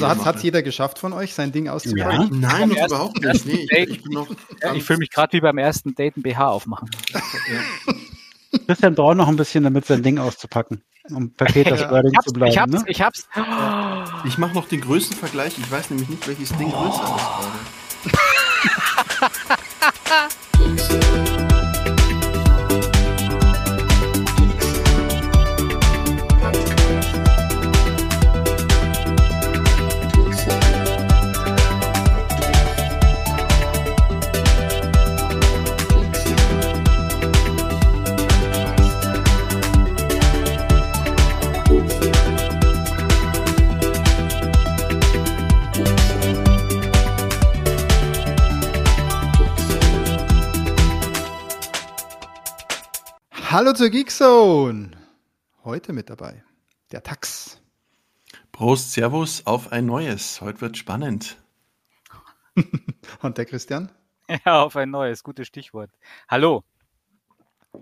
Also hat es jeder geschafft von euch, sein Ding auszupacken? Ja. Nein, noch überhaupt nicht. Nee, ich, ich, ich fühle mich gerade wie beim ersten Date ein BH aufmachen. Ja. Christian braucht noch ein bisschen, damit sein Ding auszupacken, um bei Peters ja. Wording zu bleiben. Ich hab's, ne? ich hab's. Ich mache noch den größten Vergleich. Ich weiß nämlich nicht, welches Ding größer ist Hallo zur Geekzone. Heute mit dabei der Tax. Prost, Servus auf ein neues. Heute wird spannend. Und der Christian? Ja, auf ein neues. Gutes Stichwort. Hallo.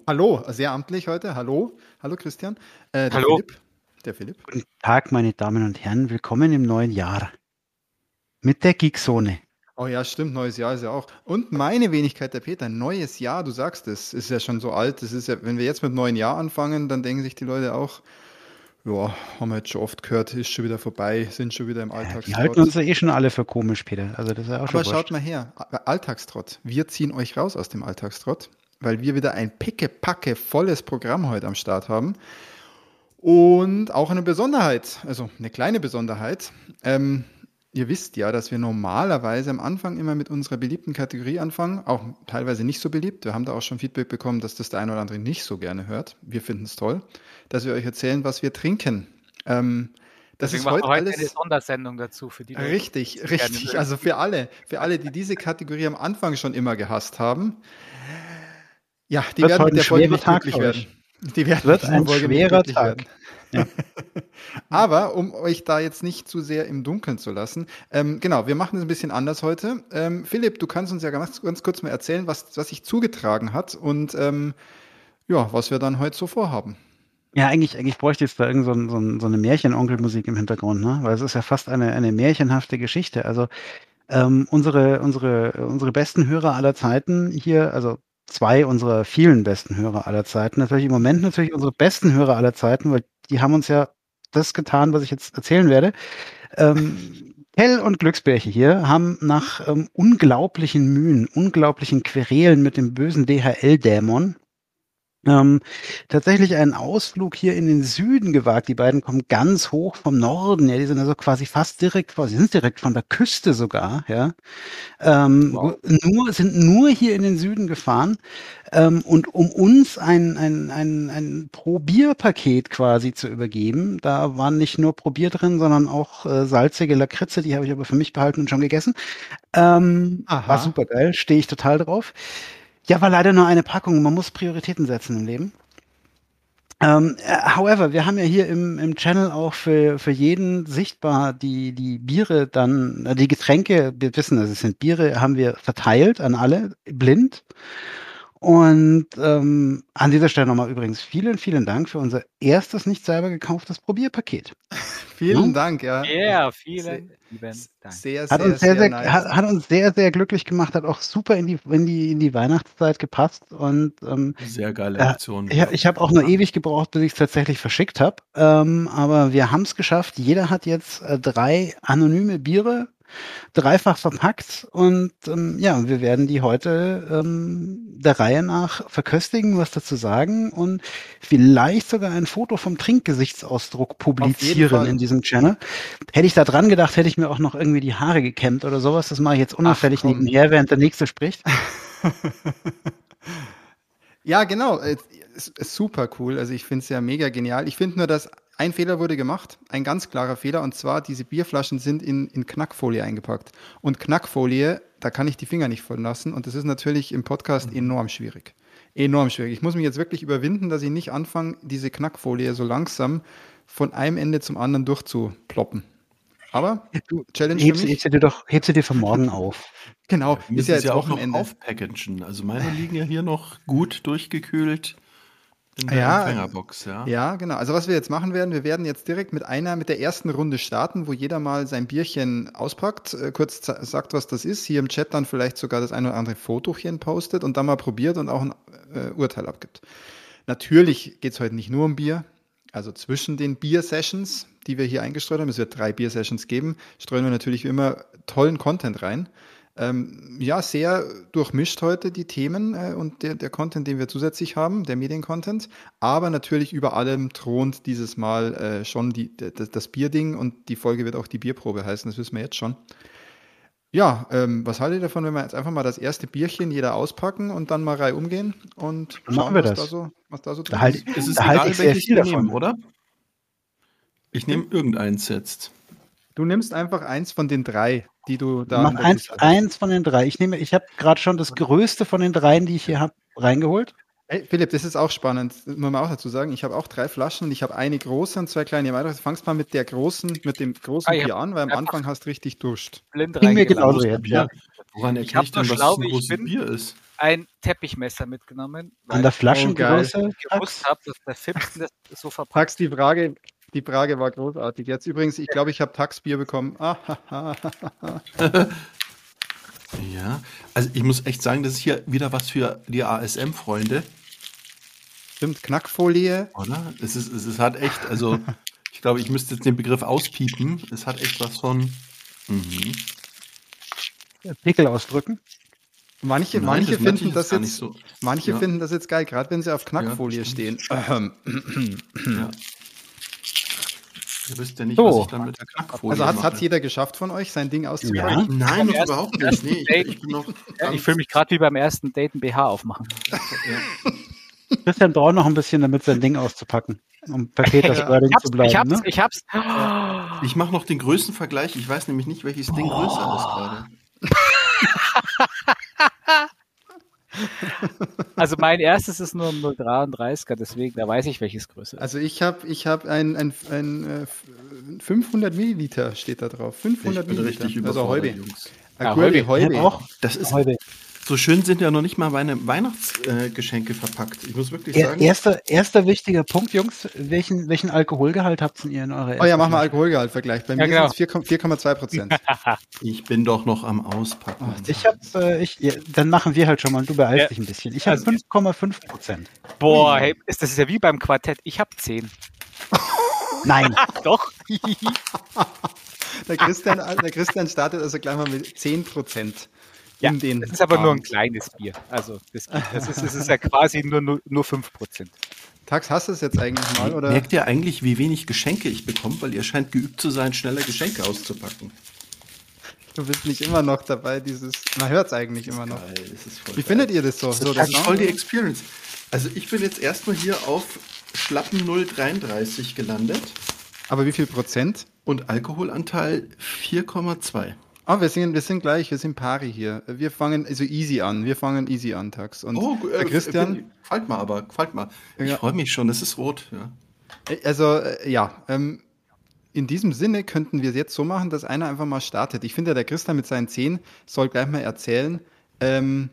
Hallo, sehr amtlich heute. Hallo. Hallo Christian. Äh, der Hallo. Philipp. Der Philipp. Guten Tag, meine Damen und Herren. Willkommen im neuen Jahr. Mit der Geekzone. Oh ja, stimmt, neues Jahr ist ja auch. Und meine Wenigkeit, der Peter, neues Jahr, du sagst es, ist ja schon so alt. Das ist ja, wenn wir jetzt mit neuen Jahr anfangen, dann denken sich die Leute auch, ja, haben wir jetzt schon oft gehört, ist schon wieder vorbei, sind schon wieder im Alltagstrott. Die halten uns ja eh schon alle für komisch, Peter. Also das ist ja auch Aber schon schaut mal her, Alltagstrott. Wir ziehen euch raus aus dem Alltagstrott, weil wir wieder ein pickepacke volles Programm heute am Start haben. Und auch eine Besonderheit, also eine kleine Besonderheit. Ähm, Ihr wisst ja, dass wir normalerweise am Anfang immer mit unserer beliebten Kategorie anfangen, auch teilweise nicht so beliebt. Wir haben da auch schon Feedback bekommen, dass das der eine oder andere nicht so gerne hört. Wir finden es toll, dass wir euch erzählen, was wir trinken. Ähm, das Deswegen ist heute, heute alles eine Sondersendung dazu für die Leute. Richtig, richtig. Also für alle, für alle, die diese Kategorie am Anfang schon immer gehasst haben. Ja, die wird werden mit der Folge nicht glücklich werden. Die werden wird ein schwerer Tag. Werden. Ja. Aber um euch da jetzt nicht zu sehr im Dunkeln zu lassen, ähm, genau, wir machen es ein bisschen anders heute. Ähm, Philipp, du kannst uns ja ganz, ganz kurz mal erzählen, was, was sich zugetragen hat und ähm, ja, was wir dann heute so vorhaben. Ja, eigentlich, eigentlich bräuchte ich jetzt da irgend so, so, so eine Märchenonkelmusik im Hintergrund, ne? Weil es ist ja fast eine, eine märchenhafte Geschichte. Also ähm, unsere, unsere, unsere besten Hörer aller Zeiten hier, also zwei unserer vielen besten Hörer aller Zeiten, natürlich im Moment natürlich unsere besten Hörer aller Zeiten, weil die haben uns ja das getan, was ich jetzt erzählen werde. Ähm, Hell und Glücksbärche hier haben nach ähm, unglaublichen Mühen, unglaublichen Querelen mit dem bösen DHL-Dämon ähm, tatsächlich einen Ausflug hier in den Süden gewagt. Die beiden kommen ganz hoch vom Norden, ja, die sind also quasi fast direkt, sie sind direkt von der Küste sogar, ja. Ähm, wow. nur, sind nur hier in den Süden gefahren ähm, und um uns ein, ein, ein, ein Probierpaket quasi zu übergeben, da waren nicht nur Probier drin, sondern auch äh, salzige Lakritze, die habe ich aber für mich behalten und schon gegessen. Ähm, war super geil, stehe ich total drauf. Ja, war leider nur eine Packung. Man muss Prioritäten setzen im Leben. Ähm, äh, however, wir haben ja hier im, im Channel auch für, für jeden sichtbar die, die Biere dann, äh, die Getränke, wir wissen, es sind Biere, haben wir verteilt an alle, blind. Und ähm, an dieser Stelle nochmal übrigens vielen, vielen Dank für unser erstes nicht selber gekauftes Probierpaket. vielen hm? Dank, ja. Ja, yeah, vielen lieben Dank. Sehr, sehr, hat uns sehr, sehr, sehr nice. hat, hat, uns sehr, sehr glücklich gemacht, hat auch super in die, in die, in die Weihnachtszeit gepasst. Und ähm, sehr geile Aktion. Äh, ich, ich habe auch nur ewig gebraucht, bis ich es tatsächlich verschickt habe. Ähm, aber wir haben es geschafft. Jeder hat jetzt äh, drei anonyme Biere dreifach verpackt und ähm, ja, wir werden die heute ähm, der Reihe nach verköstigen, was dazu sagen und vielleicht sogar ein Foto vom Trinkgesichtsausdruck publizieren in diesem Channel. Hätte ich da dran gedacht, hätte ich mir auch noch irgendwie die Haare gekämmt oder sowas. Das mache ich jetzt unauffällig Ach, nebenher, während der nächste spricht. ja, genau. Super cool. Also ich finde es ja mega genial. Ich finde nur, dass ein Fehler wurde gemacht, ein ganz klarer Fehler, und zwar diese Bierflaschen sind in, in Knackfolie eingepackt. Und Knackfolie, da kann ich die Finger nicht voll lassen und das ist natürlich im Podcast mhm. enorm schwierig. Enorm schwierig. Ich muss mich jetzt wirklich überwinden, dass ich nicht anfange, diese Knackfolie so langsam von einem Ende zum anderen durchzuploppen. Aber du, Challenge hebst, hebst du dir doch, hebst du dir für morgen auf. Genau, ist ja jetzt ja auch noch aufpackagen. Also meine liegen ja hier noch gut durchgekühlt. In der Ja, Empfängerbox, ja. Ja, genau. Also was wir jetzt machen werden, wir werden jetzt direkt mit einer, mit der ersten Runde starten, wo jeder mal sein Bierchen auspackt, äh, kurz sagt, was das ist, hier im Chat dann vielleicht sogar das ein oder andere Fotochen postet und dann mal probiert und auch ein äh, Urteil abgibt. Natürlich geht es heute nicht nur um Bier. Also zwischen den Bier-Sessions, die wir hier eingestreut haben, es wird drei Bier-Sessions geben, streuen wir natürlich wie immer tollen Content rein. Ähm, ja, sehr durchmischt heute die Themen äh, und der, der Content, den wir zusätzlich haben, der Mediencontent. Aber natürlich über allem thront dieses Mal äh, schon die, das, das Bierding und die Folge wird auch die Bierprobe heißen, das wissen wir jetzt schon. Ja, ähm, was haltet ihr davon, wenn wir jetzt einfach mal das erste Bierchen jeder auspacken und dann mal Reihe umgehen und Machen schauen, wir was das. da so, was da so Da drin halt- ist? Es ist Da halte egal, ich sehr welches viel davon. nehmen, oder? Ich nehme irgendeins jetzt. Du nimmst einfach eins von den drei, die du da Mach eins, eins von den drei. Ich nehme, ich habe gerade schon das größte von den dreien, die ich hier habe, reingeholt. Hey, Philipp, das ist auch spannend, das muss man auch dazu sagen. Ich habe auch drei Flaschen und ich habe eine große und zwei kleine. Weitere. Fangst mal mit der großen, mit dem großen Ah, Bier an, weil am Anfang hast du richtig Durst. Blind mir genauso Bier. ja. Woran Ich erkenne hab ich denn, nur was schlau, wie ich großes bin. Bier ist? Ein Teppichmesser mitgenommen, An der Flaschengröße. ich gewusst habe, dass der Fipsen das so verpackt. Tax, die Frage, die Frage war großartig. Jetzt übrigens, ich glaube, ich habe Tax-Bier bekommen. Ah, ha, ha, ha. Ja, also ich muss echt sagen, das ist hier wieder was für die ASM-Freunde, Stimmt, Knackfolie. oder? Es, ist, es, ist, hat echt, also ich glaube, ich müsste jetzt den Begriff auspiepen. Es hat echt was von. Mhm. Pickel ausdrücken. Manche, Nein, manche das finden das jetzt, so. manche Ja. finden das jetzt geil, gerade wenn sie auf Knackfolie Ja, stehen. Ja. Ihr wisst ja nicht, So. was ich dann mit der Knackfolie Also hat es jeder geschafft von euch, sein Ding auszupacken? Nein, noch überhaupt nicht. Nee, ich, ich. Ja, ich fühle mich gerade wie beim ersten Date ein BH aufmachen. Ja. Christian braucht noch ein bisschen, damit sein Ding auszupacken. Um per Peters Ja. Wording zu bleiben. ich hab's, ne? ich hab's. Ich mache noch den Größenvergleich. Ich weiß nämlich nicht, welches Ding größer ist gerade. Also mein erstes ist nur ein 0,33er, deswegen, da weiß ich, welches größer ist. Also ich habe ich hab ein, ein, ein, äh, 500 Milliliter steht da drauf. 500 Ich bin Milliliter. richtig also Heube. Jungs. Ja, Heube, Heube. Heube. Auch Das ist heute. So schön sind ja noch nicht mal meine Weihnachtsgeschenke verpackt. Ich muss wirklich Er, sagen, erster, erster wichtiger Punkt, Jungs. Welchen, welchen Alkoholgehalt habt ihr in eurer Oh ja, mach mal? Alkoholgehaltvergleich. Bei Ja, mir genau. sind es 4,2 Prozent. ich bin doch noch am Auspacken. Ich hab, äh, ich, ja, dann machen wir halt schon mal, du beeilst Ja. dich ein bisschen. Ich habe Also- 5,5 Prozent. Boah, hey, ist das ist ja wie beim Quartett. Ich habe 10. Nein, Doch. Der Christian, der Christian startet also gleich mal mit 10 Prozent. Ja, in den das ist aber nur ein Abend. kleines Bier. Also das, das, ist, das ist ja quasi nur, nur, nur 5%. Tax, hast du es jetzt eigentlich mal? Oder? Merkt ihr eigentlich, wie wenig Geschenke ich bekomme? Weil ihr scheint geübt zu sein, schneller Geschenke auszupacken. Du bist nicht immer noch dabei, dieses. Man hört es eigentlich immer noch. Geil, das ist voll Wie geil. findet ihr das so? so Das ist voll die Experience. Also ich bin jetzt erstmal hier auf schlappen 0,33 gelandet Aber wie viel Prozent? und Alkoholanteil 4,2. Ah, wir sind, wir sind gleich, wir sind pari hier. Wir fangen also easy an. Wir fangen easy an, Tax. Und Oh, der Christian, Gefällt mal aber, gefällt mal. Ich Ja. freue mich schon, es ist rot. Ja. äh, also äh, ja, ähm, in diesem Sinne könnten wir es jetzt so machen, dass einer einfach mal startet. Ich finde, der Christian mit seinen 10 soll gleich mal erzählen, ähm,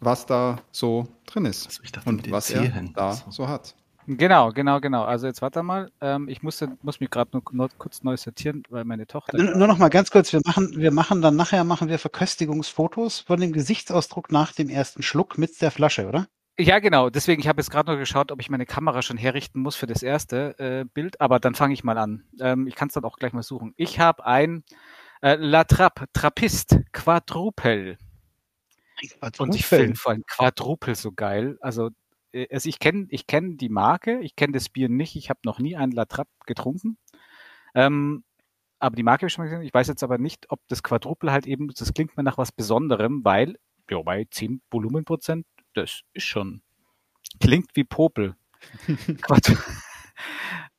was da so drin ist Also ich dachte, und was er Zehen. da So. so hat. Genau, genau, genau. Also jetzt warte mal. Ähm, ich muss, muss mich gerade nur, nur kurz neu sortieren, weil meine Tochter. nur, nur noch mal ganz kurz. Wir machen, wir machen dann nachher machen wir Verköstigungsfotos von dem Gesichtsausdruck nach dem ersten Schluck mit der Flasche, oder? Ja, genau. Deswegen, ich habe jetzt gerade nur geschaut, ob ich meine Kamera schon herrichten muss für das erste äh, Bild, aber dann fange ich mal an. Ähm, ich kann es dann auch gleich mal suchen. Ich habe ein äh, La Trappe, Trappist, Quadrupel. Und ich finde vor allem Quadrupel so geil. Also, also ich kenne ich kenn die Marke, ich kenne das Bier nicht, ich habe noch nie einen La Trappe getrunken. Ähm, aber die Marke habe ich schon mal gesehen. Ich weiß jetzt aber nicht, ob das Quadrupel halt eben, das klingt mir nach was Besonderem, weil, ja, bei 10 Volumenprozent, das ist schon, klingt wie Popel.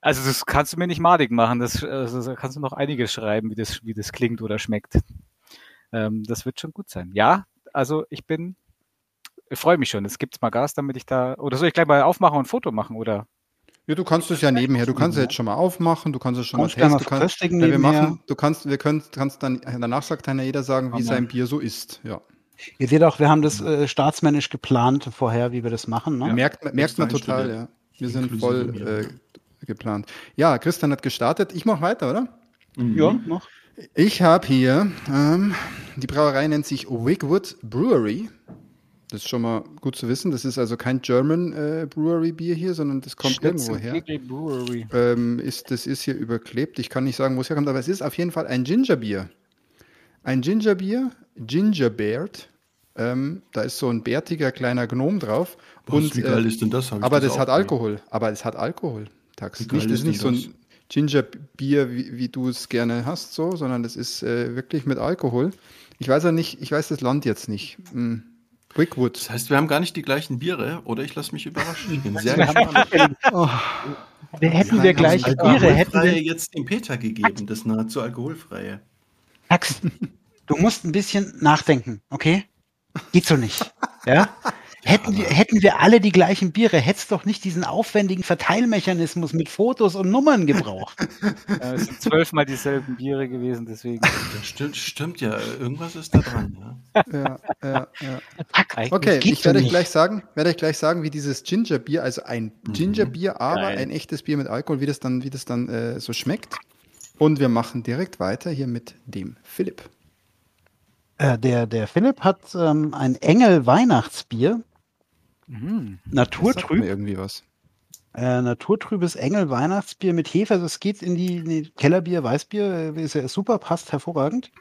Also das kannst du mir nicht madig machen. Das, also, da kannst du noch einiges schreiben, wie das, wie das klingt oder schmeckt. Ähm, das wird schon gut sein. Ja, also ich bin, ich freue mich schon. Es gibt mal Gas, damit ich da, oder soll ich gleich mal aufmachen und ein Foto machen, oder? Ja, du kannst es ja nebenher. Du kannst es jetzt schon mal aufmachen, du kannst es schon Kannst mal testen. Du kannst, ja, wir machen, du kannst, wir können, kannst dann, danach sagt dann ja jeder sagen, wie Hammer. sein Bier so ist. Ja. Ihr seht auch, wir haben das äh, staatsmännisch geplant vorher, wie wir das machen. Ne? merkt, merkt man total, ja. Wir sind voll äh, geplant. Ja, Christian hat gestartet. Ich mache weiter, oder? Mhm. Ja, noch. Ich habe hier, ähm, die Brauerei nennt sich Wigwood Brewery. Das ist schon mal gut zu wissen. Das ist also kein German äh, Brewery Bier hier, sondern das kommt irgendwo her. Ähm, ist, das ist hier überklebt. Ich kann nicht sagen, wo es herkommt, aber es ist auf jeden Fall ein Gingerbier. Ein Gingerbier, Gingerbeard. Ähm, da ist so ein bärtiger kleiner Gnom drauf. Was, Und, wie geil äh, ist denn das? Aber das, auch hat. Alkohol. Aber es hat Alkohol. Tax. Wie geil Nicht, das ist nicht so ein Gingerbier, wie, wie du es gerne hast, so, sondern das ist äh, wirklich mit Alkohol. Ich weiß ja nicht, ich weiß das Land jetzt nicht. Hm. Wickwood. Das heißt, wir haben gar nicht die gleichen Biere, oder ich lasse mich überraschen. Ich bin sehr gespannt. Oh, Wir hätten wir haben gleich Biere, hätten Alkoholfreie wir. jetzt dem Peter gegeben, das nahezu alkoholfreie. Max, du musst ein bisschen nachdenken, okay? Geht so nicht. Ja? Hätten wir, hätten wir alle die gleichen Biere, hättest doch nicht diesen aufwendigen Verteilmechanismus mit Fotos und Nummern gebraucht. Äh, es sind zwölfmal dieselben Biere gewesen, deswegen. Ja, stimmt, stimmt ja, irgendwas ist da dran. Ja. ja, ja, ja. Fuck, Okay, ich werde euch gleich sagen, werde euch gleich sagen, wie dieses Gingerbier, also ein Mhm. Gingerbier, aber Geil. ein echtes Bier mit Alkohol, wie das dann, wie das dann äh, so schmeckt. Und wir machen direkt weiter hier mit dem Philipp. Äh, der, der Philipp hat ähm, ein Engel Weihnachtsbier, Mhm. Naturtrüb, irgendwie was. äh, naturtrübes Engel Weihnachtsbier mit Hefe. Also es geht in die, in die Kellerbier, Weißbier, äh, ist ja super, passt hervorragend.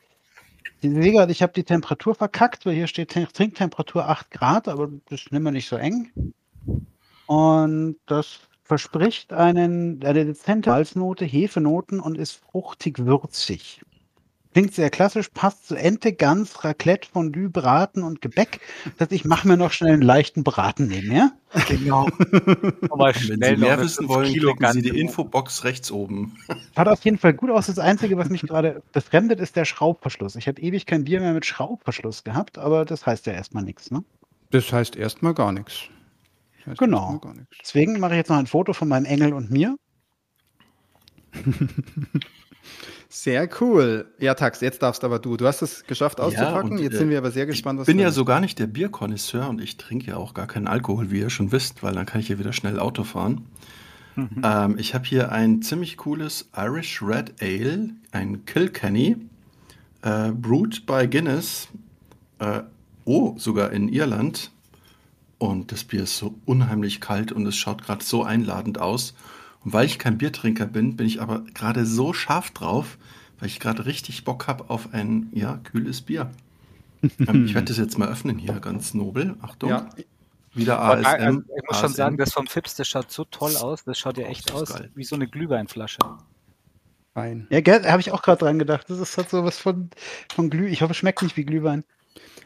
Ich sehe gerade, ich habe die Temperatur verkackt, weil hier steht Trinktemperatur 8 Grad, aber das nehmen wir nicht so eng. Und das verspricht einen, eine dezente Malznote, Hefenoten und ist fruchtig würzig. Klingt sehr klassisch, passt zu Ente, Gans, Raclette, Fondue, Braten und Gebäck. Das heißt, ich mache mir noch schnell einen leichten Braten nebenher. Genau. Aber Wenn schnell Sie mehr wissen wollen, Kilo klicken Sie die. Infobox rechts oben. Schaut auf jeden Fall gut aus. Das Einzige, was mich gerade befremdet, ist der Schraubverschluss. Ich habe ewig kein Bier mehr mit Schraubverschluss gehabt, aber das heißt ja erstmal nichts. Ne? Das heißt erstmal gar nichts. Das heißt Genau. Gar nichts. Deswegen mache ich jetzt noch ein Foto von meinem Engel und mir. Sehr cool. Ja, Tax, jetzt darfst aber du. Du hast es geschafft auszupacken. und, jetzt äh, sind wir aber sehr gespannt, was Ich bin ja so gar nicht der Bierkonnoisseur und ich trinke ja auch gar keinen Alkohol, wie ihr schon wisst, weil dann kann ich ja wieder schnell Auto fahren. Ähm, ich habe hier ein ziemlich cooles Irish Red Ale, ein Kilkenny, äh, brewed by Guinness, äh, oh, sogar in Irland. Und das Bier ist so unheimlich kalt und es schaut gerade so einladend aus. Und weil ich kein Biertrinker bin, bin ich aber gerade so scharf drauf, weil ich gerade richtig Bock habe auf ein, ja, kühles Bier. ähm, ich werde das jetzt mal öffnen hier, ganz nobel. Achtung. Ja, Wieder Aber ASM. also ich muss schon ASM. sagen, das vom Fips, das schaut so toll aus. Das schaut ja echt aus geil. wie so eine Glühweinflasche. fein. Ja, habe ich auch gerade dran gedacht. Das ist halt sowas von, von Glüh. Ich hoffe, es schmeckt nicht wie Glühwein.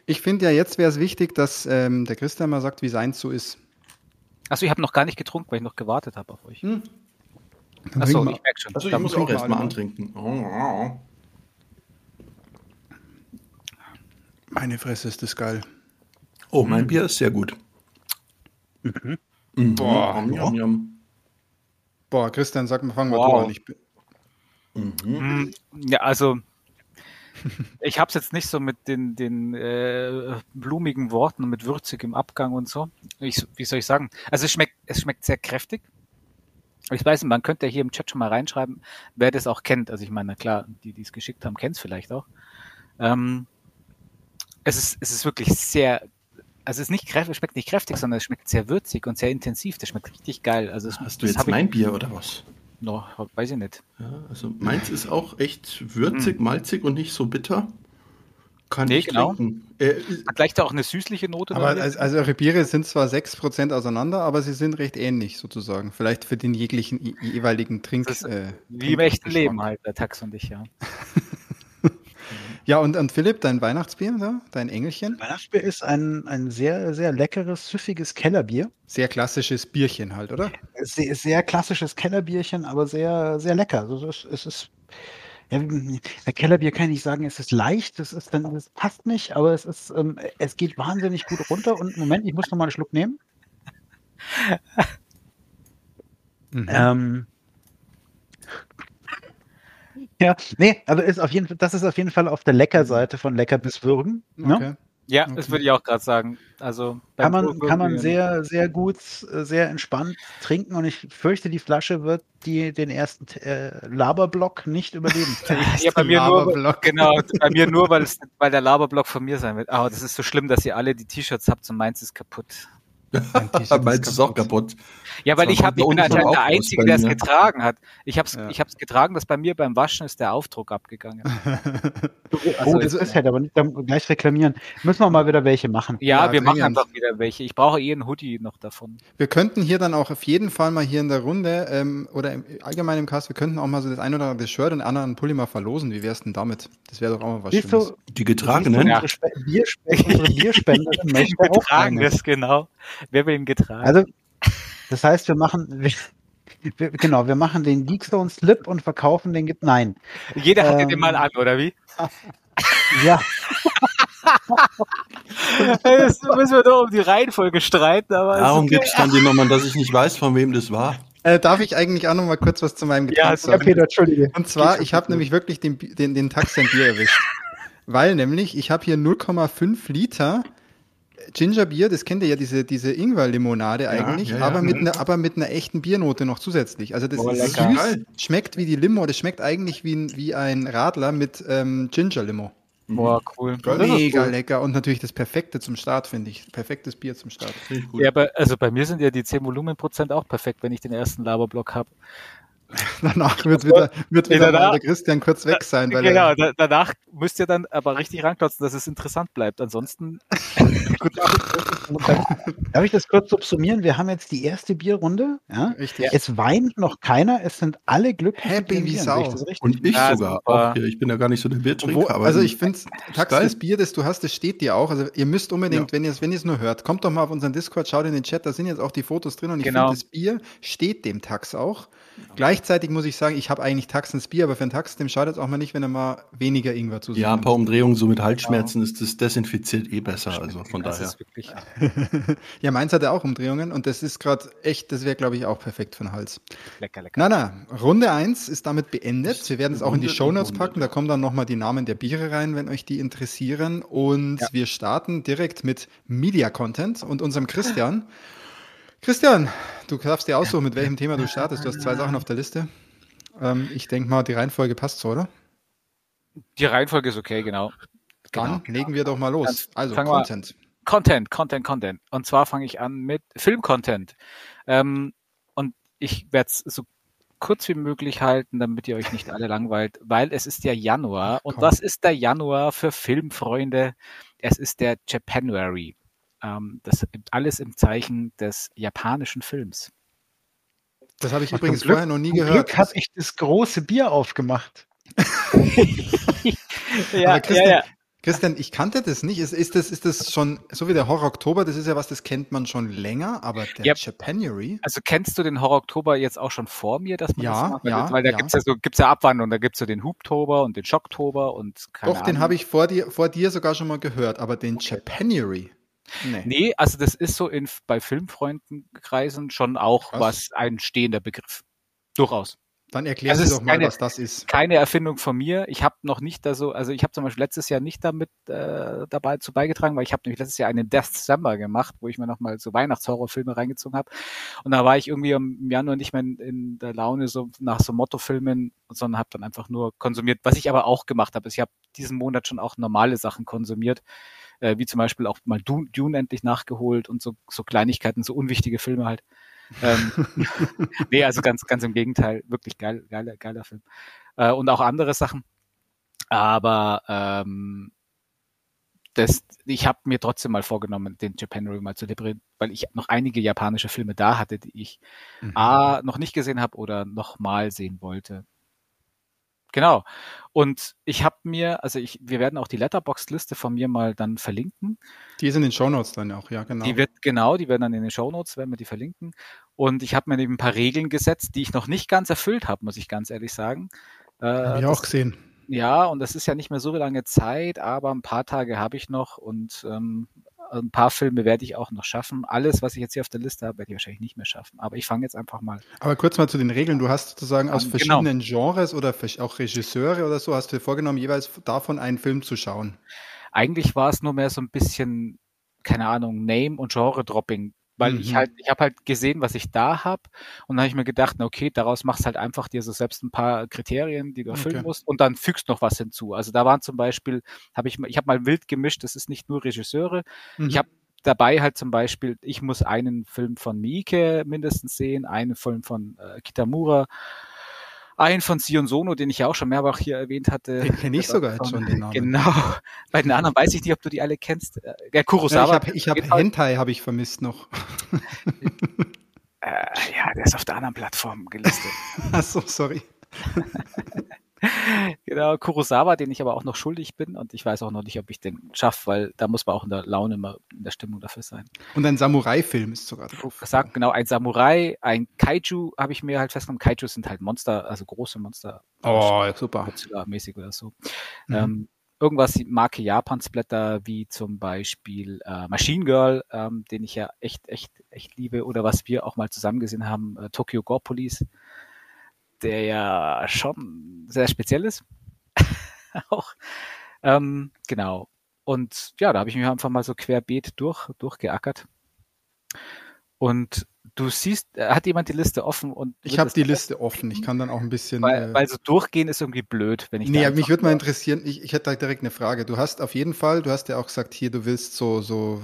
Ich finde ja, jetzt wäre es wichtig, dass ähm, der Christian mal sagt, wie seins so ist. Achso, ich habe noch gar nicht getrunken, weil ich noch gewartet habe auf euch. Hm. Achso, ich wir- merke schon. Also ich muss auch wir erstmal alle mal. antrinken. Oh, Meine Fresse ist das geil. oh mein Bier ist sehr gut. Mhm. Boah. Yum, yum, yum. Boah, Christian, sag mal, fang mal Wow. du an. Mhm. Hm, Ja, also ich habe es jetzt nicht so mit den, den äh, blumigen Worten und mit würzigem Abgang und so. Ich, wie soll ich sagen? Also es schmeckt, es schmeckt sehr kräftig. Ich weiß nicht, man könnte ja hier im Chat schon mal reinschreiben, wer das auch kennt. Also ich meine, na klar, die, die es geschickt haben, kennt es vielleicht auch. Ähm, es, ist, es ist wirklich sehr, also es ist nicht kräftig, schmeckt nicht kräftig, sondern es schmeckt sehr würzig und sehr intensiv. Das schmeckt richtig geil. Also es, Hast du jetzt hab ich- mein Bier oder was? No, weiß ich nicht. Ja, also meins ist auch echt würzig, malzig und nicht so bitter. Kann Nee, ich genau. trinken. Äh, Hat gleich da auch eine süßliche Note aber also, also eure Biere sind zwar 6% auseinander, aber sie sind recht ähnlich sozusagen. Vielleicht für den jeglichen jeweiligen Trink. Ist äh, Wie im echten. Leben halt, der Tax und ich, ja. Ja, und, und Philipp, dein Weihnachtsbier, da? dein Engelchen? Weihnachtsbier ist ein, ein sehr, sehr leckeres, süffiges Kellerbier. Sehr klassisches Bierchen halt, oder? Sehr, sehr klassisches Kellerbierchen, aber sehr, sehr lecker. Also es ist, es ist ja, bei Kellerbier kann ich nicht sagen, es ist leicht, es ist dann, es passt nicht, aber es ist, ähm, es geht wahnsinnig gut runter. Und Moment, ich muss noch mal einen Schluck nehmen. Mhm. Ähm, ja, nee, aber ist auf jeden Fall, das ist auf jeden Fall auf der Leckerseite von Lecker bis Würgen. Ne? Ja, Okay. das würde ich auch gerade sagen. Also Kann man, kann man sehr, sehr gut, sehr entspannt trinken und ich fürchte, die Flasche wird die, den ersten äh, Laberblock nicht überleben. Ja, bei mir nur, genau, bei mir nur, weil, es, weil der Laberblock von mir sein wird. Aber das ist so schlimm, dass ihr alle die T-Shirts habt und meins ist kaputt. Meins ist auch kaputt. Ja, weil ich habe, ich bin auch der Einzige, der es getragen hat. Ich habe es Ja. ich hab's getragen, dass bei mir beim Waschen ist der Aufdruck abgegangen. oh, das ist halt aber nicht gleich reklamieren. Müssen wir mal wieder welche machen. Ja, Ja, wir machen einfach wieder welche. Ich brauche eh einen Hoodie noch davon. Wir könnten hier dann auch auf jeden Fall mal hier in der Runde ähm, oder im, allgemein im Cast, wir könnten auch mal so das ein oder andere Shirt und den anderen Pulli mal verlosen. Wie wär's denn damit? Das wäre doch auch mal was Siehst Schönes. du, Die getragenen? Ja. unsere, Spe Bierspende, unsere Bierspenderin möchte auch. Getragenes, genau. Wer will ihn getragen? Also, das heißt, wir machen, wir, wir, genau, wir machen den Geekstone Slip und verkaufen den, Ge- nein. Jeder hat ähm, den mal an, oder wie? Ja, Jetzt müssen wir doch um die Reihenfolge streiten, aber Darum ist okay. gibt's dann die Nummern, dass ich nicht weiß, von wem das war. Äh, darf ich eigentlich auch noch mal kurz was zu meinem Getränk Ja, ja, sagen? Peter, Entschuldige. Und zwar, ich habe nämlich wirklich den, den, den Taxen Bier erwischt. Weil nämlich, ich habe hier 0,5 Liter Gingerbier, das kennt ihr ja, diese, diese Ingwer-Limonade eigentlich, ja, ja. aber, mit einer, aber mit einer echten Biernote noch zusätzlich. Also das Oh, ist lecker. süß, schmeckt wie die Limo, das schmeckt eigentlich wie ein, wie ein Radler mit ähm, Ginger-Limo. Boah, cool. Mega lecker und natürlich das Perfekte zum Start, finde ich. Perfektes Bier zum Start. Ja, aber also bei mir sind ja die 10 Volumenprozent auch perfekt, wenn ich den ersten Laberblock habe. Danach wird wieder, wird wieder danach- der Christian kurz weg sein, weil Genau, er, da, danach müsst ihr dann aber richtig ranklotzen, dass es interessant bleibt. Ansonsten Gut, darf ich das kurz subsumieren? Wir haben jetzt die erste Bierrunde. Ja? richtig. Es weint noch keiner, es sind alle glücklich. Happy wie. Sau. Sehe ich das richtig? Und ich Ja, sogar auch hier. Ich bin ja gar nicht so der Biertrinker. Also ich finde, das Bier, das du hast, das steht dir auch. Also ihr müsst unbedingt, Ja. wenn ihr es wenn ihr es nur hört, kommt doch mal auf unseren Discord, schaut in den Chat, da sind jetzt auch die Fotos drin und ich Genau. finde, das Bier steht dem Tax auch. Gleichzeitig muss ich sagen, ich habe eigentlich Taxens Bier, aber für einen Tax, dem schadet es auch mal nicht, wenn er mal weniger Ingwer zu sich ja, ein paar Umdrehungen so mit Halsschmerzen ist das desinfiziert eh besser. Also von das daher. ist wirklich Ja, meins hat er auch Umdrehungen und das ist gerade echt, das wäre, glaube ich, auch perfekt für den Hals. lecker, lecker. Na, na, Runde 1 ist damit beendet. Wir werden es auch in die Runde Shownotes und packen. Da kommen dann nochmal die Namen der Biere rein, wenn euch die interessieren. Und Ja. wir starten direkt mit Media Content und unserem Christian. Christian, du darfst dir aussuchen, mit welchem Thema du startest. Du hast zwei Sachen auf der Liste. Ähm, ich denke mal, die Reihenfolge passt so, oder? Die Reihenfolge ist okay, genau. Dann legen wir doch mal los. Also, Content. Content, Content, Content. Und zwar fange ich an mit Film-Content. Ähm, und ich werde es so kurz wie möglich halten, damit ihr euch nicht alle langweilt, weil es ist ja Januar. Und Komm. was ist der Januar für Filmfreunde? Es ist der Japanuary. Ähm, das alles im Zeichen des japanischen Films. Das habe ich Zum übrigens Glück- vorher noch nie gehört. Glück habe ich das große Bier aufgemacht. Aber Christian, Christian, ich kannte das nicht. Ist, ist, das, ist das schon, so wie der Horror Oktober, das ist ja was, das kennt man schon länger, aber der Ja. Japanuary, Also kennst du den Horror Oktober jetzt auch schon vor mir, dass man Ja, das macht? Weil- ja, Weil da ja. gibt's ja so gibt's ja Abwandlungen, da gibt's so den Hubtober und den Schocktober und keine Doch, den Ahnung. habe ich vor dir, vor dir sogar schon mal gehört, aber den Japanuary. Nee. Nee, also das ist so in, bei Filmfreundenkreisen schon auch Krass. was ein stehender Begriff. Durchaus. Dann erklär Also doch mal, keine- was das ist. Keine Erfindung von mir. Ich habe noch nicht da so, also ich habe zum Beispiel letztes Jahr nicht damit äh, dabei zu beigetragen, weil ich habe nämlich letztes Jahr einen Death December gemacht, wo ich mir nochmal so Weihnachtshorrorfilme reingezogen habe. Und da war ich irgendwie im Januar nicht mehr in, in der Laune so nach so Mottofilmen, sondern habe dann einfach nur konsumiert. Was ich aber auch gemacht habe, ist, ich habe diesen Monat schon auch normale Sachen konsumiert, äh, wie zum Beispiel auch mal Dune, Dune endlich nachgeholt und so, so Kleinigkeiten, so unwichtige Filme halt. Ähm, nee, also ganz, ganz im Gegenteil, wirklich geil, geiler, geiler Film. Äh, und auch andere Sachen. Aber ähm, das, ich habe mir trotzdem mal vorgenommen, den Japanuary mal zu liberieren, weil ich noch einige japanische Filme da hatte, die ich Mhm. A noch nicht gesehen habe oder noch mal sehen wollte. Genau. Und ich habe mir, also ich, wir werden auch die Letterbox-Liste von mir mal dann verlinken. Die ist in den Shownotes dann auch, ja, genau. Die wird genau, die werden dann in den Shownotes, werden wir die verlinken. Und ich habe mir eben ein paar Regeln gesetzt, die ich noch nicht ganz erfüllt habe, muss ich ganz ehrlich sagen. Äh, Habe ich das- auch gesehen. ja, und das ist ja nicht mehr so lange Zeit, aber ein paar Tage habe ich noch und ähm, ein paar Filme werde ich auch noch schaffen. Alles, was ich jetzt hier auf der Liste habe, werde ich wahrscheinlich nicht mehr schaffen. Aber ich fange jetzt einfach mal. Aber kurz mal zu den Regeln. Du hast sozusagen aus Ähm, verschiedenen Genres oder auch Regisseure oder so, hast du dir vorgenommen, jeweils davon einen Film zu schauen. eigentlich war es nur mehr so ein bisschen, keine Ahnung, Name- und Genre-Dropping. Weil mhm. ich halt, ich habe halt gesehen, was ich da habe und dann habe ich mir gedacht, na okay, daraus machst halt einfach dir so selbst ein paar Kriterien, die du erfüllen okay. musst und dann fügst noch was hinzu. Also da waren zum Beispiel, habe ich, ich habe mal wild gemischt, das ist nicht nur Regisseure. Mhm. Ich habe dabei halt zum Beispiel, ich muss einen Film von Miike mindestens sehen, einen Film von äh, Kitamura ein von Sion Sono, den ich ja auch schon mehrfach hier erwähnt hatte. Den kenne ich sogar jetzt schon, den Namen. Genau. Bei den anderen weiß ich nicht, ob du die alle kennst. Der Kurosawa. Ja, ich habe hab Hentai habe ich vermisst noch. äh, ja, der ist auf der anderen Plattform gelistet. Ach so, sorry. genau, Kurosawa, den ich aber auch noch schuldig bin und ich weiß auch noch nicht, ob ich den schaffe, weil da muss man auch in der Laune immer in der Stimmung dafür sein. Und ein Samurai-Film ist sogar drauf. Gesagt, genau, ein Samurai, ein Kaiju habe ich mir halt festgenommen. Kaiju sind halt Monster, also große Monster. Oh, super. mäßig oder so. Mhm. Ähm, irgendwas Marke Japan-Splatter, wie zum Beispiel äh, Machine Girl, ähm, den ich ja echt, echt, echt liebe, oder was wir auch mal zusammen gesehen haben, äh, Tokyo Gore Police der ja schon sehr speziell ist. auch. Ähm, genau. Und ja, da habe ich mich einfach mal so querbeet durch, durchgeackert. Und du siehst, äh, hat jemand die Liste offen und ich habe die Liste offen. Ich kann dann auch ein bisschen. Weil, äh, weil so durchgehen ist irgendwie blöd, wenn ich. Nee, mich würde mal interessieren. Ich, ich hätte da direkt eine Frage. Du hast auf jeden Fall, du hast ja auch gesagt, hier, du willst so so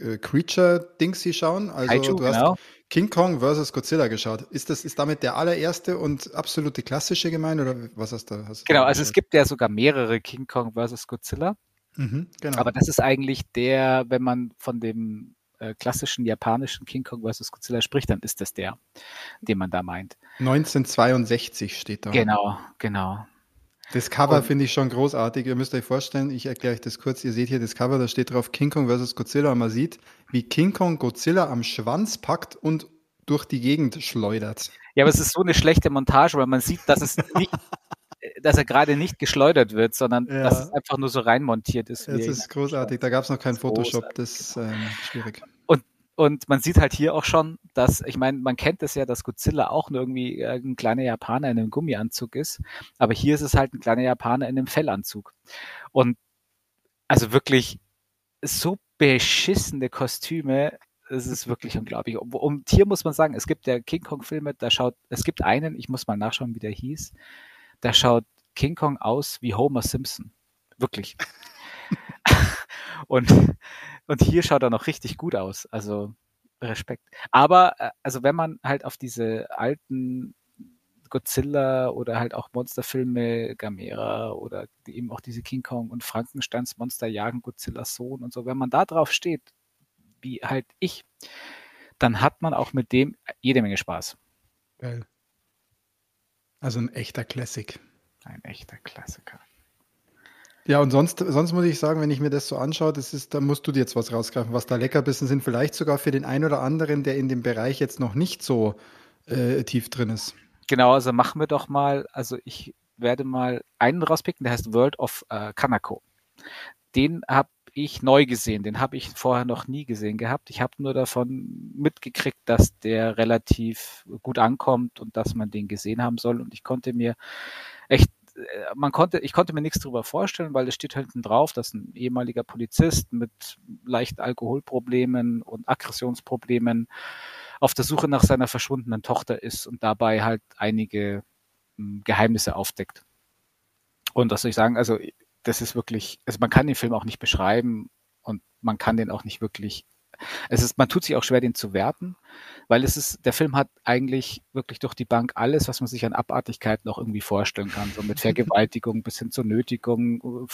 äh, Creature-Dings hier schauen. Also Kaiju, du hast genau. King Kong versus Godzilla geschaut. Ist das ist damit der allererste und absolute klassische gemeint oder was hast du? Hast genau, also es gibt ja sogar mehrere King Kong versus Godzilla. Mhm, genau. Aber das ist eigentlich der, wenn man von dem äh, klassischen japanischen King Kong vs. Godzilla spricht, dann ist das der, den man da meint. 1962 steht da. Genau, genau. Das Cover finde ich schon großartig. Ihr müsst euch vorstellen, ich erkläre euch das kurz. Ihr seht hier das Cover, da steht drauf King Kong vs. Godzilla und man sieht, wie King Kong Godzilla am Schwanz packt und durch die Gegend schleudert. Ja, aber es ist so eine schlechte Montage, weil man sieht, dass es nicht, dass er gerade nicht geschleudert wird, sondern ja. dass es einfach nur so reinmontiert ist. Das ist großartig. Da gab es noch kein Photoshop, das ist ähm, schwierig. Und man sieht halt hier auch schon, dass, ich meine, man kennt es ja, dass Godzilla auch nur irgendwie äh, ein kleiner Japaner in einem Gummianzug ist. Aber hier ist es halt ein kleiner Japaner in einem Fellanzug. Und also wirklich so beschissene Kostüme, es ist wirklich unglaublich. Und, hier muss man sagen, es gibt ja King Kong-Filme, da schaut, es gibt einen, ich muss mal nachschauen, wie der hieß, da schaut King Kong aus wie Homer Simpson. Wirklich. Und und hier schaut er noch richtig gut aus. Also Respekt. Aber äh, also wenn man halt auf diese alten Godzilla oder halt auch Monsterfilme, Gamera oder eben auch diese King Kong und Frankensteins Monster jagen Godzillas Sohn und so, wenn man da drauf steht, wie halt ich, dann hat man auch mit dem jede Menge Spaß. Geil. Also ein echter Classic. Ein echter Klassiker. Ja, und sonst, sonst muss ich sagen, wenn ich mir das so anschaue, das ist, da musst du dir jetzt was rausgreifen, was da Leckerbissen sind. Vielleicht sogar für den einen oder anderen, der in dem Bereich jetzt noch nicht so äh, tief drin ist. Genau, also machen wir doch mal, also ich werde mal einen rauspicken, der heißt World of äh, Kanako. Den habe ich neu gesehen, den habe ich vorher noch nie gesehen gehabt. Ich habe nur davon mitgekriegt, dass der relativ gut ankommt und dass man den gesehen haben soll. Und ich konnte mir man konnte, ich konnte mir nichts darüber vorstellen, weil es steht hinten drauf, dass ein ehemaliger Polizist mit leichten Alkoholproblemen und Aggressionsproblemen auf der Suche nach seiner verschwundenen Tochter ist und dabei halt einige hm, Geheimnisse aufdeckt. Und was soll ich sagen, also das ist wirklich, also man kann den Film auch nicht beschreiben und man kann den auch nicht wirklich es ist, man tut sich auch schwer, den zu werten, weil es ist, der Film hat eigentlich wirklich durch die Bank alles, was man sich an Abartigkeiten auch irgendwie vorstellen kann. So mit Vergewaltigung bis hin zur Nötigung,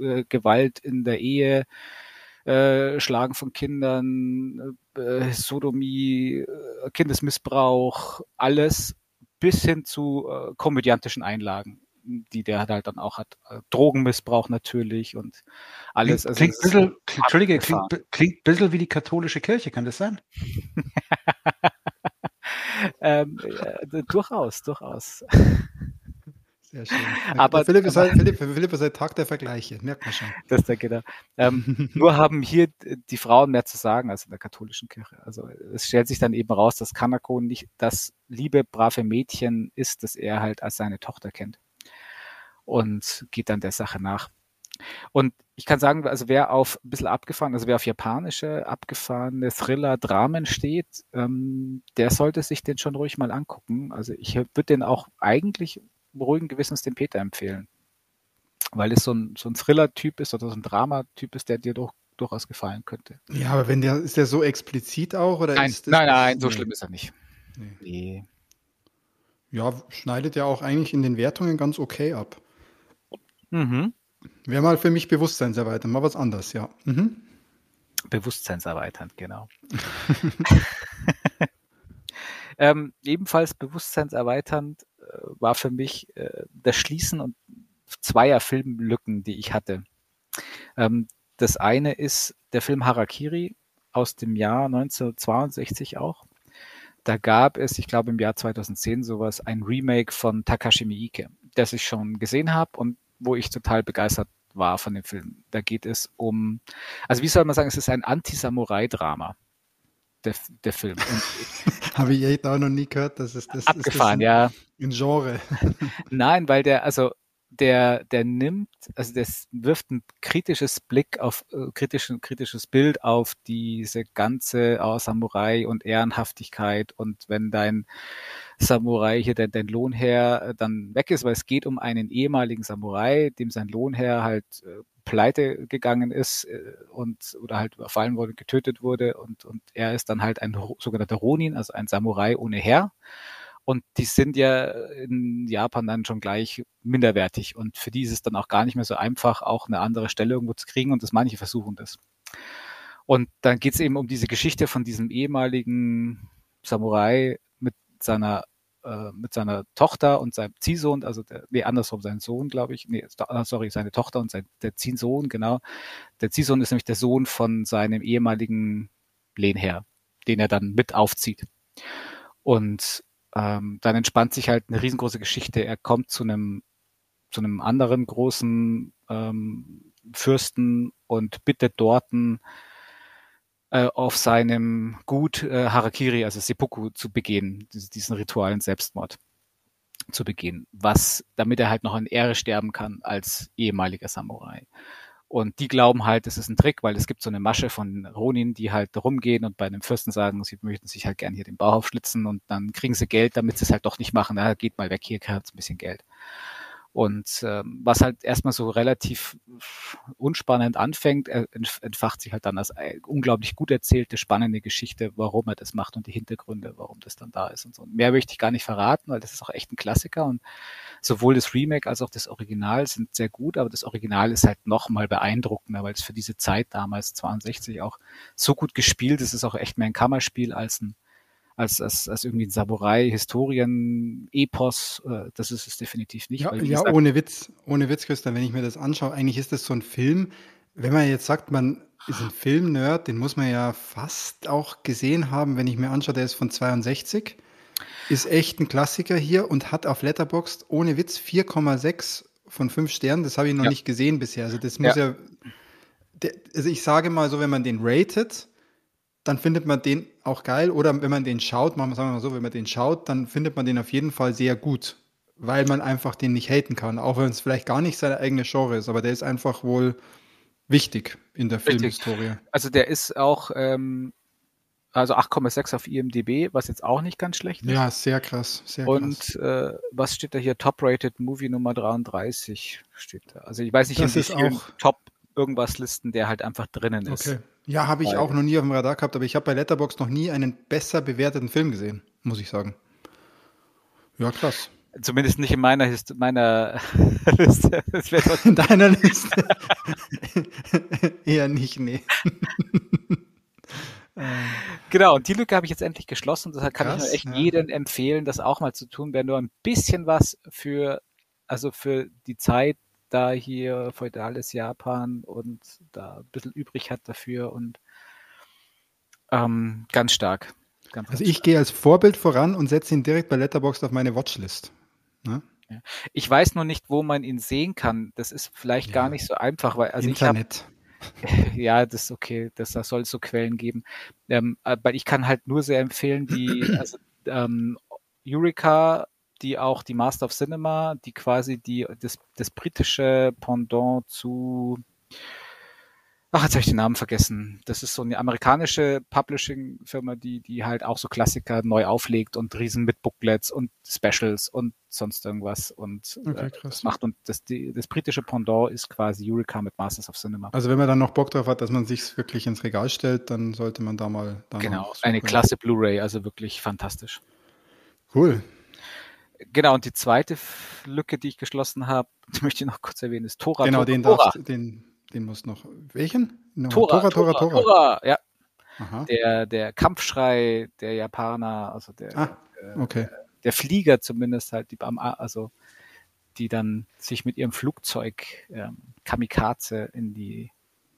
äh, Gewalt in der Ehe, äh, Schlagen von Kindern, äh, Sodomie, äh, Kindesmissbrauch, alles bis hin zu äh, komödiantischen Einlagen die der halt dann auch hat. Äh, Drogenmissbrauch natürlich und alles. Klingt, also klingt, bisschen, Entschuldige, klingt, klingt ein bisschen wie die katholische Kirche, kann das sein? ähm, äh, durchaus, durchaus. Sehr schön. Aber Philipp ist, halt, Philipp, Philipp ist halt Tag der Vergleiche, merkt man schon. Das ist der genau. Ähm, nur haben hier die Frauen mehr zu sagen als in der katholischen Kirche. Also es stellt sich dann eben raus, dass Kanako nicht das liebe, brave Mädchen ist, das er halt als seine Tochter kennt und geht dann der Sache nach. Und ich kann sagen, also wer auf ein bisschen abgefahren, also wer auf japanische, abgefahrene Thriller, Dramen steht, ähm, der sollte sich den schon ruhig mal angucken. Also ich würde den auch eigentlich ruhigen Gewissens dem Peter empfehlen. Weil es so ein, so ein Thriller-Typ ist oder so ein Drama-Typ ist, der dir doch durchaus gefallen könnte. Ja, aber wenn der, ist der so explizit auch? Oder nein, ist nein, nein, so schlimm ist er nicht. Nee. Nee. Ja, schneidet ja auch eigentlich in den Wertungen ganz okay ab. Mhm. Wäre mal für mich Bewusstseinserweiternd, mal was anderes, ja. Mhm. Bewusstseinserweiternd, genau. ähm, ebenfalls bewusstseinserweiternd äh, war für mich äh, das Schließen und zweier Filmlücken, die ich hatte. Ähm, das eine ist der Film Harakiri aus dem Jahr 1962 auch. Da gab es, ich glaube im Jahr 2010 sowas, ein Remake von Takashi Miike, das ich schon gesehen habe und wo ich total begeistert war von dem Film. Da geht es um, also wie soll man sagen, es ist ein Anti-Samurai-Drama, der, der Film. Habe ich echt auch noch nie gehört, dass es das abgefahren, ist das ein, ja. Ein Genre. Nein, weil der, also der, der nimmt, also das wirft ein kritisches Blick auf, äh, kritischen, kritisches Bild auf diese ganze oh, Samurai und Ehrenhaftigkeit. Und wenn dein Samurai hier dein, dein Lohnherr äh, dann weg ist, weil es geht um einen ehemaligen Samurai, dem sein Lohnherr halt äh, pleite gegangen ist äh, und oder halt überfallen wurde, getötet wurde. Und, und er ist dann halt ein sogenannter Ronin, also ein Samurai ohne Herr und die sind ja in Japan dann schon gleich minderwertig. Und für die ist es dann auch gar nicht mehr so einfach, auch eine andere Stelle irgendwo zu kriegen. Und das manche versuchen das. Und dann geht es eben um diese Geschichte von diesem ehemaligen Samurai mit seiner äh, mit seiner Tochter und seinem Ziehsohn, also der, nee, andersrum, sein Sohn, glaube ich, nee, ah, sorry, seine Tochter und sein, der Ziehsohn, genau. Der Ziehsohn ist nämlich der Sohn von seinem ehemaligen Lehnherr, den er dann mit aufzieht. Und ähm, dann entspannt sich halt eine riesengroße Geschichte. Er kommt zu einem zu einem anderen großen ähm, Fürsten und bittet dorten äh, auf seinem Gut äh, Harakiri, also Seppuku, zu begehen, diesen ritualen Selbstmord zu begehen, was, damit er halt noch in Ehre sterben kann als ehemaliger Samurai. Und die glauben halt, es ist ein Trick, weil es gibt so eine Masche von Ronin, die halt rumgehen und bei einem Fürsten sagen, sie möchten sich halt gern hier den Bauch aufschlitzen und dann kriegen sie Geld, damit sie es halt doch nicht machen. Na, geht mal weg, hier habt ein bisschen Geld. Und ähm, was halt erstmal so relativ unspannend anfängt, entfacht sich halt dann als unglaublich gut erzählte, spannende Geschichte, warum er das macht und die Hintergründe, warum das dann da ist und so. mehr möchte ich gar nicht verraten, weil das ist auch echt ein Klassiker und sowohl das Remake als auch das Original sind sehr gut, aber das Original ist halt noch mal beeindruckender, weil es für diese Zeit damals 62 auch so gut gespielt ist. Es ist auch echt mehr ein Kammerspiel als ein als, als, als irgendwie ein Samurai, Historien, Epos. Äh, das ist es definitiv nicht. Ja, ja gesagt, ohne Witz, ohne Witz, Christian, wenn ich mir das anschaue, eigentlich ist das so ein Film, wenn man jetzt sagt, man ist ein Film-Nerd, den muss man ja fast auch gesehen haben, wenn ich mir anschaue, der ist von 62. Ist echt ein Klassiker hier und hat auf Letterboxd ohne Witz 4,6 von 5 Sternen. Das habe ich noch ja. nicht gesehen bisher. Also das muss ja, ja also ich sage mal so, wenn man den ratet, dann findet man den auch geil. Oder wenn man den schaut, machen wir mal so, wenn man den schaut, dann findet man den auf jeden Fall sehr gut, weil man einfach den nicht haten kann, auch wenn es vielleicht gar nicht seine eigene Genre ist, aber der ist einfach wohl wichtig in der Richtig. Filmhistorie. Also der ist auch, ähm, also 8,6 auf IMDb, was jetzt auch nicht ganz schlecht ist. Ja, sehr krass, sehr Und krass. Äh, was steht da hier? Top-Rated Movie Nummer 33 steht da. Also ich weiß nicht, das ist auch Top irgendwas Listen, der halt einfach drinnen ist. Okay. Ja, habe ich Weil, auch noch nie auf dem Radar gehabt, aber ich habe bei Letterbox noch nie einen besser bewerteten Film gesehen, muss ich sagen. Ja, krass. Zumindest nicht in meiner, Hist meiner Liste. in deiner Liste. Eher nicht, nee. genau, und die Lücke habe ich jetzt endlich geschlossen. Deshalb kann Krass, ich nur echt ja. jedem empfehlen, das auch mal zu tun, wenn du ein bisschen was für, also für die Zeit da hier feudales Japan und da ein bisschen übrig hat dafür und ähm, ganz stark. Ganz, also ich stark. gehe als Vorbild voran und setze ihn direkt bei Letterboxd auf meine Watchlist. Ne? Ja. Ich weiß nur nicht, wo man ihn sehen kann. Das ist vielleicht ja. gar nicht so einfach, weil also Internet. ich habe ja, das ist okay, das, das soll es so Quellen geben. Ähm, weil ich kann halt nur sehr empfehlen, die also, ähm, Eureka die auch die Master of Cinema, die quasi die, das, das britische Pendant zu Ach, jetzt habe ich den Namen vergessen. Das ist so eine amerikanische Publishing-Firma, die, die halt auch so Klassiker neu auflegt und riesen mit Booklets und Specials und sonst irgendwas und Okay, äh, krass. das macht. Und das, die, das britische Pendant ist quasi Eureka mit Masters of Cinema. Also wenn man dann noch Bock drauf hat, dass man sich wirklich ins Regal stellt, dann sollte man da mal da genau, eine klasse Blu-ray, also wirklich fantastisch. Cool. Genau, und die zweite Lücke, die ich geschlossen habe, die möchte ich noch kurz erwähnen, ist Tora. genau, Tora, den Tora. darfst, den, den muss noch. Welchen? No, Tora, Tora, Tora, Tora. Ja, Aha. der, der Kampfschrei der Japaner, also der, Ah, okay. der Flieger zumindest halt, die also die dann sich mit ihrem Flugzeug ähm, Kamikaze in die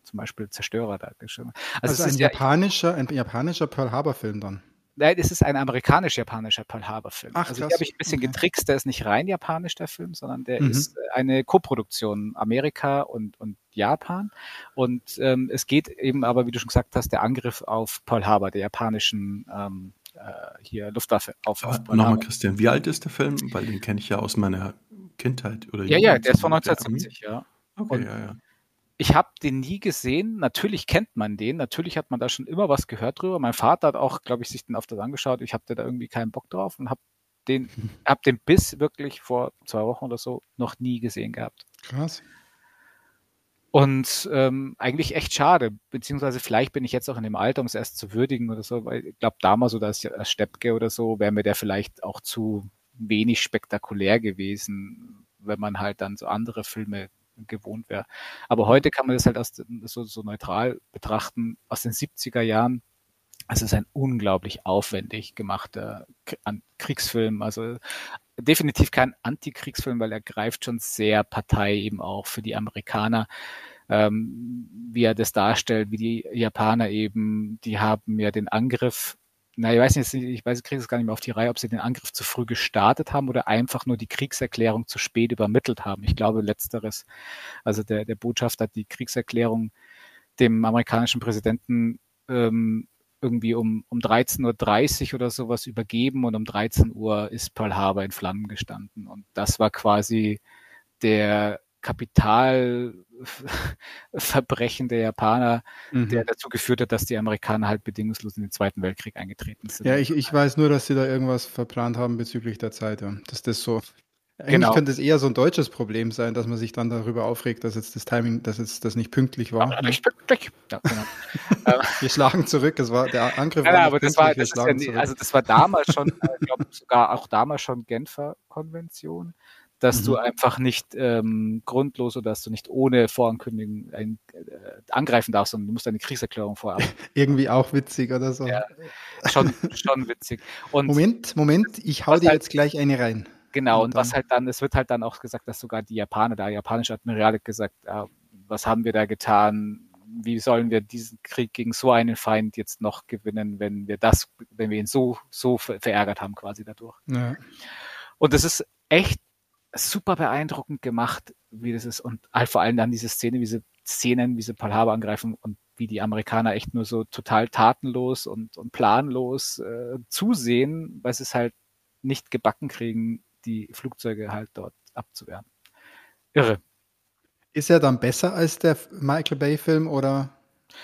zum Beispiel Zerstörer da geschrieben. Also, Also, es ein ist ja, japanischer, ein japanischer Pearl Harbor Film dann. Nein, es ist ein amerikanisch-japanischer Pearl Harbor Film. Ach, also hier habe ich ein bisschen Okay. getrickst, der ist nicht rein japanisch, der Film, sondern der Mhm. ist äh, eine Koproduktion Amerika und, und Japan. Und ähm, es geht eben aber, wie du schon gesagt hast, der Angriff auf Pearl Harbor, der japanischen ähm, äh, hier Luftwaffe auf, auf Pearl nochmal, Harbor. Christian, wie alt ist der Film? Weil den kenne ich ja aus meiner Kindheit. Oder Ja, ja, der ist von so der 1970, ja. Okay, Und- ja, ja. Ich habe den nie gesehen. Natürlich kennt man den. Natürlich hat man da schon immer was gehört drüber. Mein Vater hat auch, glaube ich, sich den öfters angeschaut. Ich hatte da irgendwie keinen Bock drauf und habe den, hab den bis wirklich vor zwei Wochen oder so noch nie gesehen gehabt. Krass. Und ähm, eigentlich echt schade, beziehungsweise vielleicht bin ich jetzt auch in dem Alter, um es erst zu würdigen oder so, weil ich glaube damals oder als als Steppke oder so, wäre mir der vielleicht auch zu wenig spektakulär gewesen, wenn man halt dann so andere Filme gewohnt wäre. Aber heute kann man das halt aus, so, so neutral betrachten, aus den 70er Jahren. Es ist ein unglaublich aufwendig gemachter Kriegsfilm, also definitiv kein Antikriegsfilm, weil er greift schon sehr Partei eben auch für die Amerikaner, ähm, wie er das darstellt, wie die Japaner eben, die haben ja den Angriff, na, ich weiß nicht, ich weiß, ich kriege es gar nicht mehr auf die Reihe, ob sie den Angriff zu früh gestartet haben oder einfach nur die Kriegserklärung zu spät übermittelt haben. Ich glaube, letzteres. Also der, der Botschafter hat die Kriegserklärung dem amerikanischen Präsidenten ähm, irgendwie um, um 13.30 Uhr oder sowas übergeben und um 13 Uhr ist Pearl Harbor in Flammen gestanden. Und das war quasi der Kapitalverbrechen der Japaner, Mhm. der dazu geführt hat, dass die Amerikaner halt bedingungslos in den Zweiten Weltkrieg eingetreten sind. Ja, ich, ich weiß nur, dass sie da irgendwas verplant haben bezüglich der Zeit. Ja. Dass das so. Eigentlich Genau. könnte es eher so ein deutsches Problem sein, dass man sich dann darüber aufregt, dass jetzt das Timing, dass jetzt das nicht pünktlich war. Aber nicht pünktlich. Ja, genau. Wir schlagen zurück. Es war der Angriff Ja, war aber das war, das ja, nie- also das war damals schon, ich glaube sogar auch damals schon Genfer Konvention, dass Mhm. du einfach nicht ähm, grundlos oder dass du nicht ohne Vorankündigung ein, äh, angreifen darfst, sondern du musst eine Kriegserklärung vorab. Irgendwie auch witzig oder so. Ja. schon, schon witzig. Und Moment, Moment, ich hau dir halt- jetzt gleich eine rein. Genau, Und und was halt dann, es wird halt dann auch gesagt, dass sogar die Japaner, der japanische Admiral hat gesagt, ja, was haben wir da getan? Wie sollen wir diesen Krieg gegen so einen Feind jetzt noch gewinnen, wenn wir das, wenn wir ihn so, so ver- verärgert haben quasi dadurch? Ja. Und es ist echt super beeindruckend gemacht, wie das ist. Und halt vor allem dann diese Szene, wie sie Szenen, wie sie Pearl Harbor angreifen und wie die Amerikaner echt nur so total tatenlos und, und planlos äh, zusehen, weil sie es halt nicht gebacken kriegen, die Flugzeuge halt dort abzuwehren. Irre. Ist er dann besser als der Michael Bay-Film oder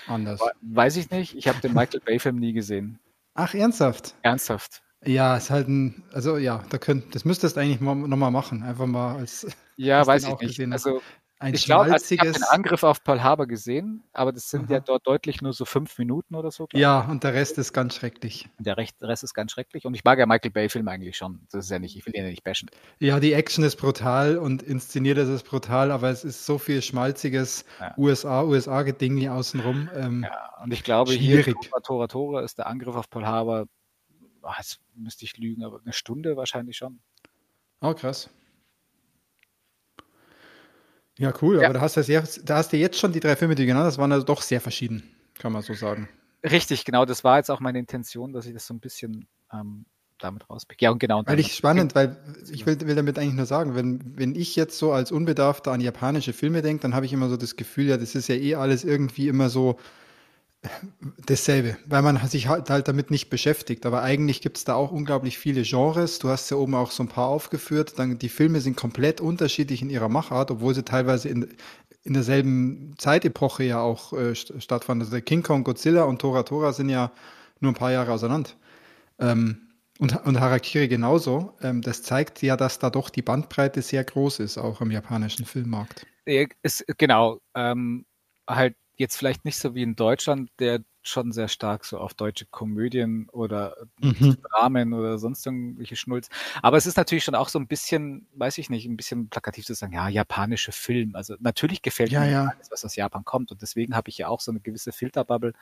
anders? We- Weiß ich nicht. Ich habe den Michael Bay-Film nie gesehen. Ach, ernsthaft? Ernsthaft. Ja, ist halt ein, also ja, da könnt, das müsstest du eigentlich mal, nochmal machen. Einfach mal als Ja, weiß den ich nicht. Also ein ich glaube, also ich habe den Angriff auf Pearl Harbor gesehen, aber das sind ja Aha. dort deutlich nur so fünf Minuten oder so. ja, und der Rest ist ganz schrecklich. Der Rest, Rest ist ganz schrecklich. Und ich mag ja Michael Bay-Filme eigentlich schon. Das ist ja nicht, ich will ihn ja nicht bashen. Ja, die Action ist brutal und inszeniert ist es brutal, aber es ist so viel schmalziges Ja. USA, USA-Gedingli außenrum. Ähm, Ja, und ich glaube, Schwierig. hier Tora, Tora Tora ist der Angriff auf Pearl Harbor, ah, jetzt müsste ich lügen, aber eine Stunde wahrscheinlich schon. Oh, krass. Ja, cool, Ja. aber da hast, du sehr, da hast du jetzt schon die drei Filme, die du genannt hast, waren also doch sehr verschieden, kann man so sagen. Richtig, genau. Das war jetzt auch meine Intention, dass ich das so ein bisschen ähm, damit rauspicke. Ja, und genau. und Weil ich spannend, weil ich will, will damit eigentlich nur sagen, wenn, wenn ich jetzt so als Unbedarfter an japanische Filme denke, dann habe ich immer so das Gefühl, ja, das ist ja eh alles irgendwie immer so Dasselbe, weil man sich halt, halt damit nicht beschäftigt. Aber eigentlich gibt es da auch unglaublich viele Genres. Du hast ja oben auch so ein paar aufgeführt. Dann, die Filme sind komplett unterschiedlich in ihrer Machart, obwohl sie teilweise in, in derselben Zeitepoche ja auch äh, stattfanden. Also King Kong, Godzilla und Tora Tora sind ja nur ein paar Jahre auseinander. Ähm, und, und Harakiri genauso. Ähm, das zeigt ja, dass da doch die Bandbreite sehr groß ist, auch im japanischen Filmmarkt. Ist, genau. Ähm, halt jetzt vielleicht nicht so wie in Deutschland, der schon sehr stark so auf deutsche Komödien oder mhm. Dramen oder sonst irgendwelche Schnulz. Aber es ist natürlich schon auch so ein bisschen, weiß ich nicht, ein bisschen plakativ zu sagen, ja, japanische Film. Also natürlich gefällt ja, mir ja. alles, was aus Japan kommt. Und deswegen habe ich ja auch so eine gewisse Filterbubble,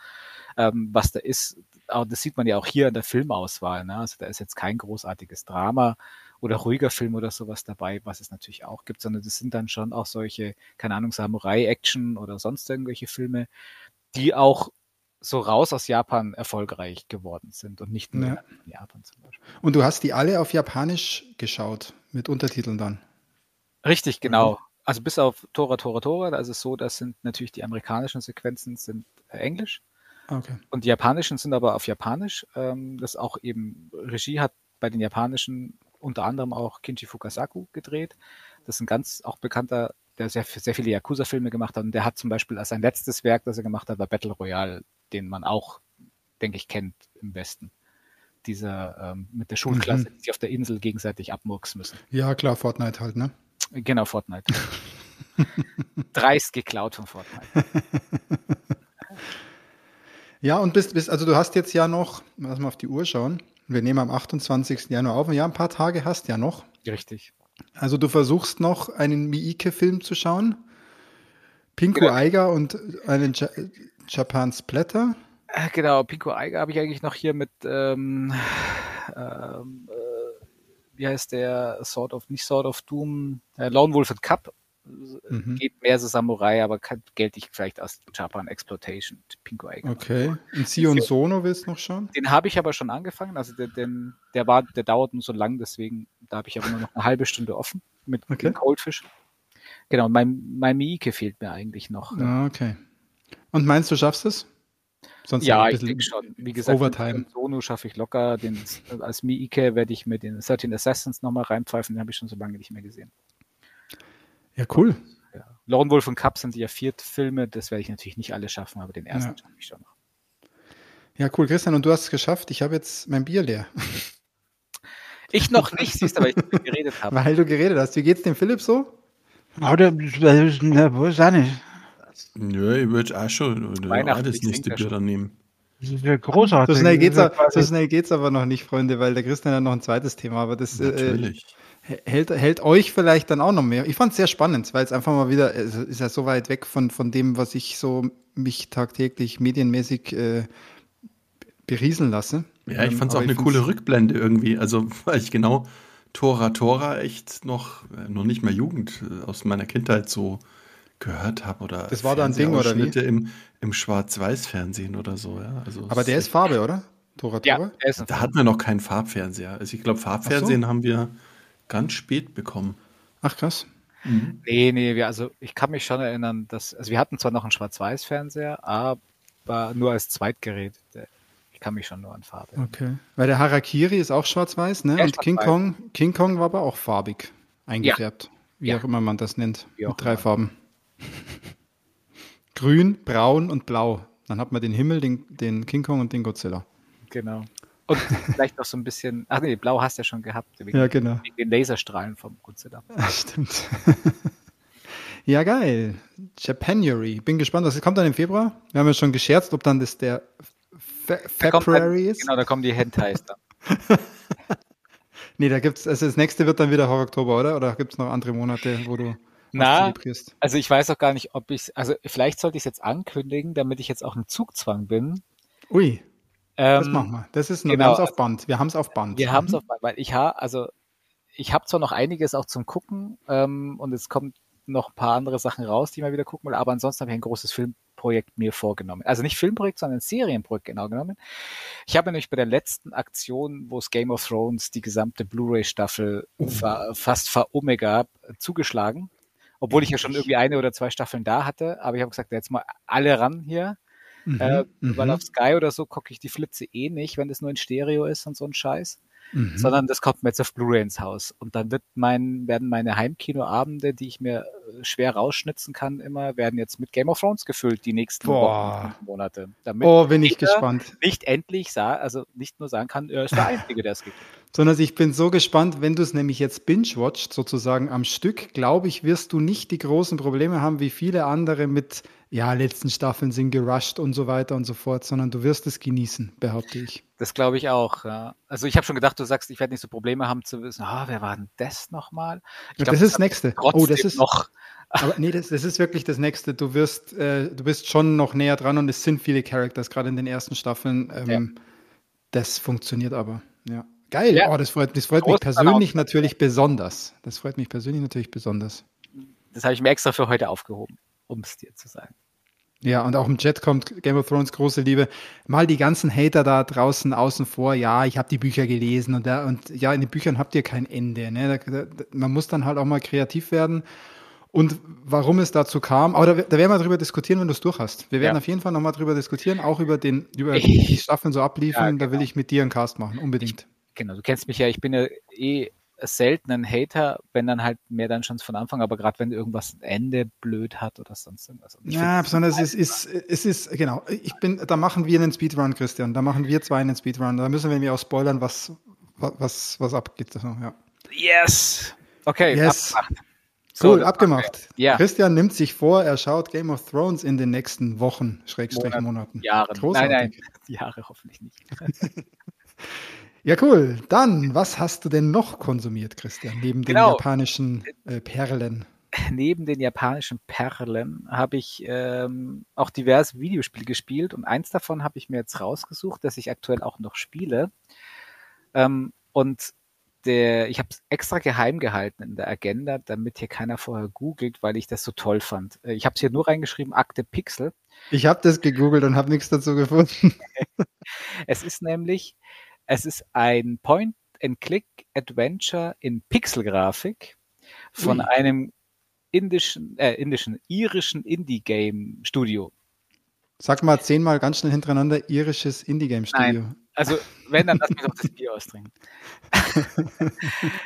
ähm, was da ist. Aber das sieht man ja auch hier in der Filmauswahl. Ne? Also da ist jetzt kein großartiges Drama oder ruhiger Film oder sowas dabei, was es natürlich auch gibt, sondern das sind dann schon auch solche, keine Ahnung, Samurai-Action oder sonst irgendwelche Filme, die auch so raus aus Japan erfolgreich geworden sind und nicht nur ja. in Japan zum Beispiel. Und du hast die alle auf Japanisch geschaut, mit Untertiteln dann? Richtig, genau. Mhm. Also bis auf Tora, Tora, Tora, da ist es so, das sind natürlich die amerikanischen Sequenzen sind äh, Englisch. Okay. Und die japanischen sind aber auf Japanisch. Ähm, das auch eben, Regie hat bei den japanischen unter anderem auch Kinji Fukasaku gedreht. Das ist ein ganz auch bekannter, der sehr, sehr viele Yakuza-Filme gemacht hat. Und der hat zum Beispiel als sein letztes Werk, das er gemacht hat, war Battle Royale, den man auch, denke ich, kennt im Westen. Dieser ähm, mit der Schulklasse, mhm. die sich auf der Insel gegenseitig abmurksen müssen. Ja, klar, Fortnite halt, ne? Genau, Fortnite. Dreist geklaut von Fortnite. ja, und bist, bist, also du hast jetzt ja noch, lass mal auf die Uhr schauen, wir nehmen am 28. Januar auf. Ja, ein paar Tage hast ja noch. Richtig. Also du versuchst noch einen Miike-Film zu schauen. Pinko genau. Eiger und einen ja Japan Splatter. Äh, genau, Pinko Eiger habe ich eigentlich noch hier mit, ähm, ähm, äh, wie heißt der, Sword of, nicht Sword of Doom, äh, Lone Wolf and Cup mhm. geht mehr so Samurai, aber kann, gelte ich vielleicht als Japan Exploitation, Pinko Eiger. Okay. Und Sion Sono willst du noch schauen? Den habe ich aber schon angefangen, also der, den, der war, der dauert nur so lang, deswegen, da habe ich aber nur noch eine halbe Stunde offen mit okay. Coldfish. Genau, mein, mein Miike fehlt mir eigentlich noch. Ah, okay. Und meinst du, schaffst es? Sonst ja, ich denke schon. Wie gesagt, Overtime. Sono schaffe ich locker. Den, als Miike werde ich mit den 13 Assassins nochmal reinpfeifen. Den habe ich schon so lange nicht mehr gesehen. Ja, cool. Ja. Lone Wolf und Cup sind ja vier Filme, das werde ich natürlich nicht alle schaffen, aber den ersten ja. schaffe ich schon noch. Ja, cool, Christian, und du hast es geschafft. Ich habe jetzt mein Bier leer. Ich noch nicht, siehst du, weil ich geredet habe. Weil du geredet hast. Wie geht's dem Philipp so? Oder, wo ist er nicht? Nö, ich würde auch schon oder das nächste Bier dann nehmen. Das ist ja großartig. So schnell geht's, so schnell geht's aber noch nicht, Freunde, weil der Christian hat noch ein zweites Thema, aber das äh, Natürlich. Äh, hält, hält euch vielleicht dann auch noch mehr. Ich fand es sehr spannend, weil es einfach mal wieder, es ist ja so weit weg von, von dem, was ich so mich tagtäglich medienmäßig äh, berieseln lasse. Ja, ich fand es auch eine coole Rückblende irgendwie. Also, weil ich genau Tora Tora echt noch, äh, noch nicht mehr Jugend äh, aus meiner Kindheit so gehört habe oder das war da ein Ding oder wie? im, im Schwarz-Weiß-Fernsehen oder so ja also aber der ist Farbe oder Tora Tora ja, da hatten wir noch keinen Farbfernseher also ich glaube Farbfernsehen so. haben wir ganz spät bekommen. Ach krass. Mhm. Nee, nee, wir, also ich kann mich schon erinnern, dass, also wir hatten zwar noch einen Schwarz-Weiß-Fernseher, aber nur als Zweitgerät. Ich kann mich schon nur an Farbe. Okay. Weil der Harakiri ist auch schwarz-weiß, ne? Und King Kong, King Kong war aber auch farbig eingefärbt. Ja. Wie ja. auch immer man das nennt. Wie mit drei immer. Farben. Grün, braun und blau. Dann hat man den Himmel, den, den King Kong und den Godzilla. Genau. Und vielleicht noch so ein bisschen, ach nee, blau hast du ja schon gehabt. Wegen, ja, genau. Wegen den Laserstrahlen vom Godzilla. Ach, stimmt. ja, geil. Japanuary. Bin gespannt, was kommt dann im Februar? Wir haben ja schon gescherzt, ob dann das der Fe February ist. Genau, da kommen die Hentais dann. nee, da gibt's, also das nächste wird dann wieder Horror Oktober, oder? Oder gibt es noch andere Monate, wo du na, also ich weiß auch gar nicht, ob ich, also vielleicht sollte ich es jetzt ankündigen, damit ich jetzt auch im Zugzwang bin. Ui. Ähm, das machen wir. Das ist, genau, wir haben es auf Band. Wir haben es auf Band. Wir haben es auf Band, weil ich habe, also ich habe zwar noch einiges auch zum Gucken ähm, und es kommt noch ein paar andere Sachen raus, die mal wieder gucken will, aber ansonsten habe ich ein großes Filmprojekt mir vorgenommen. Also nicht Filmprojekt, sondern ein Serienprojekt genau genommen. Ich habe nämlich bei der letzten Aktion, wo es Game of Thrones die gesamte Blu-ray-Staffel uh. fast veromega zugeschlagen, obwohl ich ja schon irgendwie eine oder zwei Staffeln da hatte, aber ich habe gesagt, jetzt mal alle ran hier Mhm, äh, weil mhm. auf Sky oder so gucke ich die Flitze eh nicht, wenn es nur in Stereo ist und so ein Scheiß. Mhm. Sondern das kommt mir jetzt auf Blu-ray ins Haus. Und dann wird mein, werden meine Heimkinoabende, die ich mir äh, schwer rausschnitzen kann, immer, werden jetzt mit Game of Thrones gefüllt, die nächsten. Wochen, Monate. Damit oh, bin ich gespannt. Nicht endlich sah, also nicht nur sagen kann, er ist der Einzige, der es gibt. Sondern ich bin so gespannt, wenn du es nämlich jetzt binge-watcht, sozusagen am Stück, glaube ich, wirst du nicht die großen Probleme haben, wie viele andere mit ja, letzten Staffeln sind gerusht und so weiter und so fort, sondern du wirst es genießen, behaupte ich. Das glaube ich auch, ja. Also ich habe schon gedacht, du sagst, ich werde nicht so Probleme haben zu wissen, ah, wer war denn das nochmal? Ja, das ist das Nächste. Oh, das ist noch. Aber nee, das, das ist wirklich das Nächste. Du wirst, äh, du bist schon noch näher dran und es sind viele Characters, gerade in den ersten Staffeln. Ähm, ja. Das funktioniert aber, ja. Geil, ja. oh, das freut, das freut mich persönlich natürlich besonders. Das freut mich persönlich natürlich besonders. Das habe ich mir extra für heute aufgehoben, um es dir zu sagen. Ja, und auch im Chat kommt Game of Thrones große Liebe. Mal die ganzen Hater da draußen außen vor. Ja, ich habe die Bücher gelesen und, da, und ja, in den Büchern habt ihr kein Ende. Ne? Da, da, man muss dann halt auch mal kreativ werden. Und warum es dazu kam, aber da, da werden wir drüber diskutieren, wenn du es durch hast. Wir werden ja. auf jeden Fall nochmal drüber diskutieren, auch über den, über die Staffeln so abliefern. Ja, genau. Da will genau. ich mit dir einen Cast machen, unbedingt. Ich, genau, du kennst mich ja, ich bin ja eh selten ein Hater, wenn dann halt mehr dann schon von Anfang, aber gerade wenn irgendwas ein Ende blöd hat oder sonst irgendwas. Ja, besonders es ist, es ist, genau, ich bin, da machen wir einen Speedrun, Christian, da machen wir zwei einen Speedrun, da müssen wir mir auch spoilern, was, was, was abgeht. Also, ja. Yes! Okay, yes. abgemacht. So, cool, abgemacht. Okay. Christian nimmt sich vor, er schaut Game of Thrones in den nächsten Wochen, Schrägstrich Monaten. Monaten. Jahren. Großartig. Nein, nein, Jahre hoffentlich nicht. Ja, cool. Dann, was hast du denn noch konsumiert, Christian, neben genau. den japanischen äh, Perlen? Neben den japanischen Perlen habe ich ähm, auch diverse Videospiele gespielt und eins davon habe ich mir jetzt rausgesucht, das ich aktuell auch noch spiele. Ähm, und der, ich habe es extra geheim gehalten in der Agenda, damit hier keiner vorher googelt, weil ich das so toll fand. Äh, ich habe es hier nur reingeschrieben, Akte Pixel. Ich habe das gegoogelt und habe nichts dazu gefunden. es ist nämlich es ist ein Point-and-Click-Adventure in Pixelgrafik von Ui. einem indischen, äh, indischen, irischen Indie-Game-Studio. Sag mal zehnmal ganz schnell hintereinander irisches Indie-Game-Studio. Also, wenn, dann lass mich doch das Bier austrinken.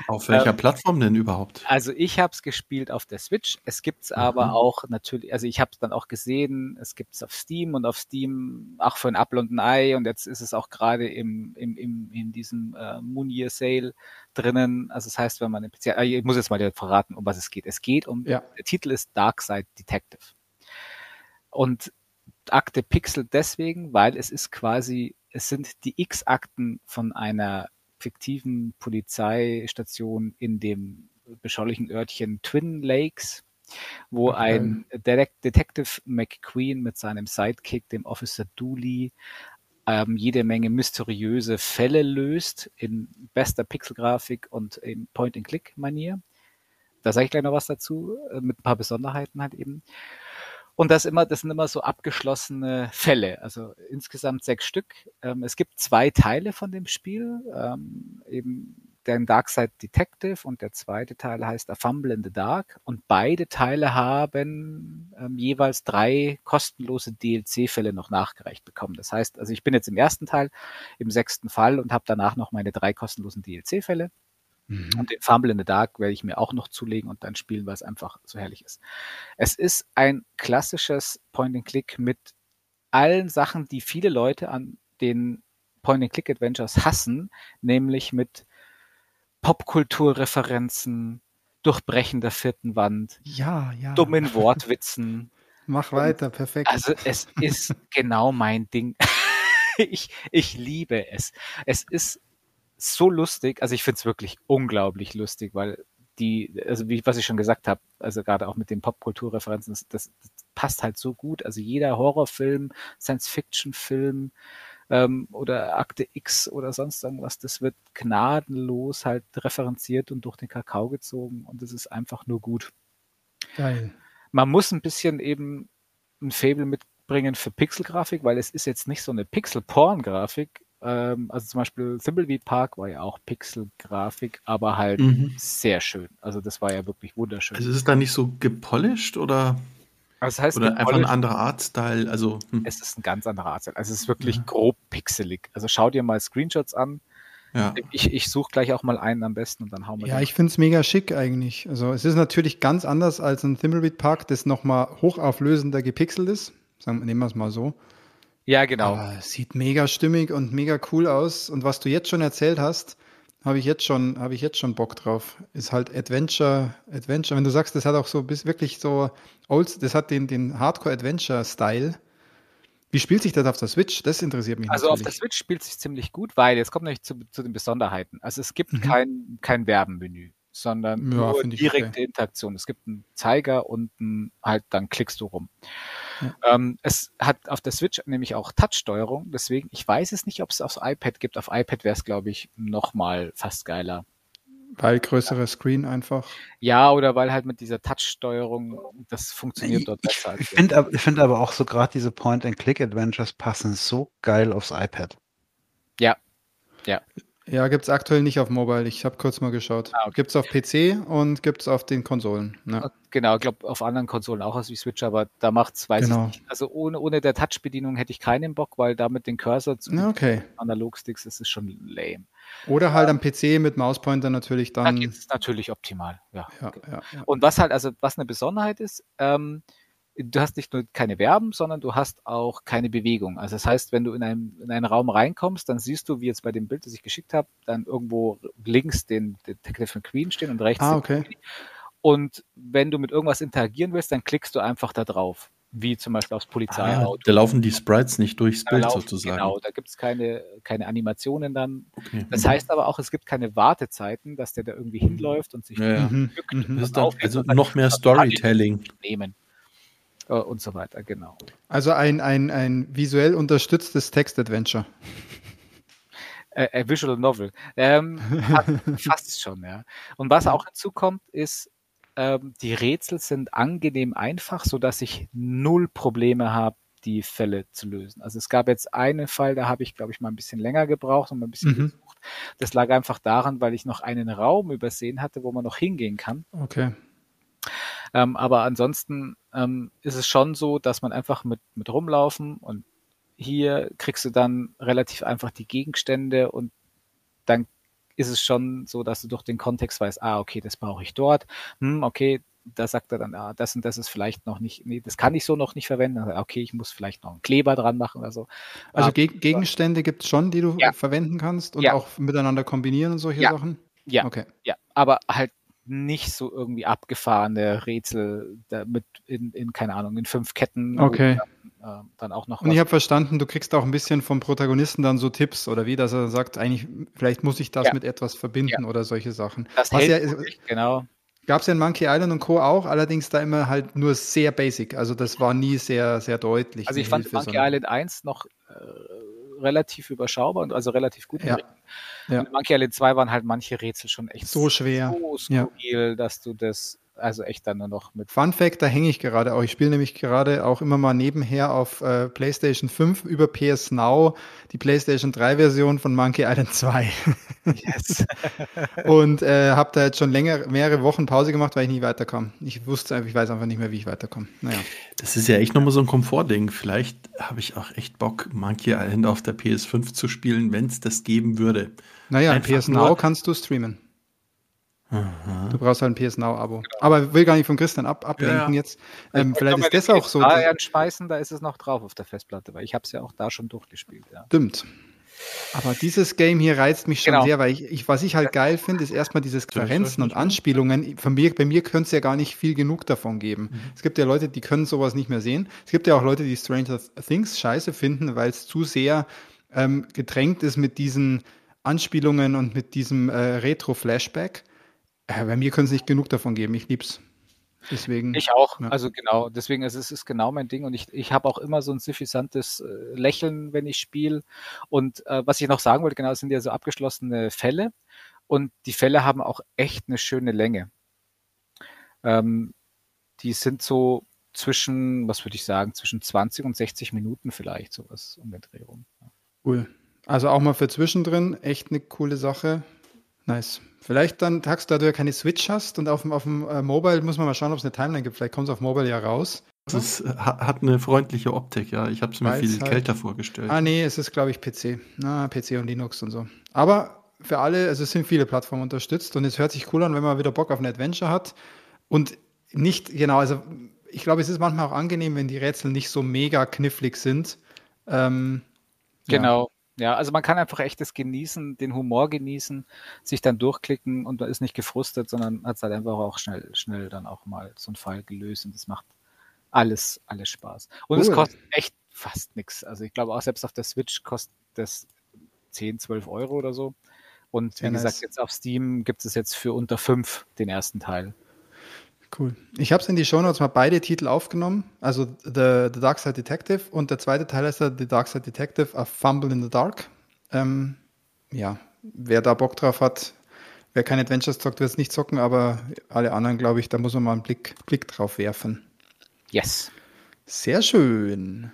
auf welcher ähm, Plattform denn überhaupt? Also, ich habe es gespielt auf der Switch. Es gibt es mhm. aber auch natürlich, also ich habe es dann auch gesehen, es gibt es auf Steam und auf Steam auch für ein Apple und ein Ei und jetzt ist es auch gerade im, im, im, in diesem äh, Moon Year Sale drinnen. Also, das heißt, wenn man den PC, äh, ich muss jetzt mal verraten, um was es geht. Es geht um, ja. der Titel ist Dark Side Detective. Und Akte Pixel deswegen, weil es ist quasi es sind die X-Akten von einer fiktiven Polizeistation in dem beschaulichen Örtchen Twin Lakes, wo okay. ein Detective McQueen mit seinem Sidekick, dem Officer Dooley, ähm, jede Menge mysteriöse Fälle löst in bester Pixelgrafik und in Point-and-Click-Manier. Da sage ich gleich noch was dazu, äh, mit ein paar Besonderheiten halt eben. Und das immer, das sind immer so abgeschlossene Fälle, also insgesamt sechs Stück. Ähm, es gibt zwei Teile von dem Spiel, ähm, eben der Darkside Detective und der zweite Teil heißt A Fumble in the Dark. Und beide Teile haben ähm, jeweils drei kostenlose DLC-Fälle noch nachgereicht bekommen. Das heißt, also ich bin jetzt im ersten Teil, im sechsten Fall und habe danach noch meine drei kostenlosen DLC-Fälle. Mhm. Und den Fumble in the Dark werde ich mir auch noch zulegen und dann spielen, weil es einfach so herrlich ist. Es ist ein klassisches Point-and-Click mit allen Sachen, die viele Leute an den Point-and-Click-Adventures hassen, nämlich mit Popkulturreferenzen, Durchbrechen der vierten Wand, ja, ja. dummen Wortwitzen. Mach weiter, perfekt. Also es ist genau mein Ding. ich, ich liebe es. Es ist so lustig. Also ich finde es wirklich unglaublich lustig, weil die, also wie was ich schon gesagt habe, also gerade auch mit den Popkulturreferenzen, das, das, das passt halt so gut. Also jeder Horrorfilm, Science-Fiction-Film ähm, oder Akte X oder sonst irgendwas, das wird gnadenlos halt referenziert und durch den Kakao gezogen und es ist einfach nur gut. Geil. Man muss ein bisschen eben ein Fable mitbringen für Pixelgrafik, weil es ist jetzt nicht so eine Pixel-Porn-Grafik, ähm, also zum Beispiel Thimbleweed Park war ja auch Pixel-Grafik, aber halt mhm. sehr schön. Also das war ja wirklich wunderschön. Also ist es da nicht so gepolished oder? Also das heißt, Oder einfach ein anderer Artstyle. Also, hm, Es ist ein ganz anderer Art. Also es ist wirklich Ja. grob pixelig. Also schau dir mal Screenshots an. ja. Ich, ich suche gleich auch mal einen am besten und dann hauen wir Ja, den. ich finde es mega schick eigentlich. Also es ist natürlich ganz anders als ein Thimbleweed Park, das nochmal hochauflösender gepixelt ist. Sagen, nehmen wir es mal so. Ja, genau. Aber sieht mega stimmig und mega cool aus. Und was du jetzt schon erzählt hast, habe ich jetzt schon, habe ich jetzt schon Bock drauf. Ist halt Adventure, Adventure. Wenn du sagst, das hat auch so bis wirklich so old, das hat den, den Hardcore-Adventure-Style. Wie spielt sich das auf der Switch? Das interessiert mich Also auf der natürlich. Switch spielt sich ziemlich gut, weil jetzt kommt nämlich zu, zu den Besonderheiten. Also es gibt Mhm. kein, kein Werbenmenü, sondern Ja, nur direkte okay. Interaktion. Es gibt einen Zeiger und ein, halt dann klickst du rum. Ja. Ähm, es hat auf der Switch nämlich auch Touch-Steuerung, deswegen, ich weiß es nicht, ob es aufs iPad gibt. Auf iPad wäre es, glaube ich, nochmal fast geiler. Weil größere Screen einfach. Ja, oder weil halt mit dieser Touch-Steuerung, das funktioniert Ich, dort ich, besser. als ich finde aber, ich find aber auch so gerade diese Point-and-Click-Adventures passen so geil aufs iPad. Ja, gibt es aktuell nicht auf Mobile. Ich habe kurz mal geschaut. Ah, okay. Gibt es auf PC und gibt es auf den Konsolen. Ne? Genau, ich glaube auf anderen Konsolen auch aus wie Switch, aber da macht's, weiß Genau. ich nicht. Also ohne, ohne der Touch-Bedienung hätte ich keinen Bock, weil da mit den Cursor zu Na, okay. Analogsticks ist es schon lame. Oder halt am PC mit Mauspointer natürlich Da dann. geht's natürlich optimal, ja. Ja, ja, ja. Und was halt, also was eine Besonderheit ist, ähm, du hast nicht nur keine Verben, sondern du hast auch keine Bewegung. Also das heißt, wenn du in einen, in einen Raum reinkommst, dann siehst du, wie jetzt bei dem Bild, das ich geschickt habe, dann irgendwo links den Detective Queen stehen und rechts Ah, okay. Und wenn du mit irgendwas interagieren willst, dann klickst du einfach da drauf. Wie zum Beispiel aufs Ah, Polizeiauto. da laufen die Sprites nicht durchs Da Bild laufen- sozusagen. Genau, da gibt es keine, keine Animationen dann. Okay. Das heißt aber auch, es gibt keine Wartezeiten, dass der da irgendwie hinläuft und sich Ja, ja. Mhm, und also noch mehr Storytelling. nehmen. Äh, Und so weiter, genau. Also ein, ein, ein visuell unterstütztes Text-Adventure. Äh, äh, Visual Novel. Ähm, fast schon, ja. Und was auch hinzukommt, ist, ähm, die Rätsel sind angenehm einfach, sodass ich null Probleme habe, die Fälle zu lösen. Also es gab jetzt einen Fall, da habe ich, glaube ich, mal ein bisschen länger gebraucht und mal ein bisschen Mhm. gesucht. Das lag einfach daran, weil ich noch einen Raum übersehen hatte, wo man noch hingehen kann. Okay. Ähm, aber ansonsten ähm, ist es schon so, dass man einfach mit, mit rumlaufen und hier kriegst du dann relativ einfach die Gegenstände und dann ist es schon so, dass du durch den Kontext weißt, ah, okay, das brauche ich dort. Hm, okay, da sagt er dann, ah, das und das ist vielleicht noch nicht, nee, das kann ich so noch nicht verwenden. Er, okay, ich muss vielleicht noch einen Kleber dran machen oder so. Also Ah, Geg Gegenstände gibt es schon, die du Ja. verwenden kannst und Ja. auch miteinander kombinieren und solche Ja. Sachen? ja, Okay. ja, aber halt nicht so irgendwie abgefahrene Rätsel mit in, in, keine Ahnung, in fünf Ketten. Okay. Äh, dann auch noch Und ich habe verstanden, du kriegst auch ein bisschen vom Protagonisten dann so Tipps oder wie, dass er sagt, eigentlich, vielleicht muss ich das Ja. mit etwas verbinden oder solche Sachen. Das Was hält ja, wirklich, genau. gab es ja in Monkey Island und Co. auch, allerdings da immer halt nur sehr basic. Also das war nie sehr, sehr deutlich. Also ich fand Hilfe, Monkey Island 1 noch äh, relativ überschaubar und also relativ gut. Ja. Ja. Monkey Island 2 waren halt manche Rätsel schon echt So schwer. so Ja. skurril, dass du das also echt dann nur noch mit Fun Fact, da hänge ich gerade auch. Ich spiele nämlich gerade auch immer mal nebenher auf äh, PlayStation 5 über PS Now die PlayStation 3 Version von Monkey Island 2 yes. und äh, habe da jetzt schon länger, mehrere Wochen Pause gemacht, weil ich nie weiterkam. Ich wusste einfach, ich weiß einfach nicht mehr, wie ich weiterkomme. Naja. Das ist ja echt nochmal so ein Komfortding. Vielleicht habe ich auch echt Bock, Monkey Island auf der PS5 zu spielen, wenn es das geben würde. Naja, in Einfach PS Now kannst du streamen. Aha. Du brauchst halt ein PS Now-Abo. Aber will gar nicht von Christian ab, ablenken Ja, jetzt. Ähm, vielleicht ist das auch so. Speisen, da ist es noch drauf auf der Festplatte, weil ich habe es ja auch da schon durchgespielt. Ja. Stimmt. Aber dieses Game hier reizt mich schon Genau. sehr, weil ich, ich was ich halt geil finde, ist erstmal dieses Referenzen und? Anspielungen. Von mir, bei mir könnte es ja gar nicht viel genug davon geben. Mhm. Es gibt ja Leute, die können sowas nicht mehr sehen. Es gibt ja auch Leute, die Stranger Things scheiße finden, weil es zu sehr ähm, getränkt ist mit diesen Anspielungen und mit diesem äh, Retro-Flashback. Äh, bei mir können es nicht genug davon geben. Ich lieb's. Deswegen. Ich auch, Ja. also genau, deswegen ist es ist genau mein Ding und ich, ich habe auch immer so ein suffisantes äh, Lächeln, wenn ich spiele. Und äh, was ich noch sagen wollte, genau, es sind ja so abgeschlossene Fälle und die Fälle haben auch echt eine schöne Länge. Ähm, die sind so zwischen, was würde ich sagen, zwischen 20 und 60 Minuten vielleicht, sowas um den Dreh rum. Cool. Also auch mal für zwischendrin echt eine coole Sache. Nice. Vielleicht dann, Tax, da du ja keine Switch hast und auf dem, auf dem äh, Mobile muss man mal schauen, ob es eine Timeline gibt. Vielleicht kommt es auf Mobile ja raus. Es ist, hat eine freundliche Optik, ja. Ich habe es mir Weil's viel halt- kälter vorgestellt. Ah, nee, es ist, glaube ich, PC. Na, PC und Linux und so. Aber für alle, also es sind viele Plattformen unterstützt und es hört sich cool an, wenn man wieder Bock auf ein Adventure hat. Und nicht, genau, also ich glaube, es ist manchmal auch angenehm, wenn die Rätsel nicht so mega knifflig sind. Ähm. Genau. Ja, also man kann einfach echtes genießen, den Humor genießen, sich dann durchklicken und man ist nicht gefrustet, sondern hat es halt einfach auch schnell, schnell dann auch mal so einen Fall gelöst und das macht alles, alles Spaß. Und es Cool. kostet echt fast nichts. Also ich glaube auch selbst auf der Switch kostet das 10, 12 Euro oder so. Und wie Sehr gesagt, nice. jetzt auf Steam gibt es jetzt für unter 5 den ersten Teil. Cool. Ich habe es in die Shownotes mal beide Titel aufgenommen. Also The, the Dark Side Detective und der zweite Teil ist ja The Dark Side Detective, A Fumble in the Dark. Ähm, ja, wer da Bock drauf hat, wer kein Adventures zockt, wird es nicht zocken, aber alle anderen, glaube ich, da muss man mal einen Blick, Blick drauf werfen. Yes. Sehr schön.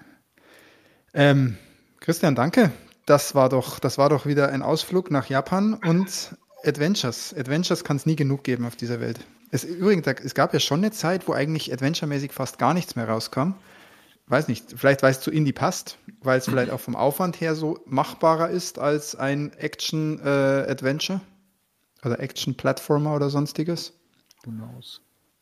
Ähm, Christian, danke. Das war doch, das war doch wieder ein Ausflug nach Japan und Adventures. Adventures kann es nie genug geben auf dieser Welt. Es, übrigens, es gab ja schon eine Zeit, wo eigentlich Adventure-mäßig fast gar nichts mehr rauskam. Weiß nicht, vielleicht weil es zu Indie passt, weil es vielleicht auch vom Aufwand her so machbarer ist als ein Action-Adventure oder Action-Plattformer oder sonstiges. Knows?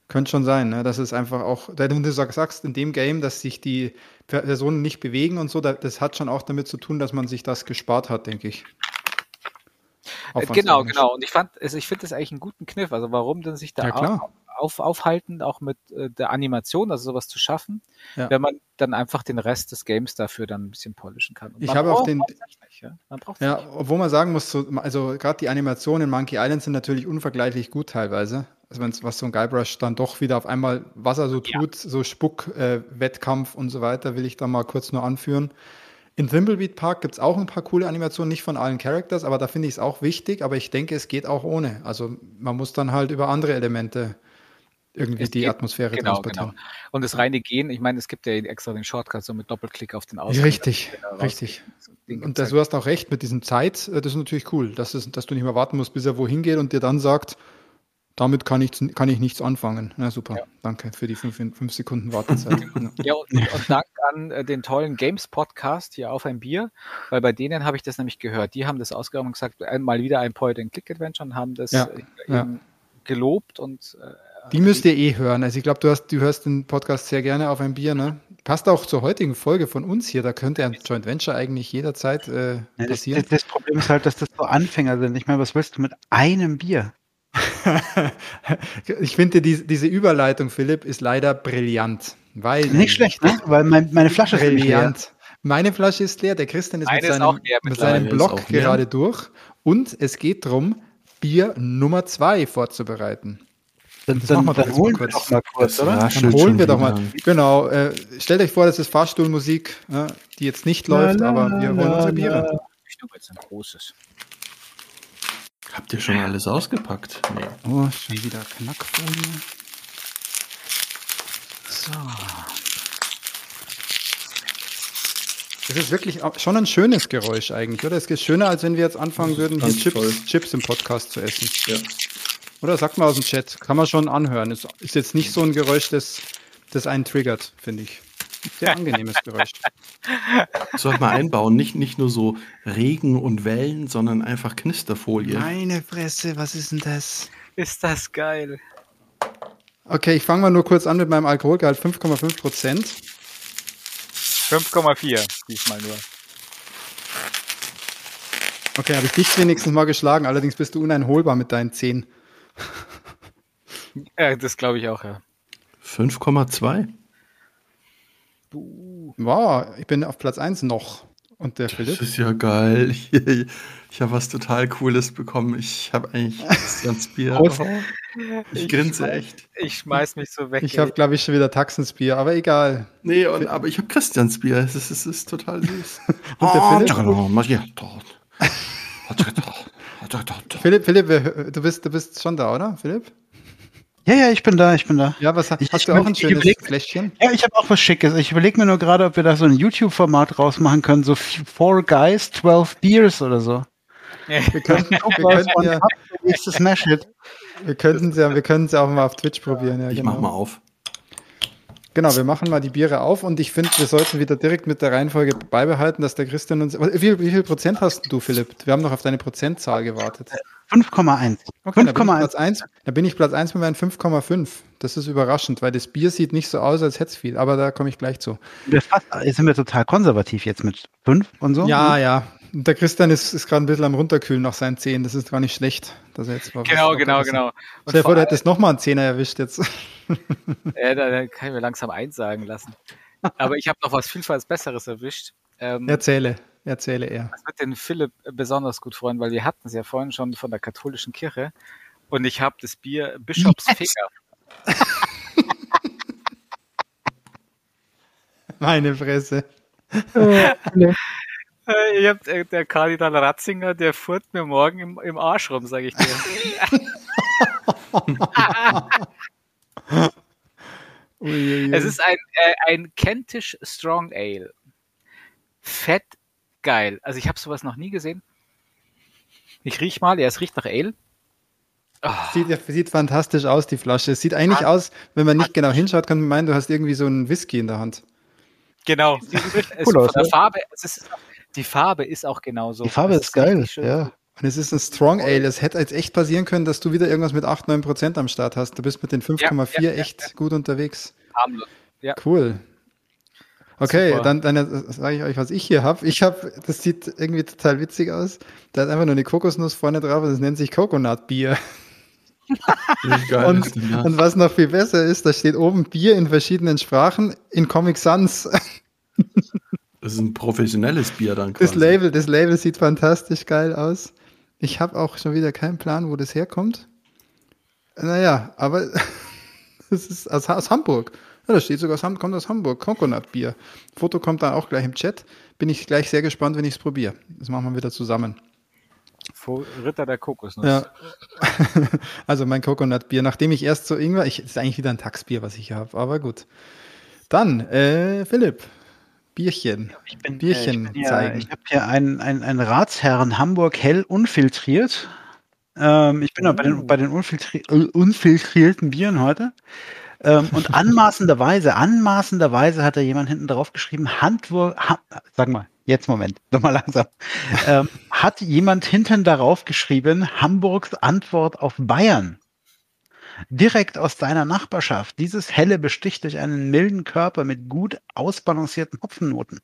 Könnte schon sein, ne? dass es einfach auch, wenn du sag- sagst in dem Game, dass sich die Per- Personen nicht bewegen und so, da- das hat schon auch damit zu tun, dass man sich das gespart hat, denke ich. Genau, genau. Und ich fand, also ich finde das eigentlich einen guten Kniff. Also warum denn sich da Ja, klar. auf, aufhalten, auch mit äh, der Animation, also sowas zu schaffen, Ja. wenn man dann einfach den Rest des Games dafür dann ein bisschen polischen kann. Und Ich habe auch den- nicht, ja? Man Ja, obwohl man sagen muss, so, also gerade die Animationen in Monkey Island sind natürlich unvergleichlich gut teilweise. Also wenn's, was so ein Guybrush dann doch wieder auf einmal, was er so tut, so Spuck, äh, Wettkampf und so weiter, will ich da mal kurz nur anführen. In Thimbleweed Park gibt es auch ein paar coole Animationen, nicht von allen Characters, aber da finde ich es auch wichtig, aber ich denke, es geht auch ohne. Also man muss dann halt über andere Elemente irgendwie Es die geht- Atmosphäre Genau, transportieren. genau. Und das reine Gehen, ich meine, es gibt ja extra den Shortcut so mit Doppelklick auf den Ausgang. Richtig, richtig. Und das, du hast auch recht mit diesem Zeit, äh, das ist natürlich cool, dass, es, dass du nicht mehr warten musst, bis er wohin geht und dir dann sagt, damit kann ich, kann ich nichts anfangen. Na super, Ja. danke für die fünf, fünf Sekunden Wartezeit. Ja. Und, und Dank an äh, den tollen Games Podcast hier auf ein Bier, weil bei denen habe ich das nämlich gehört. Die haben das ausgegraben und gesagt, einmal wieder ein Point-and-Click-Adventure und haben das Ja, äh, ja. eben gelobt und äh, Die müsst ihr eh hören. Also ich glaube, du, hast, du hörst den Podcast sehr gerne auf ein Bier. Ne? Passt auch zur heutigen Folge von uns hier. Da könnte ein Joint Venture eigentlich jederzeit äh, Ja, das, passieren. das, das Problem ist halt, dass das so Anfänger sind. Ich meine, was willst du mit einem Bier? ich finde, die, diese Überleitung, Philipp, ist leider brillant. Weil Nicht schlecht, ne? Weil mein, meine Flasche ist nämlich leer. Brillant. Meine Flasche ist leer, der Christian ist Meine mit ist seinem, leer mit seinem Ist leer. gerade durch und es geht darum, Bier Nummer zwei vorzubereiten. Dann, Das dann, machen wir dann doch holen jetzt wir mal doch mal kurz, Das oder? Dann holen wir doch mal. Genau, äh, stellt euch vor, das ist Fahrstuhlmusik, ja, die jetzt nicht läuft, La, la, aber wir holen unsere Biere. ich glaube jetzt ein großes. Habt ihr schon alles ausgepackt? Nee. Oh, schon wieder Knackfolie. So. Das ist wirklich schon ein schönes Geräusch eigentlich, oder? Es ist schöner, als wenn wir jetzt anfangen würden, hier Chips. Chips im Podcast zu essen. Ja. Oder sagt mal aus dem Chat, kann man schon anhören. Ist, ist jetzt nicht so ein Geräusch, das, das einen triggert, finde ich. Sehr angenehmes Geräusch. Sollte man einbauen, nicht, nicht nur so Regen und Wellen, sondern einfach Knisterfolie. Meine Fresse, was ist denn das? Ist das geil. Okay, ich fange mal nur kurz an mit meinem Alkoholgehalt, 5,5 Prozent. 5,4 diesmal nur. Okay, habe ich dich wenigstens mal geschlagen, allerdings bist du uneinholbar mit deinen 10. Äh, das glaube ich auch, ja. 5,2? Wow, ich bin auf Platz 1 noch. Und der Philipp? Das ist ja geil. Ich, ich habe was total Cooles bekommen. Ich habe eigentlich Christians Bier. Ich Ich grinse schmeiß- echt. Ich schmeiß mich so weg. Ich habe, glaube ich, schon wieder Taxensbier, aber egal. Nee, und, aber ich habe Christians Bier. Es ist, es ist total süß. Und der Philipp? Philipp, Philipp, wir- du bist, du bist schon da, oder, Philipp? Ja, ja, ich bin da, ich bin da. Ja, was hast Ich- hast ich du auch ein schönes überleg- Fläschchen? Ja, ich habe auch was Schickes. Ich überlege mir nur gerade, ob wir da so ein YouTube-Format rausmachen können, so Four Guys, 12 Beers oder so. Wir könnten, wir könnten ja, nächstes Smash Hit. wir könnten ja, wir können es ja auch mal auf Twitch probieren. Ja, Ich genau. mach mal auf. Genau, wir machen mal die Biere auf und ich finde, wir sollten wieder direkt mit der Reihenfolge beibehalten, dass der Christian uns. Wie wie viel Prozent hast du, Philipp? Wir haben noch auf deine Prozentzahl gewartet. 5,1. Okay, da bin, ich Platz 1, da bin ich Platz 1 mit meinen 5,5. Das ist überraschend, weil das Bier sieht nicht so aus, als hätte es viel, aber da komme ich gleich zu. Wir fast, jetzt sind wir total konservativ jetzt mit 5 und so. Ja, ja. Der Christian ist, ist gerade ein bisschen am runterkühlen nach seinen 10. Das ist gar nicht schlecht, dass er jetzt Genau, genau, genau. Stell dir vor, du hättest nochmal einen Zehner erwischt jetzt. ja, da, da kann ich mir langsam eins sagen lassen. Aber ich habe noch was vielfalt Besseres erwischt. Ähm, erzähle, erzähle er. Das wird den Philipp besonders gut freuen, weil wir hatten es ja vorhin schon von der katholischen Kirche und ich habe das Bier Bischofsfinger. Meine Fresse. Ich hab, äh, der Kardinal Ratzinger, der furt mir morgen im, im Arsch rum, sage ich dir. es ist ein, äh, ein Kentish Strong Ale. Fett geil. Also ich habe sowas noch nie gesehen. Ich riech mal, ja, es riecht nach Ale. Oh. Sieht, sieht fantastisch aus, die Flasche. Es sieht eigentlich aus, wenn man nicht genau hinschaut, kann man meinen, du hast irgendwie so einen Whisky in der Hand. Genau. es, cool von der Farbe, es ist, die Farbe ist auch genauso. Die Farbe ist, ist geil, ja. Und es ist ein Strong Ale. Es hätte jetzt echt passieren können, dass du wieder irgendwas mit 8, 9 Prozent am Start hast. Du bist mit den 5,4 ja, ja, echt ja, gut unterwegs. Ja. Cool. Okay, Super. dann, dann sage ich euch, was ich hier habe. Ich habe, das sieht irgendwie total witzig aus. Da ist einfach nur eine Kokosnuss vorne drauf und das nennt sich Coconut Bier. und, und, was noch viel besser ist, da steht oben Bier in verschiedenen Sprachen in Comic Sans. Das ist ein professionelles Bier dann quasi. Das Label, das Label sieht fantastisch geil aus. Ich habe auch schon wieder keinen Plan, wo das herkommt. Naja, aber das ist aus, aus Hamburg. Ja, das steht sogar aus, kommt aus Hamburg. Coconut Bier. Foto kommt dann auch gleich im Chat. Bin ich gleich sehr gespannt, wenn ich es probiere. Das machen wir wieder zusammen. Ritter der Kokosnuss. Ja. also mein Coconut Bier, nachdem ich erst so Ingwer, ich, das ist eigentlich wieder ein Taxbier, was ich hier habe, aber gut. Dann, äh, Philipp, Bierchen. Ich bin, Bierchen äh, ich zeigen. Ja, ich habe hier einen, einen, einen Ratsherren Hamburg hell unfiltriert. Ähm, ich bin oh. bei den, bei den unfiltri unfiltrierten Bieren heute. Ähm, und anmaßenderweise, anmaßenderweise hat da jemand hinten drauf geschrieben, Handwurf, ha, sag mal, jetzt Moment, nochmal langsam. Ähm, hat jemand hinten darauf geschrieben, Hamburgs Antwort auf Bayern? direkt aus deiner Nachbarschaft. Dieses Helle besticht durch einen milden Körper mit gut ausbalancierten Hopfennoten,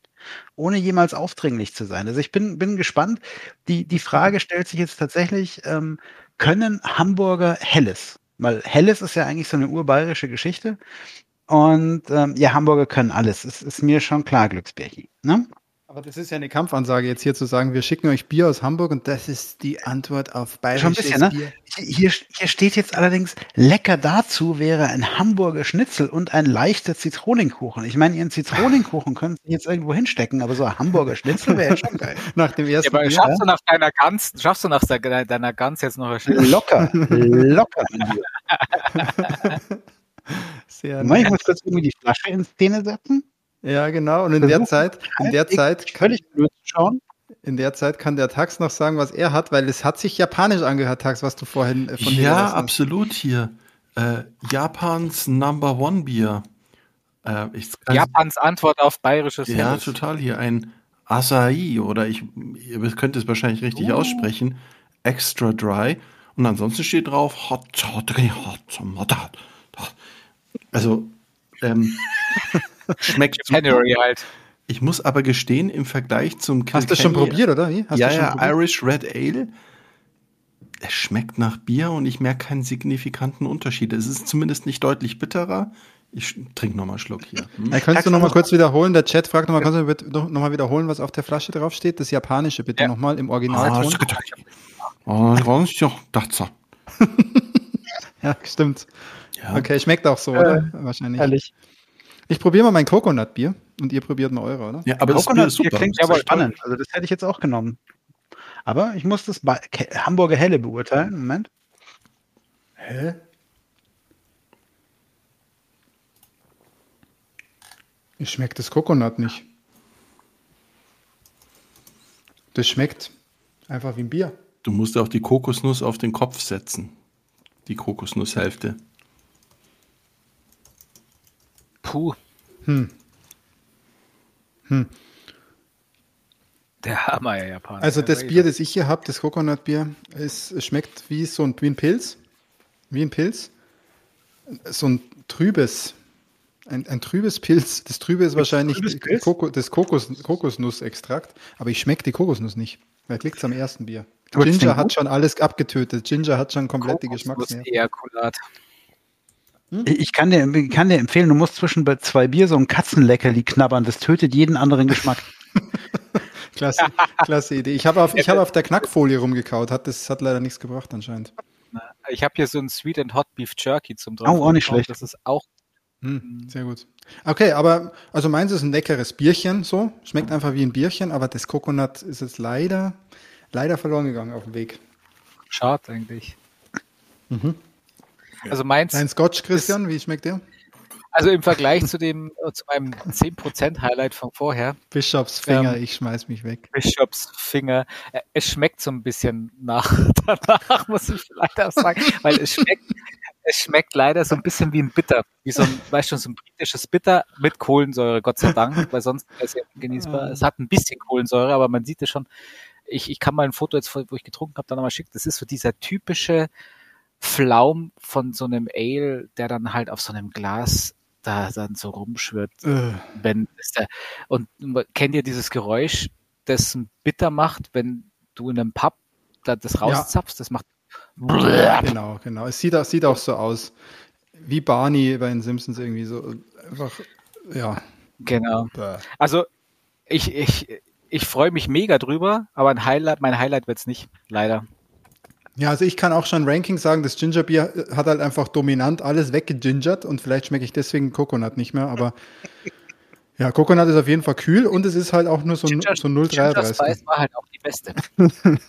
ohne jemals aufdringlich zu sein. Also ich bin, bin gespannt. Die, die Frage stellt sich jetzt tatsächlich, ähm, können Hamburger Helles? Weil Helles ist ja eigentlich so eine urbayerische Geschichte. Und ähm, ja, Hamburger können alles. Es ist mir schon klar, Glücksbärchen. Ne? Aber das ist ja eine Kampfansage jetzt hier zu sagen, wir schicken euch Bier aus Hamburg und das ist die Antwort auf bayerisches bisschen, ne? Bier. Hier, hier steht jetzt allerdings, lecker dazu wäre ein Hamburger Schnitzel und ein leichter Zitronenkuchen. Ich meine, ihren Zitronenkuchen können Sie jetzt irgendwo hinstecken, aber so ein Hamburger Schnitzel wäre ja schon geil. nach dem ersten ja, aber Bier, schaffst, du nach deiner Gans, schaffst du nach deiner Gans jetzt noch ein Schnitzel? Locker, locker. Sehr. Ich muss kurz irgendwie die Flasche in Szene setzen. Ja, genau. Und in der Zeit, in der Zeit, völlig blöd schauen. In der Zeit kann der Tax noch sagen, was er hat, weil es hat sich japanisch angehört, Tax, was du vorhin äh, von dir Ja, absolut hier. Äh, Japans Number One Bier. Äh, Japans Antwort auf bayerisches Ja, Helles. total hier ein Asahi oder ich, ihr könnt es wahrscheinlich richtig uh. aussprechen. Extra Dry. Und ansonsten steht drauf Hot, hot, hot, hot, hot. Also, ähm, Schmeckt January halt. Ich muss aber gestehen, im Vergleich zum Kilkenny, Hast du schon probiert, oder? Wie? Hast ja, ja, probiert? Irish Red Ale. Es schmeckt nach Bier und ich merke keinen signifikanten Unterschied. Es ist zumindest nicht deutlich bitterer. Ich trinke nochmal einen Schluck hier. Hm? Ja, kannst du nochmal kurz wiederholen? Der Chat fragt nochmal, kannst du nochmal wiederholen, was auf der Flasche draufsteht? Das Japanische bitte ja. nochmal im Original. Oh, ja, stimmt. Ja. Okay, schmeckt auch so, äh, oder? Wahrscheinlich. Ehrlich. Ich probiere mal mein Coconut-Bier und ihr probiert mal eure, oder? Ja, aber Coconut das Bier klingt aber spannend. Also das hätte ich jetzt auch genommen. Aber ich muss das bei Hamburger Helle beurteilen. Moment. Hä? Ich schmeckt das Coconut nicht. Das schmeckt einfach wie ein Bier. Du musst auch die Kokosnuss auf den Kopf setzen. Die Kokosnusshälfte. Kuh. Hm. Hm. Der Hammer, ja, Japaner. Also das. Bier, das ich hier habe, das Coconut-Bier, es schmeckt wie so ein, wie ein Pilz. Wie ein Pilz. So ein trübes, ein, ein trübes Pilz. Das Trübe ist wahrscheinlich Pilz? Koko, das Kokos, Kokosnussextrakt, aber ich schmecke die Kokosnuss nicht. Vielleicht liegt es am ersten Bier. Ginger hat schon alles abgetötet. Ginger hat schon komplett die Geschmacksnerven. Ejakulat. Ich kann dir, kann dir empfehlen, du musst zwischen bei zwei Bier so ein Katzenleckerli knabbern. Das tötet jeden anderen Geschmack. Klasse, klasse Idee. Ich habe auf, ich habe auf der Knackfolie rumgekaut. Hat, das hat leider nichts gebracht anscheinend. Ich habe hier so ein Sweet and Hot Beef Jerky zum drauf. Oh, auch nicht schlecht. Das ist auch Hm, sehr gut. Okay, aber also meins ist ein leckeres Bierchen, so. Schmeckt einfach wie ein Bierchen, aber das Coconut ist jetzt leider, leider verloren gegangen auf dem Weg. schade eigentlich. Also meins, Dein Scotch, Christian, wie schmeckt der? also im Vergleich zu dem, äh, zu meinem 10% Highlight von vorher, Bischofsfinger, Ähm, ich schmeiß mich weg. Bishops Finger, äh, es schmeckt so ein bisschen nach danach, muss ich leider sagen, weil es schmeckt, es schmeckt leider so ein bisschen wie ein Bitter, wie so ein, weißt du, so ein britisches Bitter mit Kohlensäure, Gott sei Dank, weil sonst wäre es ja ungenießbar. Es hat ein bisschen Kohlensäure, aber man sieht es schon. Ich, ich kann mal ein Foto jetzt, wo ich getrunken habe, dann nochmal schicken. Das ist so dieser typische Flaum von so einem Ale, der dann halt auf so einem Glas da dann so rumschwirrt Äh, wenn es der, und kennt ihr dieses Geräusch, das Bitter macht, wenn du in einem Pub da das rauszapfst? Das macht genau, genau. Es sieht auch, sieht auch so aus. Wie Barney bei den Simpsons irgendwie so. Einfach, ja. genau. Also ich ich ich freue mich mega drüber, aber ein Highlight, mein Highlight wird's nicht, leider. Ja, also ich kann auch schon Ranking sagen, das Gingerbier hat halt einfach dominant alles weggegingert und vielleicht schmecke ich deswegen Coconut nicht mehr, aber ja, Coconut ist auf jeden Fall kühl und es ist halt auch nur so, Ginger, so Ginger 0,33. Spice war halt auch die beste.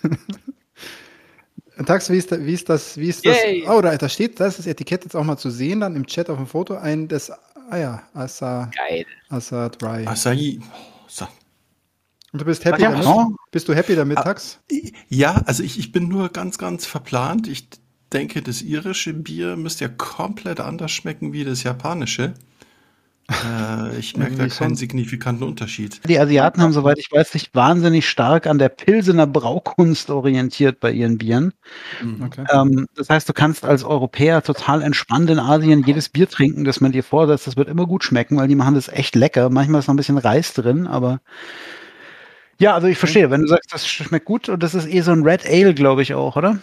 Tax, wie ist, da, wie ist das, wie ist das? Yay. Oh, da, da steht, da ist das Etikett jetzt auch mal zu sehen, dann im Chat auf dem Foto, ein, das, ah ja, Asa, Geil. Asa Dry. Acai. So. Und du bist happy Ja, damit? genau. Bist du happy damit, Tax? Ja, also ich, ich bin nur ganz, ganz verplant. Ich denke, das irische Bier müsste ja komplett anders schmecken wie das japanische. Äh, ich merke da keinen schon. signifikanten Unterschied. Die Asiaten haben, soweit ich weiß, sich wahnsinnig stark an der Pilsener Braukunst orientiert bei ihren Bieren. Okay. Ähm, das heißt, du kannst als Europäer total entspannt in Asien jedes Bier trinken, das man dir vorsetzt. Das wird immer gut schmecken, weil die machen das echt lecker. Manchmal ist noch ein bisschen Reis drin, aber ja, also ich verstehe, wenn du sagst, das schmeckt gut und das ist eh so ein Red Ale, glaube ich auch, oder?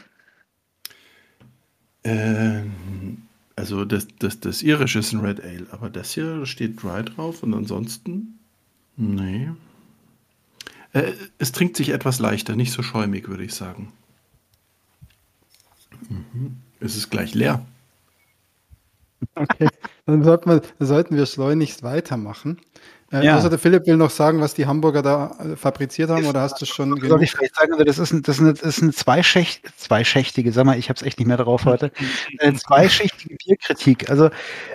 Ähm, also das, das, das irische ist ein Red Ale, aber das hier steht Dry drauf und ansonsten, nee. Äh, es trinkt sich etwas leichter, nicht so schäumig, würde ich sagen. Mhm. Es ist gleich leer. Okay, dann sollten wir, dann sollten wir schleunigst weitermachen. Äh, Ja. Außer der Philipp will noch sagen, was die Hamburger da äh, fabriziert haben, oder hast du schon Soll genug? ich vielleicht sagen, also das ist, ein, das ist eine, das ist eine zweischächt, zweischächtige, sag mal, ich habe es echt nicht mehr drauf heute, eine zweischichtige Bierkritik. Also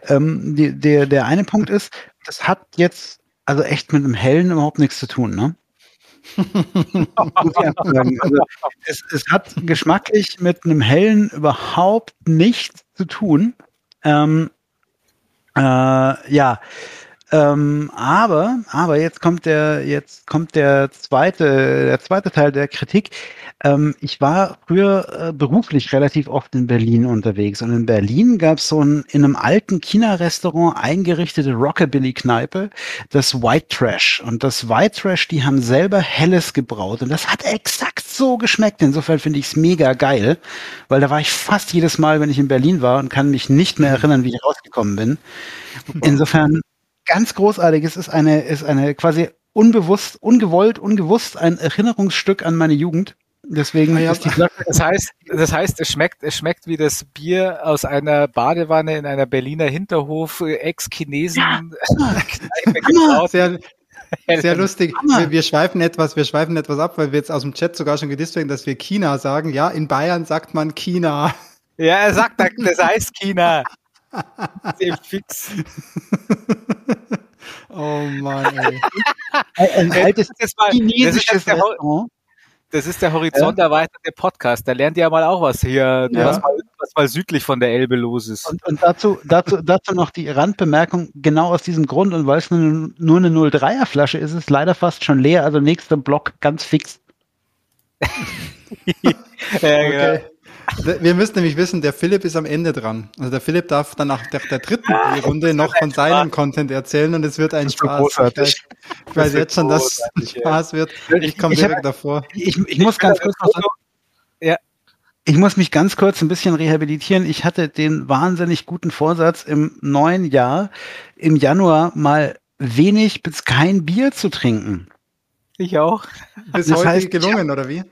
ähm, die, der, der eine Punkt ist, das hat jetzt also echt mit einem Hellen überhaupt nichts zu tun, ne? Also, es, es hat geschmacklich mit einem Hellen überhaupt nichts zu tun. Ähm, äh, ja, ähm, aber, aber jetzt kommt der, jetzt kommt der zweite, der zweite Teil der Kritik. Ähm, ich war früher äh, beruflich relativ oft in Berlin unterwegs und in Berlin gab es so ein in einem alten China-Restaurant eingerichtete Rockabilly-Kneipe, das White Trash. Und das White Trash, die haben selber Helles gebraut und das hat exakt so geschmeckt. Insofern finde ich es mega geil, weil da war ich fast jedes Mal, wenn ich in Berlin war und kann mich nicht mehr erinnern, wie ich rausgekommen bin. Insofern ganz großartig. Es ist eine, ist eine quasi unbewusst, ungewollt, ungewusst ein Erinnerungsstück an meine Jugend. Deswegen Ah ja, ist die Flasche Das heißt, das heißt, es schmeckt, es schmeckt wie das Bier aus einer Badewanne in einer Berliner Hinterhof äh, Ex-Chinesen Kneipe gebraut. Sehr, sehr lustig. Wir, wir schweifen etwas, wir schweifen etwas ab, weil wir jetzt aus dem Chat sogar schon gedisst werden, dass wir China sagen. Ja, in Bayern sagt man China. Ja, er sagt, das heißt China. Sehr fix. Oh Mann, ey. ein altes Das ist, mal, das, ist chinesisches Ho- Restaurant. das ist der Horizont erweiterte Podcast. Da lernt ihr ja mal auch was hier, Ja. was, mal, was mal südlich von der Elbe los ist. Und, und dazu, dazu, dazu noch die Randbemerkung, genau aus diesem Grund und weil es nur, nur eine 03er Flasche ist, ist es leider fast schon leer, also nächster Block ganz fix. ja, okay. Wir müssen nämlich wissen, der Philipp ist am Ende dran. Also der Philipp darf dann nach der, der dritten Runde noch von seinem Spaß. Content erzählen und es wird ein Spaß. Ich weiß, ich weiß jetzt schon, dass es Spaß wird. Ich komme direkt hab, davor. Ich, ich muss ganz kurz noch sagen, ja. Ich muss mich ganz kurz ein bisschen rehabilitieren. Ich hatte den wahnsinnig guten Vorsatz, im neuen Jahr, im Januar mal wenig bis kein Bier zu trinken. Ich auch. Ist das heute heißt, gelungen, oder wie?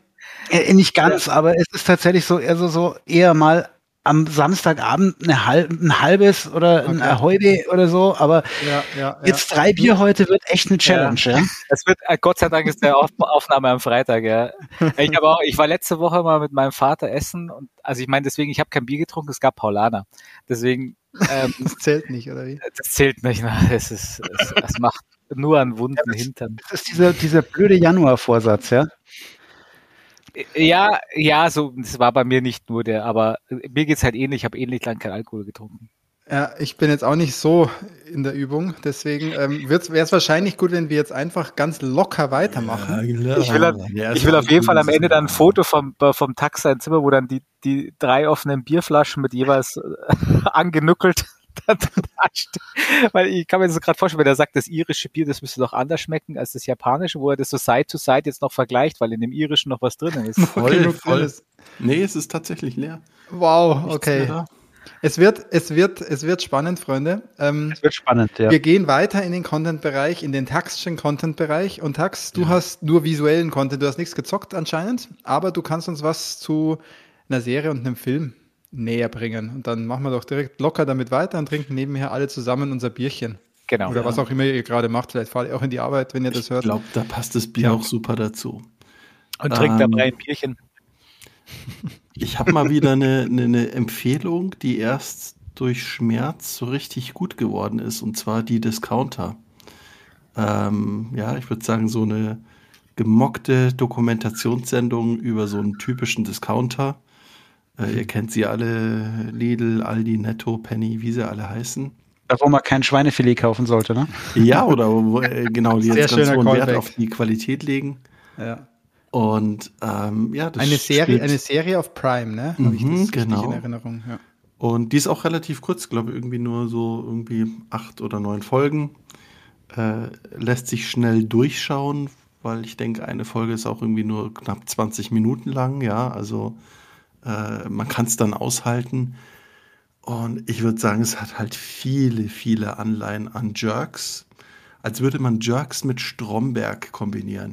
Äh, nicht ganz, ja. aber es ist tatsächlich so, eher so, eher mal am Samstagabend eine halb, ein halbes oder ein okay. Ahoi oder so, aber ja, ja, jetzt drei Bier heute wird echt eine Challenge. Ja. Es wird, äh, Gott sei Dank ist der Auf Aufnahme am Freitag, ja. Ich, auch, ich war letzte Woche mal mit meinem Vater essen und also ich meine deswegen, ich habe kein Bier getrunken, es gab Paulaner. Deswegen ähm, Das zählt nicht, oder wie? Das zählt nicht, ne? es ist, es, es macht nur einen wunden ja, Hintern. Das ist dieser, dieser blöde Januar-Vorsatz, ja. Ja, ja, so, das war bei mir nicht nur der, aber mir geht's halt ähnlich, ich habe ähnlich lang kein Alkohol getrunken. Ja, ich bin jetzt auch nicht so in der Übung, deswegen ähm, wäre es wahrscheinlich gut, wenn wir jetzt einfach ganz locker weitermachen. Ja, ich will, ja, ich will auf jeden Fall am Ende dann ein Foto vom, vom Tax sein Zimmer, wo dann die, die drei offenen Bierflaschen mit jeweils Weil ich kann mir das gerade vorstellen, wenn er sagt, das irische Bier, das müsste doch anders schmecken als das japanische, wo er das so Side to Side jetzt noch vergleicht, weil in dem irischen noch was drin ist. voll, voll. Nee, es ist tatsächlich leer. Wow, okay. Es wird, es wird, es wird spannend, Freunde. Ähm, es wird spannend, ja. Wir gehen weiter in den Content-Bereich, in den taxischen Content-Bereich. Und Tax, du ja. hast nur visuellen Content, du hast nichts gezockt anscheinend, aber du kannst uns was zu einer Serie und einem Film näher bringen. Und dann machen wir doch direkt locker damit weiter und trinken nebenher alle zusammen unser Bierchen. Genau. Oder ja. was auch immer ihr gerade macht. Vielleicht fahrt ihr auch in die Arbeit, wenn ihr das hört. Ich glaube, da passt das Bier ja. auch super dazu. Und trinkt ähm, dabei ein Bierchen. Ich habe mal wieder eine, eine, eine, Empfehlung, die erst durch Schmerz so richtig gut geworden ist, und zwar die Discounter. Ähm, ja, ich würde sagen, so eine gemockte Dokumentationssendung über so einen typischen Discounter äh, ihr kennt sie alle, Lidl, Aldi, Netto, Penny, wie sie alle heißen. Da, wo man kein Schweinefilet kaufen sollte, ne? Ja, oder wo, äh, genau, die jetzt ganz hohen Wert auf die Qualität legen. Ja. Und ähm, ja, das eine Serie, eine Serie auf Prime, ne? Habe ich das genau. in Erinnerung. Ja. Und die ist auch relativ kurz, glaube ich, irgendwie nur so irgendwie acht oder neun Folgen. Äh, lässt sich schnell durchschauen, weil ich denke, eine Folge ist auch irgendwie nur knapp 20 Minuten lang, ja. Also äh, man kann es dann aushalten. Und ich würde sagen, es hat halt viele, viele Anleihen an Jerks, als würde man Jerks mit Stromberg kombinieren.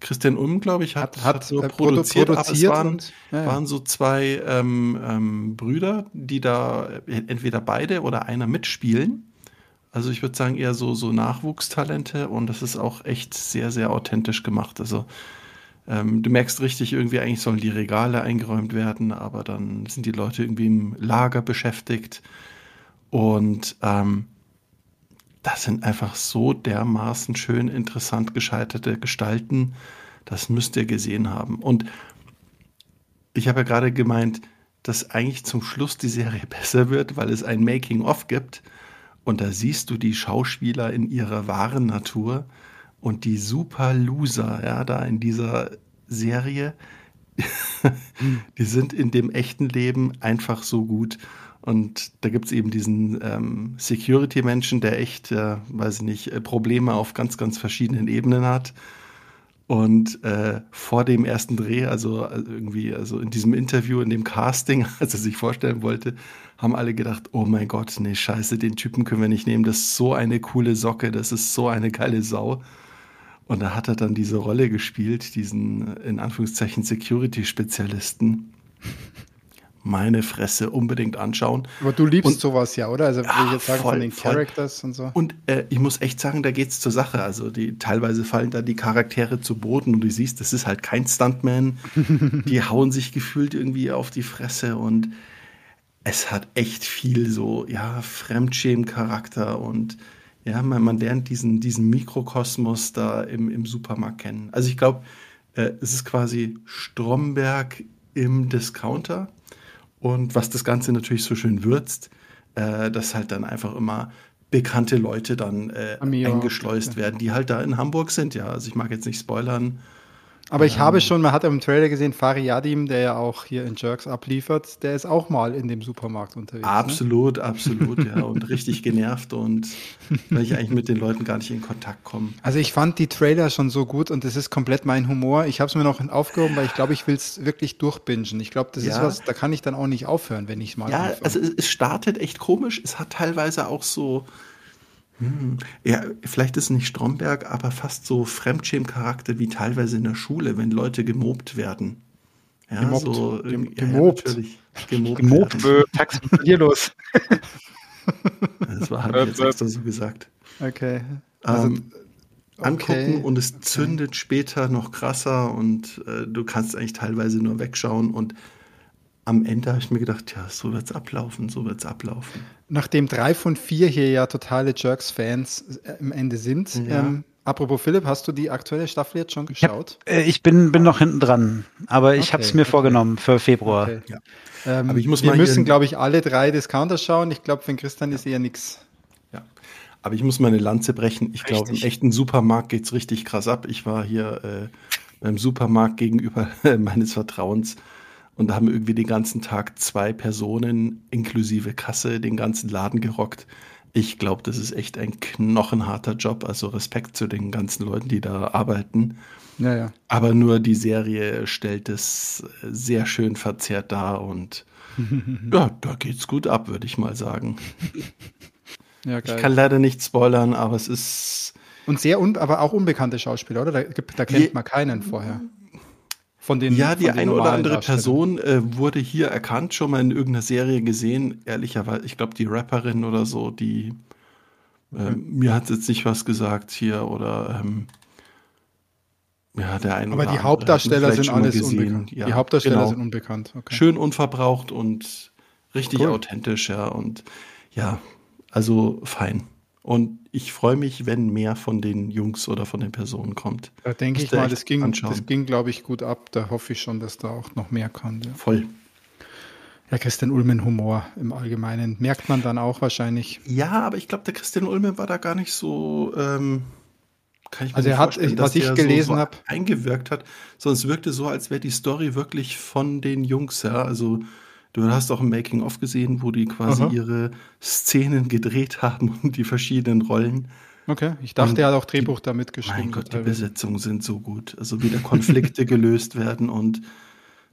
Christian Ulm, glaube ich, hat, hat, hat so äh, produziert, produziert aber es waren, und, ja, waren so zwei ähm, ähm, Brüder, die da entweder beide oder einer mitspielen. Also ich würde sagen eher so, so Nachwuchstalente und das ist auch echt sehr, sehr authentisch gemacht. Also ähm, du merkst richtig, irgendwie eigentlich sollen die Regale eingeräumt werden, aber dann sind die Leute irgendwie im Lager beschäftigt. Und ähm, das sind einfach so dermaßen schön interessant gescheiterte Gestalten. Das müsst ihr gesehen haben. Und ich habe ja gerade gemeint, dass eigentlich zum Schluss die Serie besser wird, weil es ein Making-of gibt. Und da siehst du die Schauspieler in ihrer wahren Natur und die super Loser, ja, da in dieser Serie, die sind in dem echten Leben einfach so gut. Und da gibt es eben diesen ähm, Security-Menschen, der echt, äh, weiß ich nicht, äh, Probleme auf ganz, ganz verschiedenen Ebenen hat. Und äh, vor dem ersten Dreh, also, also irgendwie, also in diesem Interview, in dem Casting, als er sich vorstellen wollte, haben alle gedacht, oh mein Gott, nee, scheiße, den Typen können wir nicht nehmen. Das ist so eine coole Socke, das ist so eine geile Sau. Und da hat er dann diese Rolle gespielt, diesen in Anführungszeichen Security-Spezialisten. Meine Fresse unbedingt anschauen. Aber du liebst und, sowas ja, oder? Also würde ich jetzt sagen, voll, von den voll. Characters und so. Und äh, ich muss echt sagen, da geht es zur Sache. Also die teilweise fallen da die Charaktere zu Boden und du siehst, das ist halt kein Stuntman. die hauen sich gefühlt irgendwie auf die Fresse und es hat echt viel so, ja, Fremdschämen-Charakter und ja, man, man lernt diesen, diesen Mikrokosmos da im, im Supermarkt kennen. Also ich glaube, äh, es ist quasi Stromberg im Discounter. Und was das Ganze natürlich so schön würzt, äh, dass halt dann einfach immer bekannte Leute dann äh, eingeschleust werden, die halt da in Hamburg sind. Ja, also ich mag jetzt nicht spoilern. Aber ich ähm, habe schon, man hat im Trailer gesehen, Fari Yadim, der ja auch hier in Jerks abliefert, der ist auch mal in dem Supermarkt unterwegs. Ne? Absolut, ne? absolut, ja. Und richtig genervt und weil ich eigentlich mit den Leuten gar nicht in Kontakt komme. Also ich fand die Trailer schon so gut und das ist komplett mein Humor. Ich habe es mir noch aufgehoben, weil ich glaube, ich will es wirklich durchbingen. Ich glaube, das ja. ist was, da kann ich dann auch nicht aufhören, wenn ich mal. Ja, anfange. also es startet echt komisch. Es hat teilweise auch so hm. Ja, vielleicht ist es nicht Stromberg, aber fast so Fremdschämcharakter wie teilweise in der Schule, wenn Leute gemobbt werden. Ja, gemobbt. So, Gem gemobbt. Ja, gemobbt. Gemobbt. Äh, Taxi mit dir los. das war, habe ich jetzt extra so gesagt. Okay. Also, ähm, okay. Angucken und es zündet okay. später noch krasser und äh, du kannst eigentlich teilweise nur wegschauen und am Ende habe ich mir gedacht, ja, so wird es ablaufen, so wird es ablaufen. Nachdem drei von vier hier ja totale Jerks-Fans äh, im Ende sind, ja. ähm, apropos Philipp, hast du die aktuelle Staffel jetzt schon geschaut? Ich, hab, äh, ich bin, bin noch hinten dran, aber ich okay, habe es mir okay. vorgenommen für Februar. Okay. Ja. Ähm, aber ich muss wir müssen, glaube ich, alle drei Discounter schauen. Ich glaube, für Christian ist eher nichts. Ja, aber ich muss meine Lanze brechen. Ich glaube, im echten Supermarkt geht es richtig krass ab. Ich war hier äh, beim Supermarkt gegenüber meines Vertrauens und da haben irgendwie den ganzen Tag zwei Personen inklusive Kasse den ganzen Laden gerockt. Ich glaube, das ist echt ein knochenharter Job. Also Respekt zu den ganzen Leuten, die da arbeiten. Ja, ja. Aber nur die Serie stellt es sehr schön verzerrt dar und ja, da geht's gut ab, würde ich mal sagen. Ja, ich kann leider nicht spoilern, aber es ist. Und sehr, un aber auch unbekannte Schauspieler, oder? Da, da kennt Je man keinen vorher. Von den, ja, die eine oder andere Person äh, wurde hier erkannt, schon mal in irgendeiner Serie gesehen. Ehrlicherweise, ich glaube, die Rapperin oder so, die äh, okay. mir hat jetzt nicht was gesagt hier oder ähm, ja, der eine Aber die Hauptdarsteller sind alles unbekannt. Ja, die Hauptdarsteller genau. sind unbekannt. Okay. Schön unverbraucht und richtig cool. authentisch, ja. Und ja, also fein. Und ich freue mich, wenn mehr von den Jungs oder von den Personen kommt. Da denke ich mal, das ging, das ging, glaube ich, gut ab. Da hoffe ich schon, dass da auch noch mehr kann. Ja. Voll. Ja, Christian Ulmen Humor im Allgemeinen. Merkt man dann auch wahrscheinlich. Ja, aber ich glaube, der Christian Ulmen war da gar nicht so. Ähm, kann ich mir also er hat, was ich gelesen so, so habe, eingewirkt hat, es wirkte so, als wäre die Story wirklich von den Jungs, ja. Also Du hast auch ein Making-of gesehen, wo die quasi Aha. ihre Szenen gedreht haben und die verschiedenen Rollen. Okay, ich dachte, und er hat auch Drehbuch die, damit geschrieben. Mein Gott, die Besetzungen sind so gut. Also wie da Konflikte gelöst werden und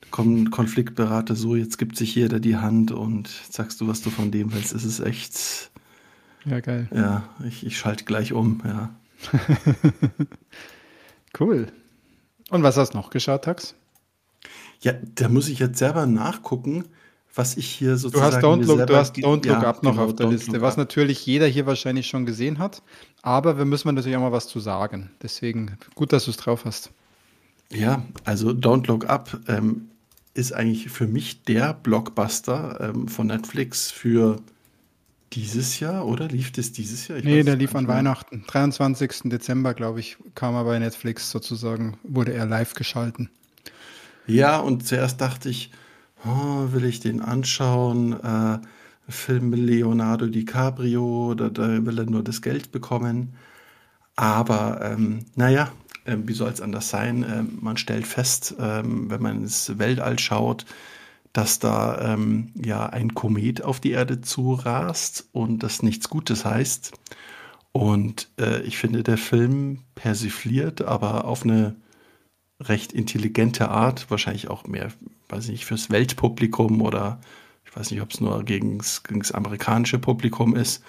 kommen Konfliktberater so, jetzt gibt sich jeder die Hand und sagst du, was du von dem willst. Es ist echt. Ja, geil. Ja, ich, ich schalte gleich um, ja. cool. Und was hast du noch geschaut, Tax? Ja, da muss ich jetzt selber nachgucken was ich hier sozusagen. Du hast Don't Look, du hast Don't Look ja, Up noch genau, auf der Liste, was natürlich jeder hier wahrscheinlich schon gesehen hat. Aber wir müssen natürlich auch mal was zu sagen. Deswegen gut, dass du es drauf hast. Ja, also Don't Look Up ähm, ist eigentlich für mich der Blockbuster ähm, von Netflix für dieses Jahr, oder? Lief das dieses Jahr? Ich nee, der lief an mehr. Weihnachten. 23. Dezember, glaube ich, kam er bei Netflix sozusagen, wurde er live geschalten. Ja, und zuerst dachte ich, oh, will ich den anschauen? Äh, Film Leonardo DiCaprio, da, da, will er nur das Geld bekommen. Aber ähm, naja, äh, wie soll es anders sein? Äh, man stellt fest, ähm, wenn man ins Weltall schaut, dass da ähm, ja ein Komet auf die Erde zurast und das nichts Gutes heißt. Und äh, ich finde, der Film persifliert, aber auf eine recht intelligente Art, wahrscheinlich auch mehr, weiß ich nicht, fürs Weltpublikum oder ich weiß nicht, ob es nur gegen das amerikanische Publikum ist.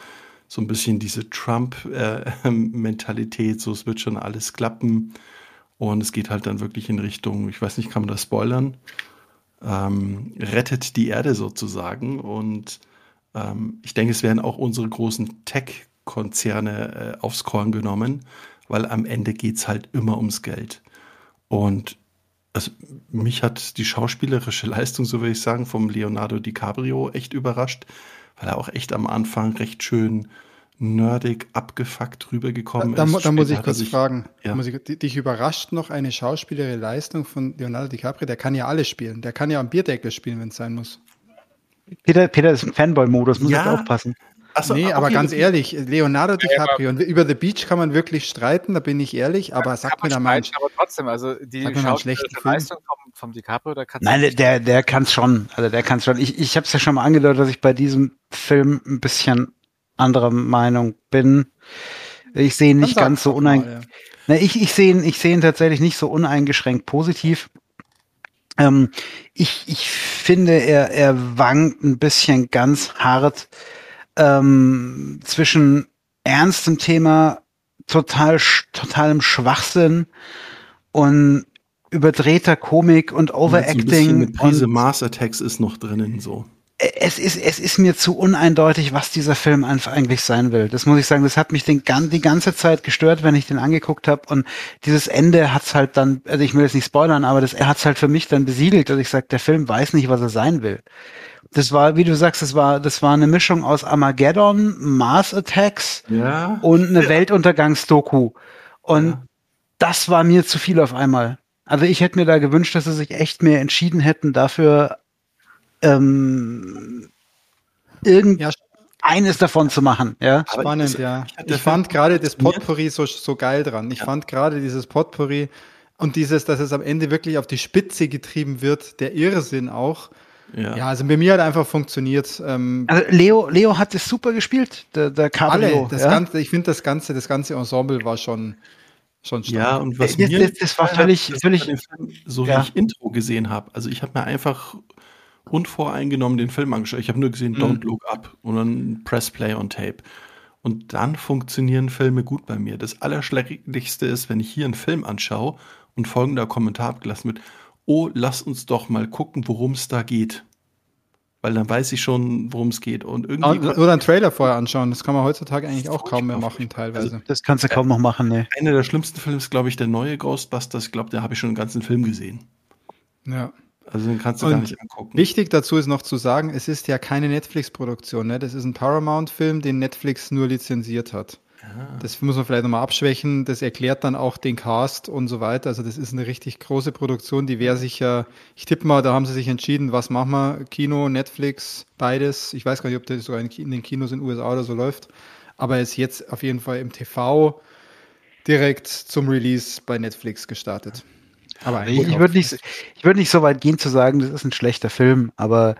So ein bisschen diese Trump-Mentalität, so es wird schon alles klappen. Und es geht halt dann wirklich in Richtung, ich weiß nicht, kann man das spoilern? Ähm, rettet die Erde sozusagen. Und ähm, ich denke, es werden auch unsere großen Tech-Konzerne äh, aufs Korn genommen, weil am Ende geht es halt immer ums Geld. Und also mich hat die schauspielerische Leistung, so würde ich sagen, vom Leonardo DiCaprio echt überrascht, weil er auch echt am Anfang recht schön nerdig abgefuckt rübergekommen da, da, ist. Da muss ich kurz sich, fragen, ja. muss ich, dich überrascht noch eine schauspielerische Leistung von Leonardo DiCaprio? Der kann ja alles spielen. Der kann ja am Bierdeckel spielen, wenn es sein muss. Peter, Peter ist im Fanboy-Modus, muss Ja. ja. aufpassen. Achso, nee, okay, aber ganz ehrlich, Leonardo DiCaprio, und über The Beach kann man wirklich streiten, da bin ich ehrlich, aber sag mir da mal, aber trotzdem, also die Film. Leistung vom, vom DiCaprio, da kannst Nein, du der, der kann es schon. Also der kann es schon. Ich, ich habe es ja schon mal angedeutet, dass ich bei diesem Film ein bisschen anderer Meinung bin. Ich sehe nicht ganz so uneingeschränkt. ja. Ich, ich sehe ihn, ich sehe ihn tatsächlich nicht so uneingeschränkt positiv. Ähm, ich, ich finde, er, er wankt ein bisschen ganz hart ähm, zwischen ernstem Thema, total, totalem Schwachsinn und überdrehter Komik und Overacting. und Mars Attacks ist noch drinnen, so. es ist, es ist mir zu uneindeutig, was dieser Film einfach eigentlich sein will. Das muss ich sagen. Das hat mich den, die ganze Zeit gestört, wenn ich den angeguckt habe. Und dieses Ende hat's halt dann, also ich will jetzt nicht spoilern, aber das hat's halt für mich dann besiegelt, dass ich sage, der Film weiß nicht, was er sein will. Das war, wie du sagst, das war, das war eine Mischung aus Armageddon, Mars Attacks Ja. und eine Weltuntergangsdoku. Und Ja. das war mir zu viel auf einmal. Also ich hätte mir da gewünscht, dass sie sich echt mehr entschieden hätten, dafür ähm, irgendeines Ja, davon zu machen. Ja, spannend, ja. Ich fand gerade das. Potpourri so, so geil dran. Ich fand gerade dieses Potpourri und dieses, dass es am Ende wirklich auf die Spitze getrieben wird, der Irrsinn auch. Ja. Ja, also bei mir hat einfach funktioniert. Ähm, also Leo, Leo hat es super gespielt, der, der Cabrio. alle, das ja? ganze, ich finde das ganze, das ganze Ensemble war schon, schon stark. Ja, und was Das- mir das- das war völlig- ich völlig- so ja. wie ich Intro gesehen habe. Also ich habe mir einfach unvoreingenommen den Film angeschaut. Ich habe nur gesehen Mhm. Don't Look Up und dann Press Play on Tape. Und dann funktionieren Filme gut bei mir. Das Allerschlechteste ist, wenn ich hier einen Film anschaue und folgender Kommentar abgelassen wird: Oh, lass uns doch mal gucken, worum es da geht. Weil dann weiß ich schon, worum es geht. Und irgendwie Oder einen Trailer vorher anschauen, das kann man heutzutage eigentlich auch kaum mehr machen, teilweise. Das kannst du kaum noch machen, ne. einer der schlimmsten Filme ist, glaube ich, der neue Ghostbusters. Ich glaube, da habe ich schon einen ganzen Film gesehen. Ja. Also den kannst du Und gar nicht angucken. Wichtig dazu ist noch zu sagen, es ist ja keine Netflix-Produktion, ne? das ist ein Paramount-Film, den Netflix nur lizenziert hat. Das muss man vielleicht nochmal abschwächen. Das erklärt dann auch den Cast und so weiter. Also das ist eine richtig große Produktion. Die wäre sicher, ich tippe mal, da haben sie sich entschieden, was machen wir? Kino, Netflix, beides. Ich weiß gar nicht, ob das sogar in den Kinos in den USA oder so läuft. Aber ist jetzt auf jeden Fall im TV direkt zum Release bei Netflix gestartet. Aber Ich, ich würde nicht, ich würde nicht so weit gehen zu sagen, das ist ein schlechter Film, aber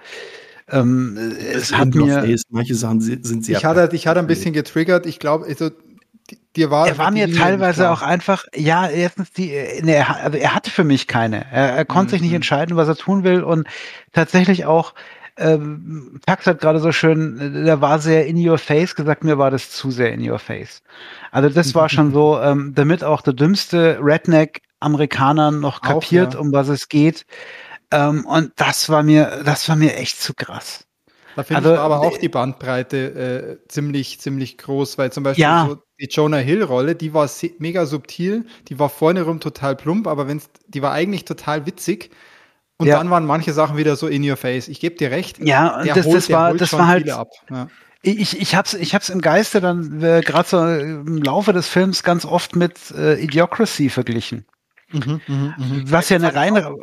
ähm, es hat mir, face. Manche Sachen si- sind sehr. ich hatte, ich hatte ein bisschen getriggert. Ich glaube, also, die- dir war, er war mir Linie teilweise auch einfach, ja, erstens die, ne, er, also er hatte für mich keine. Er, er konnte sich nicht Mhm. entscheiden, was er tun will und tatsächlich auch, ähm, Pax hat gerade so schön, der war sehr in your face gesagt, mir war das zu sehr in your face. Also das war schon so, ähm, damit auch der dümmste Redneck-Amerikaner noch Auch, kapiert, ja. um was es geht. Ähm, und das war mir, das war mir echt zu krass. Da finde Also, ich aber auch äh, die Bandbreite äh, ziemlich, ziemlich groß, weil zum Beispiel Ja. so die Jonah Hill-Rolle, die war mega subtil, die war vorne rum total plump, aber wenn's, die war eigentlich total witzig. Und Ja. dann waren manche Sachen wieder so in your face. Ich gebe dir recht. Ja, das, holt- das war, das war halt. Ja. Ich, ich hab's, ich hab's im Geiste dann äh, gerade so im Laufe des Films ganz oft mit äh, Idiocracy verglichen. Was ja eine reine,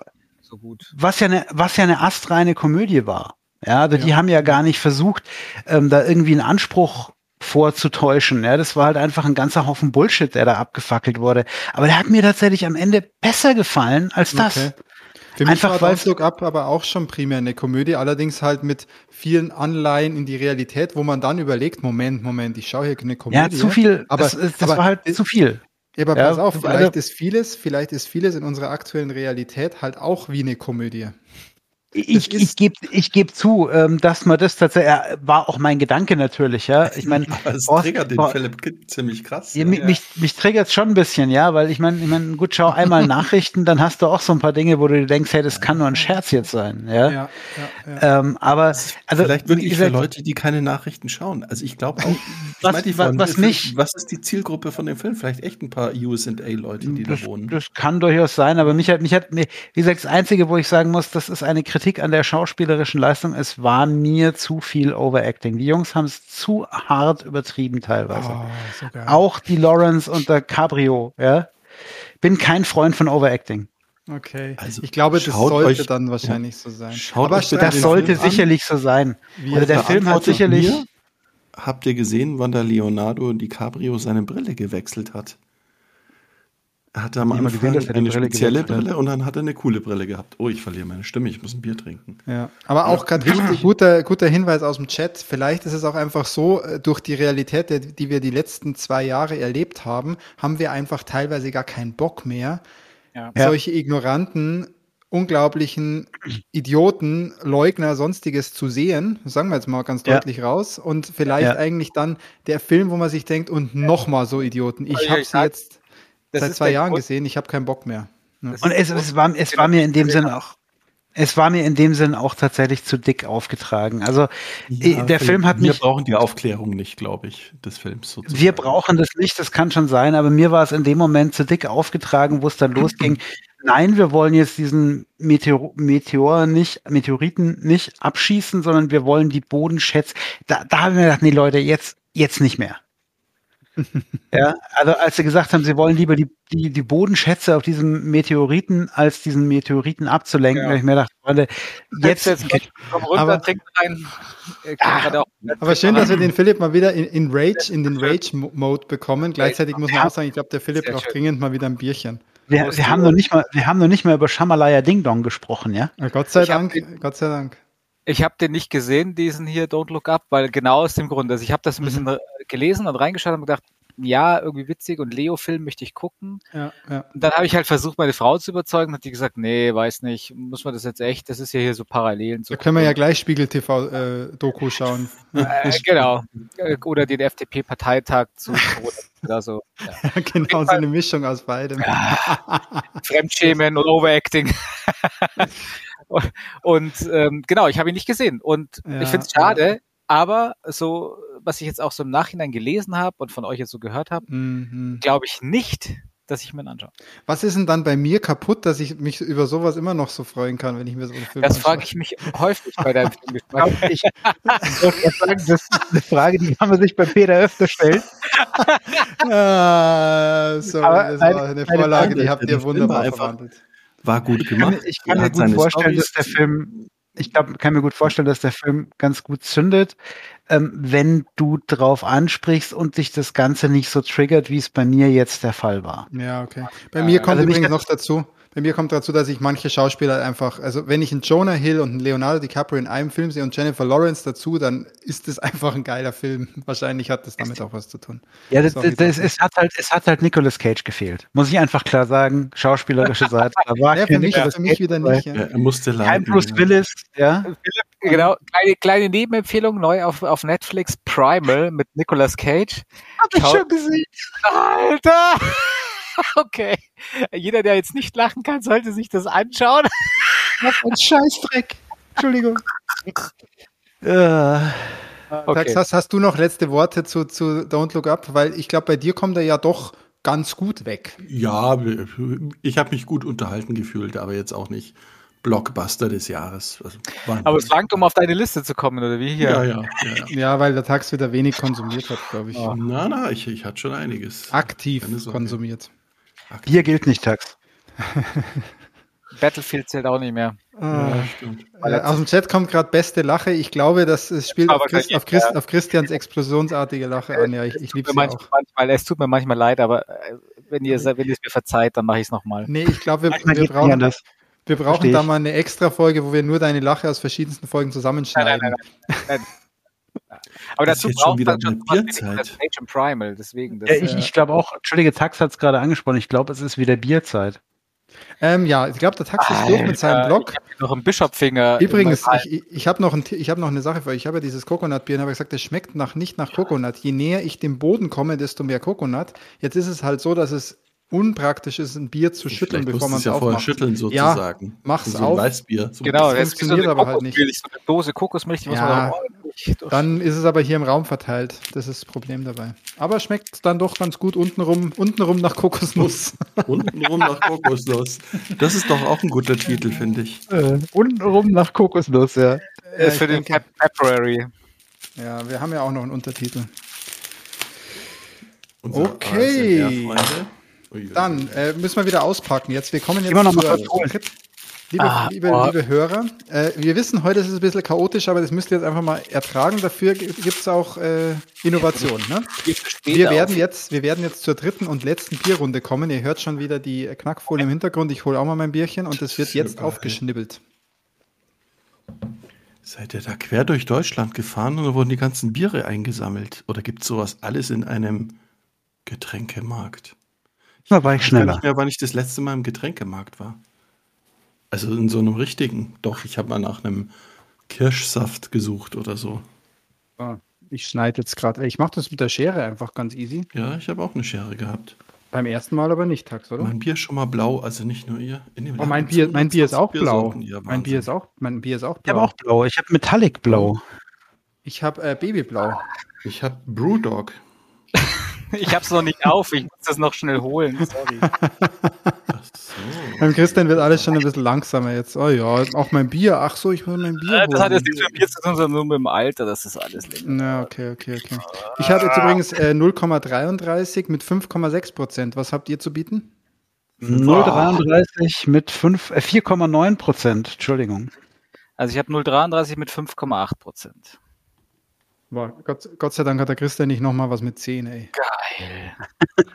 so gut. was ja eine, was ja eine astreine Komödie war. Ja, also die Ja. haben ja gar nicht versucht, ähm, da irgendwie einen Anspruch vorzutäuschen. Ja, das war halt einfach ein ganzer Haufen Bullshit, der da abgefackelt wurde. Aber der hat mir tatsächlich am Ende besser gefallen als das. Okay. Für mich Einfach war Don't Look Up aber auch schon primär eine Komödie, allerdings halt mit vielen Anleihen in die Realität, wo man dann überlegt, Moment, Moment, ich schaue hier eine Komödie. Ja, zu viel. Aber, das, das aber war halt zu viel. Ja, aber Ja, pass auf, vielleicht ist vieles, vielleicht ist vieles in unserer aktuellen Realität halt auch wie eine Komödie. Ich, ich gebe ich geb zu, ähm, dass man das tatsächlich, war auch mein Gedanke natürlich, ja. Ich meine, Aber es triggert den boah. Philipp Kitt ziemlich krass. Ja, ja. mich, mich, mich triggert schon ein bisschen, ja, weil ich meine, ich mein, gut, schau einmal Nachrichten, dann hast du auch so ein paar Dinge, wo du dir denkst, hey, das kann nur ein Scherz jetzt sein, ja. ja, ja. Ähm, aber also Vielleicht wirklich für Leute, die keine Nachrichten schauen. Also ich glaube auch, ich Was- meinte was- was mich- was ist die Zielgruppe von dem Film? Vielleicht echt ein paar USA-Leute, die das, da wohnen. das kann durchaus sein, aber mich hat, mich hat, wie gesagt, das Einzige, wo ich sagen muss, das ist eine Kritik an der schauspielerischen Leistung, es war mir zu viel Overacting. Die Jungs haben es zu hart übertrieben teilweise. Oh, so. Auch die Lawrence und der Cabrio, ja. Bin kein Freund von Overacting. Okay. Also, ich glaube, das sollte euch- dann wahrscheinlich so sein. Schaut Aber Das sollte Film an. sicherlich so sein. Wie Also der er Film hat sicherlich. mir, Habt ihr gesehen, wann der Leonardo DiCaprio seine Brille gewechselt hat? Er hatte am Ich hab mal Anfang gesehen, dass er eine Brille spezielle hat. Brille und dann hat er eine coole Brille gehabt. Oh, ich verliere meine Stimme, ich muss ein Bier trinken. Ja, aber auch gerade richtig guter, guter Hinweis aus dem Chat. Vielleicht ist es auch einfach so, äh, durch die Realität, die wir die letzten zwei Jahre erlebt haben, haben wir einfach teilweise gar keinen Bock mehr, Ja. Ja. solche ignoranten, unglaublichen Idioten, Leugner, sonstiges zu sehen. Sagen wir jetzt mal ganz Ja. deutlich raus. Und vielleicht Ja. eigentlich dann der Film, wo man sich denkt, und nochmal so Idioten. Also Ich habe ich sie jetzt Das seit zwei Jahren Grund- gesehen, ich habe keinen Bock mehr. Ja. das Und es, es, war, es war mir in dem Sinn auch, es war mir in dem Sinn auch tatsächlich zu dick aufgetragen. Also äh, der Film hat wir mich, brauchen die Aufklärung nicht, glaube ich, des Films sozusagen. wir brauchen das nicht, das kann schon sein, aber mir war es in dem Moment zu dick aufgetragen, wo es dann losging. Nein, wir wollen jetzt diesen Meteor, Meteor nicht, Meteoriten nicht abschießen, sondern wir wollen die Bodenschätze. Da, da haben wir gedacht, nee Leute, jetzt, jetzt nicht mehr. Ja, also als sie gesagt haben, sie wollen lieber die, die, die Bodenschätze auf diesem Meteoriten, als diesen Meteoriten abzulenken, Ja. habe ich mir gedacht, Freunde, Jetzt, jetzt, jetzt komm runter, Aber- trink rein. Äh, gerade auch- Aber schön, dass wir den Philipp mal wieder in, in Rage, in den Rage-Mode bekommen. Gleichzeitig muss man auch sagen, ich glaube, der Philipp braucht dringend mal wieder ein Bierchen. wir, wir haben noch nicht mal, wir haben noch nicht mal über Shamalaya Ding Dong gesprochen, ja? Ja, Gott sei Ich hab Dank, Gott sei Dank. Ich habe den nicht gesehen, diesen hier Don't Look Up, weil genau aus dem Grund. Also ich habe das ein bisschen Mhm. äh, gelesen und reingeschaut und gedacht, ja, irgendwie witzig und Leo-Film möchte ich gucken. Ja, ja. Und dann habe ich halt versucht, meine Frau zu überzeugen, hat die gesagt, nee, weiß nicht, muss man das jetzt echt, das ist ja hier so Parallelen. Da können wir ja gleich Spiegel-TV-Doku schauen. äh, genau. Äh, Oder den FDP-Parteitag zu oder so. Ja. genau, so eine Mischung aus beidem. Fremdschämen und Overacting. Und ähm, genau, ich habe ihn nicht gesehen. Und Ja, ich finde es schade, aber so, was ich jetzt auch so im Nachhinein gelesen habe und von euch jetzt so gehört habe, Mhm. glaube ich nicht, dass ich mir ihn anschaue. Was ist denn dann bei mir kaputt, dass ich mich über sowas immer noch so freuen kann, wenn ich mir so einen Film Das anschaue? frage ich mich häufig bei deinem Filmgeschmack. Ich, sagen, das ist eine Frage, die kann man sich bei Peter öfter stellen. Ah, sorry, das war eine meine Vorlage, die habt ihr wunderbar verwandelt. War gut Ich kann, gemacht. ich kann mir gut vorstellen, dass Storys- der Film, ich glaube, kann mir gut vorstellen, dass der Film ganz gut zündet, ähm, wenn du drauf ansprichst und dich das Ganze nicht so triggert, wie es bei mir jetzt der Fall war. Ja, okay. Bei mir kommt also übrigens dass- noch dazu, bei mir kommt dazu, dass ich manche Schauspieler einfach, also wenn ich einen Jonah Hill und einen Leonardo DiCaprio in einem Film sehe und Jennifer Lawrence dazu, dann ist es einfach ein geiler Film. Wahrscheinlich hat das damit auch was zu tun. Ja, das, Sorry das, das, es hat halt, es hat halt Nicolas Cage gefehlt. Muss ich einfach klar sagen, schauspielerische Seite. Da war Ja, für mich, Nicolas für mich wieder nicht. Ja. Ja, er musste leiden. Kein Bruce Willis, ja. Genau, kleine, kleine Nebenempfehlung neu auf, auf Netflix Primal mit Nicolas Cage. Hab ich Schau- schon gesehen. Alter! Okay. Jeder, der jetzt nicht lachen kann, sollte sich das anschauen. Was ein Scheißdreck. Entschuldigung. Äh, Okay. Tax, hast, hast du noch letzte Worte zu, zu Don't Look Up? Weil ich glaube, bei dir kommt er ja doch ganz gut weg. Ja, ich habe mich gut unterhalten gefühlt, aber jetzt auch nicht Blockbuster des Jahres. Also, Aber es langt, um auf deine Liste zu kommen, oder wie hier? ja, ja, ja, ja. Ja, weil der Tax wieder wenig konsumiert hat, glaube ich. Ja. Na, na, ich, ich hatte schon einiges. Aktiv Keine Konsumiert. Bier gilt nicht, Tax. Battlefield zählt auch nicht mehr. Ah. Ja. Äh, aus dem Chat kommt gerade beste Lache. Ich glaube, das es spielt auf, Christ, auf, Christ, auf Christians explosionsartige Lache an. Ja, ich, ich liebe manchmal, manchmal, es tut mir manchmal leid, aber äh, wenn ihr, wenn ihr es mir verzeiht, dann mache ich es nochmal. Nee, ich glaube, wir, wir brauchen, anders. wir brauchen da mal eine extra Folge, wo wir nur deine Lache aus verschiedensten Folgen zusammenschneiden. nein, Aber Das ist dazu jetzt schon braucht wieder man schon Bierzeit. Und Primal, deswegen. Das, Ja, ich, ich glaube auch, Entschuldige, Tax hat es gerade angesprochen, ich glaube, es ist wieder Bierzeit. Ähm, ja, ich glaube, der Tax ist durch mit seinem Blog. Ich hab noch einen Bischopfinger. Übrigens, ich, ich habe noch, ein, ich hab noch eine Sache für euch. Ich habe ja dieses Coconut-Bier und habe gesagt, das schmeckt nach, nicht nach Coconut. Je näher ich dem Boden komme, desto mehr Coconut. Jetzt ist es halt so, dass es unpraktisch ist, ein Bier zu schütteln, bevor man es es ja vorher aufmacht. schütteln Ja, sozusagen. mach's so ein auf. Weißbier. So Genau, Das so funktioniert eine aber halt nicht. So eine Dose Kokosmilch, die muss Ja, man dann ist es aber hier im Raum verteilt. Das ist das Problem dabei. Aber schmeckt dann doch ganz gut untenrum, untenrum nach Kokosnuss. Untenrum nach Kokosnuss. Das ist doch auch ein guter Titel, finde ich. Äh, untenrum nach Kokosnuss, ja. Ist für den denke- Pepperary. Ja, wir haben ja auch noch einen Untertitel. Unsere Okay. Dann äh, müssen wir wieder auspacken. Jetzt, wir kommen jetzt Immer noch mal zur-. Liebe, Ah, liebe, liebe Hörer, äh, wir wissen, heute ist es ein bisschen chaotisch, aber das müsst ihr jetzt einfach mal ertragen. Dafür gibt es auch äh, Innovation. Ne? Wir werden, jetzt, wir werden jetzt zur dritten und letzten Bierrunde kommen. Ihr hört schon wieder die Knackfolie im Hintergrund. Ich hole auch mal mein Bierchen und das wird jetzt aufgeschnibbelt. Seid ihr da quer durch Deutschland gefahren und da wurden die ganzen Biere eingesammelt? Oder gibt es sowas alles in einem Getränkemarkt? Da war ich Ich weiß schneller. nicht mehr, wann ich das letzte Mal im Getränkemarkt war. Also in so einem richtigen. Doch, ich habe mal nach einem Kirschsaft gesucht oder so. Ah, Ich schneide jetzt gerade. Ich mache das mit der Schere einfach ganz easy. Ja, ich habe auch eine Schere gehabt. Beim ersten Mal aber nicht, Tax, oder? Mein Bier ist schon mal blau, also nicht nur ihr. In dem Oh, mein Bier, mein Bier ist auch 120 blau. Mein Bier ist auch, mein Bier ist auch Ich habe blau. auch blau. Ich habe Metallic Blau. Ich habe äh, Babyblau. Ich habe Brewdog. Ich hab's noch nicht auf, ich muss das noch schnell holen. Sorry. Ach so. Beim Christian wird alles schon ein bisschen langsamer jetzt. Oh ja, auch mein Bier. Ach so, ich will mein Bier Äh, Das hat holen. jetzt nichts mit mir zu tun, sondern nur mit dem Alter, das ist alles länger. Na, okay, okay, okay. Ich habe jetzt übrigens äh, 0,33 mit 5,6 Prozent. Was habt ihr zu bieten? 0,33 mit fünf- äh, 4,9 Prozent. Entschuldigung. Also ich habe 0,33 mit 5,8 Prozent. Boah, Gott, Gott sei Dank hat der Christian nicht nochmal was mit 10, ey. Geil.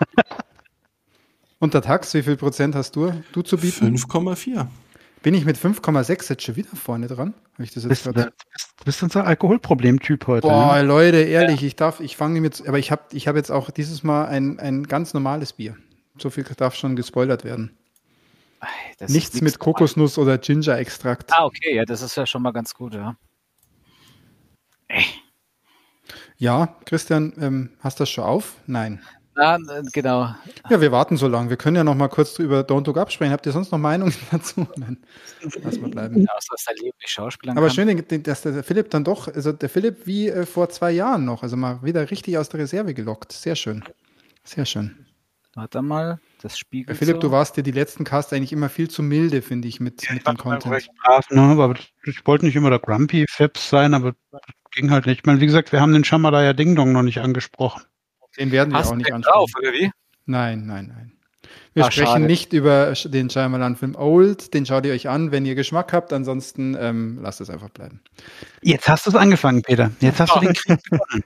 Und der Tax, wie viel Prozent hast du, du zu bieten? 5,4. Bin ich mit 5,6 jetzt schon wieder vorne dran? Habe ich das jetzt Bist, du gerade? bist, bist unser Alkoholproblemtyp heute. Boah, ne? Leute, ehrlich, ich darf, ich fange mit, aber ich habe ich hab jetzt auch dieses Mal ein, ein ganz normales Bier. So viel darf schon gespoilert werden. Das Nichts mit Kokosnuss oder Ginger-Extrakt. Ah, okay, ja, das ist ja schon mal ganz gut, ja. Ja, Christian, ähm, hast das schon auf? Nein. Äh, genau. Ja, wir warten so lange. Wir können ja noch mal kurz über Don't Look Up sprechen. Habt ihr sonst noch Meinungen dazu? Nein. Lass mal bleiben. Ja, dass der Leben schauspielern Aber kann. schön, dass der Philipp dann doch, also der Philipp wie äh, vor zwei Jahren noch, also mal wieder richtig aus der Reserve gelockt. Sehr schön. Sehr schön. Warte mal, das spiegelt Philipp, so. du warst dir die letzten Casts eigentlich immer viel zu milde, finde ich, mit, mit dem Content. recht brav, ne? Aber ich wollte nicht immer der Grumpy Fips sein, aber das ging halt nicht. Ich meine, wie gesagt, wir haben den Shamalaya Ding Dong noch nicht angesprochen. Den werden wir Hast auch du nicht ansprechen. drauf, oder wie? Nein, nein, nein. Wir Ah, sprechen schade. nicht über den Shyamalan-Film Old. Den schaut ihr euch an, wenn ihr Geschmack habt. Ansonsten ähm, lasst es einfach bleiben. Jetzt hast du es angefangen, Peter. Jetzt hast du den Krieg gewonnen.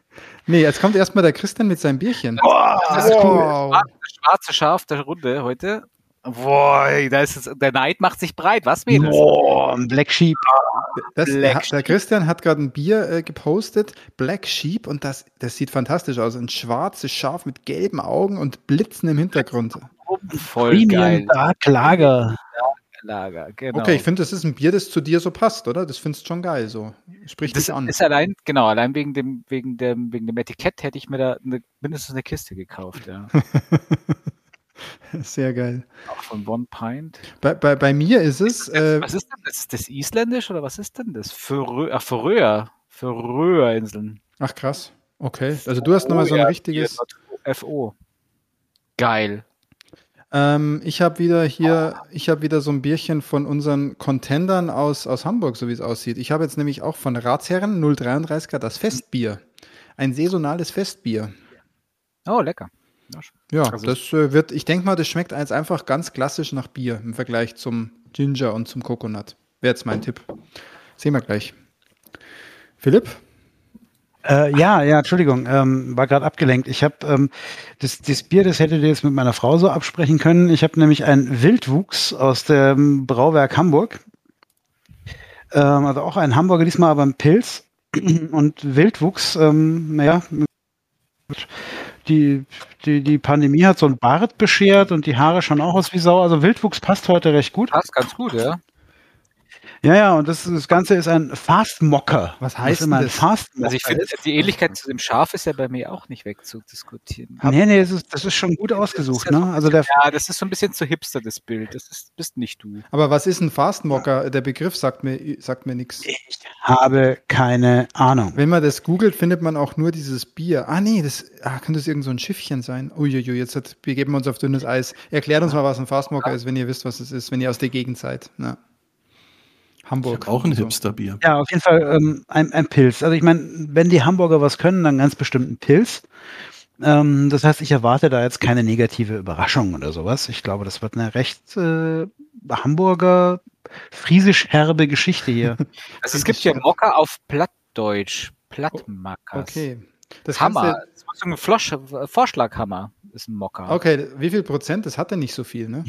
Nee, jetzt kommt erstmal der Christian mit seinem Bierchen. Das ist Wow. cool. Das schwarze Schaf der Runde heute. Boah, da ist es, der Neid macht sich breit, was, Mädels? Boah, ein Black Sheep. Das, Black der, der Christian hat gerade ein Bier äh, gepostet, Black Sheep, und das, das sieht fantastisch aus. Ein schwarzes Schaf mit gelben Augen und Blitzen im Hintergrund. Voll Premium geil. Dark Lager. Lager, genau. Okay, ich finde, das ist ein Bier, das zu dir so passt, oder? Das findest du schon geil, so. Spricht das dich an. ist allein, genau, allein wegen dem, wegen dem, wegen dem Etikett hätte ich mir da eine, mindestens eine Kiste gekauft, ja. Sehr geil. Auch von One Pint. Bei, bei, bei mir ist es, äh, was ist denn das? Ist das isländisch oder was ist denn das? Färö ach, Färöer. Färöerinseln. ach krass, okay. Also du hast nochmal so ein richtiges, FO. Geil. Ähm, ich habe wieder hier, ich habe wieder so ein Bierchen von unseren Contendern aus, aus Hamburg, so wie es aussieht. Ich habe jetzt nämlich auch von Ratsherren 033er das Festbier. Ein saisonales Festbier. Oh, lecker. Ja, Also- das äh, wird, ich denke mal, das schmeckt als einfach ganz klassisch nach Bier im Vergleich zum Ginger und zum Coconut. Wäre jetzt mein Tipp. Sehen wir gleich. Philipp? Äh, ja, ja, Entschuldigung, ähm, war gerade abgelenkt. Ich habe ähm, das, das Bier, das hättet ihr jetzt mit meiner Frau so absprechen können. Ich habe nämlich einen Wildwuchs aus dem Brauwerk Hamburg. Ähm, also auch ein Hamburger, diesmal aber ein Pilz. Und Wildwuchs, ähm, naja, die, die, die Pandemie hat so einen Bart beschert und die Haare schon auch aus wie Sau. Also Wildwuchs passt heute recht gut. Passt ganz gut, ja. Ja, ja, und das, das Ganze ist ein Fast Mocker. Was heißt immer denn ein das? Fast Also ich finde, die Ähnlichkeit zu dem Schaf ist ja bei mir auch nicht wegzudiskutieren. Nee, nee, das ist, das ist schon gut ausgesucht, ne? Also der Ja, das ist so ein bisschen zu hipster, das Bild. Das ist, bist nicht du. Aber was ist ein Fastmocker? Der Begriff sagt mir, sagt mir nichts. habe keine Ahnung. Wenn man das googelt, findet man auch nur dieses Bier. Ah, nee, das ah, könnte das irgend so ein Schiffchen sein. Uiuiui, jetzt hat, begeben wir uns auf dünnes Eis. Erklärt uns mal, was ein Fastmocker ist, wenn ihr wisst, was es ist, wenn ihr aus der Gegend seid. Na. Ich Hamburg. habe auch ein. Hipsterbier. Ja, auf jeden Fall ähm, ein, ein Pilz. Also ich meine, wenn die Hamburger was können, dann ganz bestimmt ein Pilz. Ähm, das heißt, ich erwarte da jetzt keine negative Überraschung oder sowas. Ich glaube, das wird eine recht äh, Hamburger, friesisch herbe Geschichte hier. Also es gibt ja Mocker auf Plattdeutsch. Plattmackers. Okay. Das Hammer. Das ist so ein Flosch Vorschlaghammer ist ein Mocker. Okay, wie viel Prozent? Das hat er nicht so viel, ne?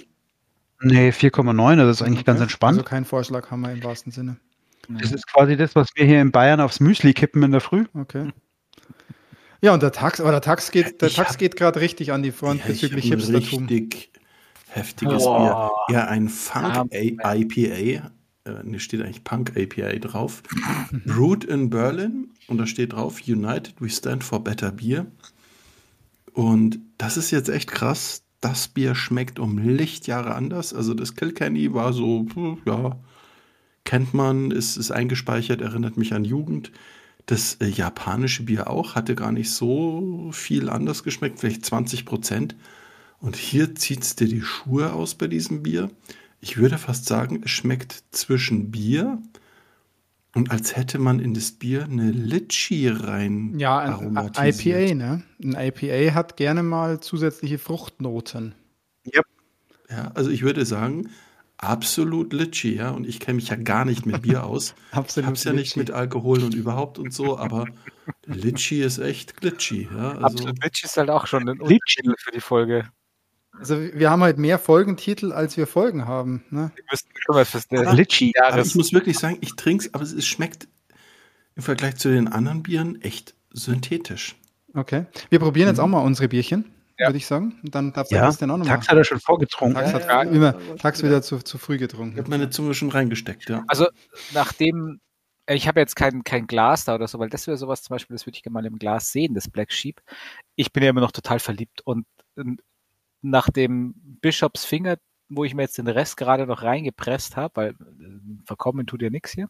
Nee, 4,9, das ist eigentlich okay. ganz entspannt. Also kein Vorschlaghammer im wahrsten Sinne. Das ist quasi das, was wir hier in Bayern aufs Müsli kippen in der Früh. Okay. Ja, und der Tax, aber der Tax geht, der Tax geht gerade richtig an die Front bezüglich Hipstertum. Richtig heftiges Boah. Bier. Ja, ein Funk ja. IPA. Äh, steht eigentlich Punk APA drauf. Brewed in Berlin und da steht drauf United We Stand for Better Beer. Und das ist jetzt echt krass. Das Bier schmeckt um Lichtjahre anders. Also das Kilkenny war so, ja, kennt man, ist, ist eingespeichert, erinnert mich an Jugend. Das äh, japanische Bier auch hatte gar nicht so viel anders geschmeckt, vielleicht 20 Prozent. Und hier zieht es dir die Schuhe aus bei diesem Bier. Ich würde fast sagen, es schmeckt zwischen Bier und als hätte man in das Bier eine Litchi rein Ja, ein IPA, ne? Ein IPA hat gerne mal zusätzliche Fruchtnoten. Yep. Ja, also ich würde sagen, absolut Litchi, ja. Und ich kenne mich ja gar nicht mit Bier aus. absolut. Ich hab's ja nicht mit Alkohol und überhaupt und so, aber Litchi ist echt glitchy, ja. Also absolut Litchi ist halt auch schon ein Untertitel für die Folge. Also wir haben halt mehr Folgentitel, als wir Folgen haben. Ne? Wir müssen schon fürs Litchi. Aber ich muss wirklich sagen, ich trinke es, aber es schmeckt im Vergleich zu den anderen Bieren echt synthetisch. Okay. Wir probieren jetzt mhm. auch mal unsere Bierchen, ja. würde ich sagen. Und dann darf der ja. Christian auch nochmal. Tax hat er schon vorgetrunken. Tax hat ja, immer Tax wieder zu, zu früh getrunken. Ich habe meine Zunge schon reingesteckt, ja. Also nachdem ich habe jetzt kein, kein Glas da oder so, weil das wäre sowas zum Beispiel, das würde ich gerne mal im Glas sehen, das Black Sheep. Ich bin ja immer noch total verliebt und nach dem Bischofs Finger, wo ich mir jetzt den Rest gerade noch reingepresst habe, weil äh, verkommen tut ja nichts hier,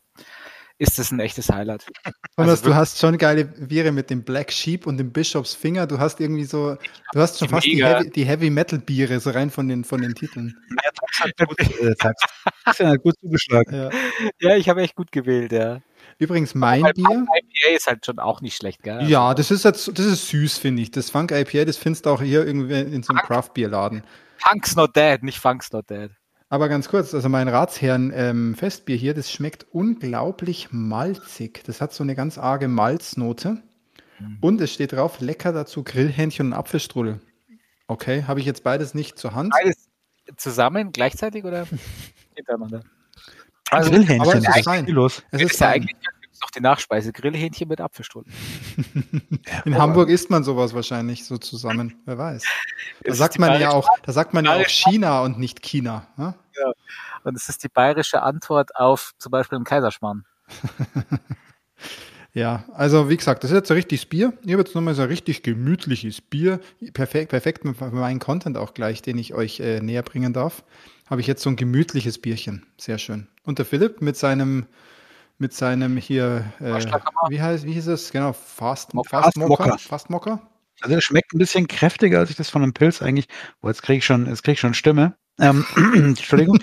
ist das ein echtes Highlight. Thomas, also, du hast schon geile Viere mit dem Black Sheep und dem Bischofs Finger. Du hast irgendwie so, du hast schon fast die Heavy, die Heavy, Metal Biere, so rein von den, von den Titeln. Ja, das hat gut, äh, hat gut zugeschlagen. Ja, ja ich habe echt gut gewählt, ja. Übrigens mein Bier. IPA ist halt schon auch nicht schlecht, gell? Ja, das ist jetzt, das ist süß, finde ich. Das Funk IPA, das findest du auch hier irgendwie in so einem Craft Beer Laden. Funk's not dead, nicht Funk's not dead. Aber ganz kurz, also mein Ratsherren ähm, Festbier hier, das schmeckt unglaublich malzig. Das hat so eine ganz arge Malznote. Mhm. Und es steht drauf, lecker dazu Grillhähnchen und Apfelstrudel. Okay, habe ich jetzt beides nicht zur Hand. Beides zusammen, gleichzeitig oder hintereinander? Also, Grillhähnchen, aber es ist fein. Los. Es ist, eigentlich noch die Nachspeise, Grillhähnchen mit Apfelstunden. In oh. Hamburg isst man sowas wahrscheinlich so zusammen, wer weiß. Da sagt man ja auch, da sagt man ja auch China und nicht China. Ja? ja. Und es ist die bayerische Antwort auf zum Beispiel im Kaiserschmarrn. Ja, also wie gesagt, das ist jetzt ein richtiges Bier. Ich habe jetzt nochmal so ein richtig gemütliches Bier. Perfekt, perfekt für meinen Content auch gleich, den ich euch äh, näher bringen darf. Habe ich jetzt so ein gemütliches Bierchen. Sehr schön. Und der Philipp mit seinem mit seinem hier, äh, wie heißt, wie hieß es? Genau, Fast, Fast, Mocker. Fast Mocker. Also das schmeckt ein bisschen kräftiger, als ich das von einem Pilz eigentlich, oh, jetzt kriege ich schon, jetzt kriege ich schon Stimme. Ähm, Entschuldigung.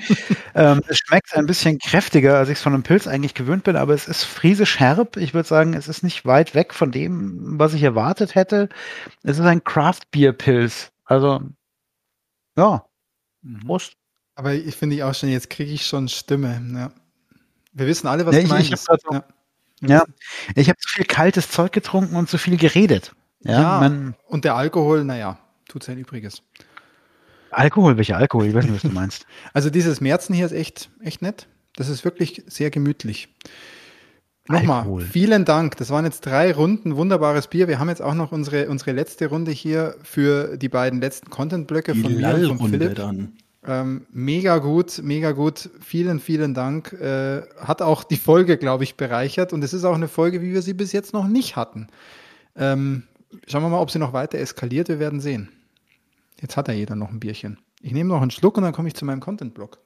ähm, es schmeckt ein bisschen kräftiger, als ich es von einem Pilz eigentlich gewöhnt bin, aber es ist friesisch herb. Ich würde sagen, es ist nicht weit weg von dem, was ich erwartet hätte. Es ist ein Craft Beer Pilz. Also, ja. Mhm. Prost. Aber ich finde ich auch schon, jetzt kriege ich schon Stimme. Ja. Wir wissen alle, was ja, du meinst. Ich, ich ja. ja. ich habe zu viel kaltes Zeug getrunken und zu viel geredet. Ja, ja man, und der Alkohol, naja, tut sein Übriges. Alkohol, welcher Alkohol? Ich weiß nicht, was du meinst. Also dieses Märzen hier ist echt, echt nett. Das ist wirklich sehr gemütlich. Nochmal, Alkohol. vielen Dank. Das waren jetzt drei Runden, wunderbares Bier. Wir haben jetzt auch noch unsere, unsere letzte Runde hier für die beiden letzten Content-Blöcke von mir und von Philipp. Dann. Ähm, mega gut, mega gut. Vielen, vielen Dank. Äh, hat auch die Folge, glaube ich, bereichert. Und es ist auch eine Folge, wie wir sie bis jetzt noch nicht hatten. Ähm, schauen wir mal, ob sie noch weiter eskaliert. Wir werden sehen. Jetzt hat ja jeder noch ein Bierchen. Ich nehme noch einen Schluck und dann komme ich zu meinem Content-Blog.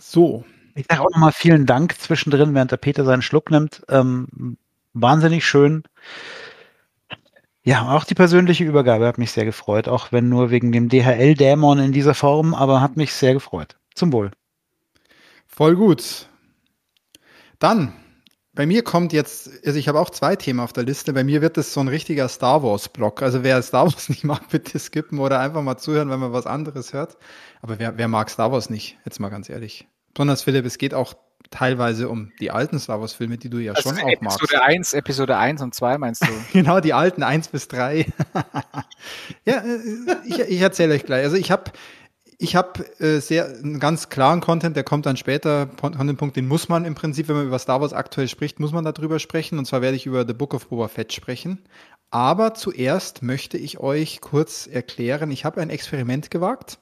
So. Ich sage auch nochmal vielen Dank zwischendrin, während der Peter seinen Schluck nimmt. Ähm, wahnsinnig schön. Ja, auch die persönliche Übergabe hat mich sehr gefreut, auch wenn nur wegen dem DHL-Dämon in dieser Form, aber hat mich sehr gefreut. Zum Wohl. Voll gut. Dann bei mir kommt jetzt, also ich habe auch zwei Themen auf der Liste. Bei mir wird das so ein richtiger Star Wars-Block. Also wer Star Wars nicht mag, bitte skippen oder einfach mal zuhören, wenn man was anderes hört. Aber wer, wer mag Star Wars nicht? Jetzt mal ganz ehrlich. Besonders Philipp, es geht auch teilweise um die alten Star Wars-Filme, die du ja also schon auch Episode magst. Episode 1, Episode 1 und 2 meinst du? genau, die alten 1 bis 3. ja, äh, ich, ich erzähle euch gleich. Also ich habe ich habe äh, sehr einen ganz klaren Content, der kommt dann später, Content-Punkt, den muss man im Prinzip, wenn man über Star Wars aktuell spricht, muss man darüber sprechen. Und zwar werde ich über The Book of Boba Fett sprechen. Aber zuerst möchte ich euch kurz erklären, ich habe ein Experiment gewagt.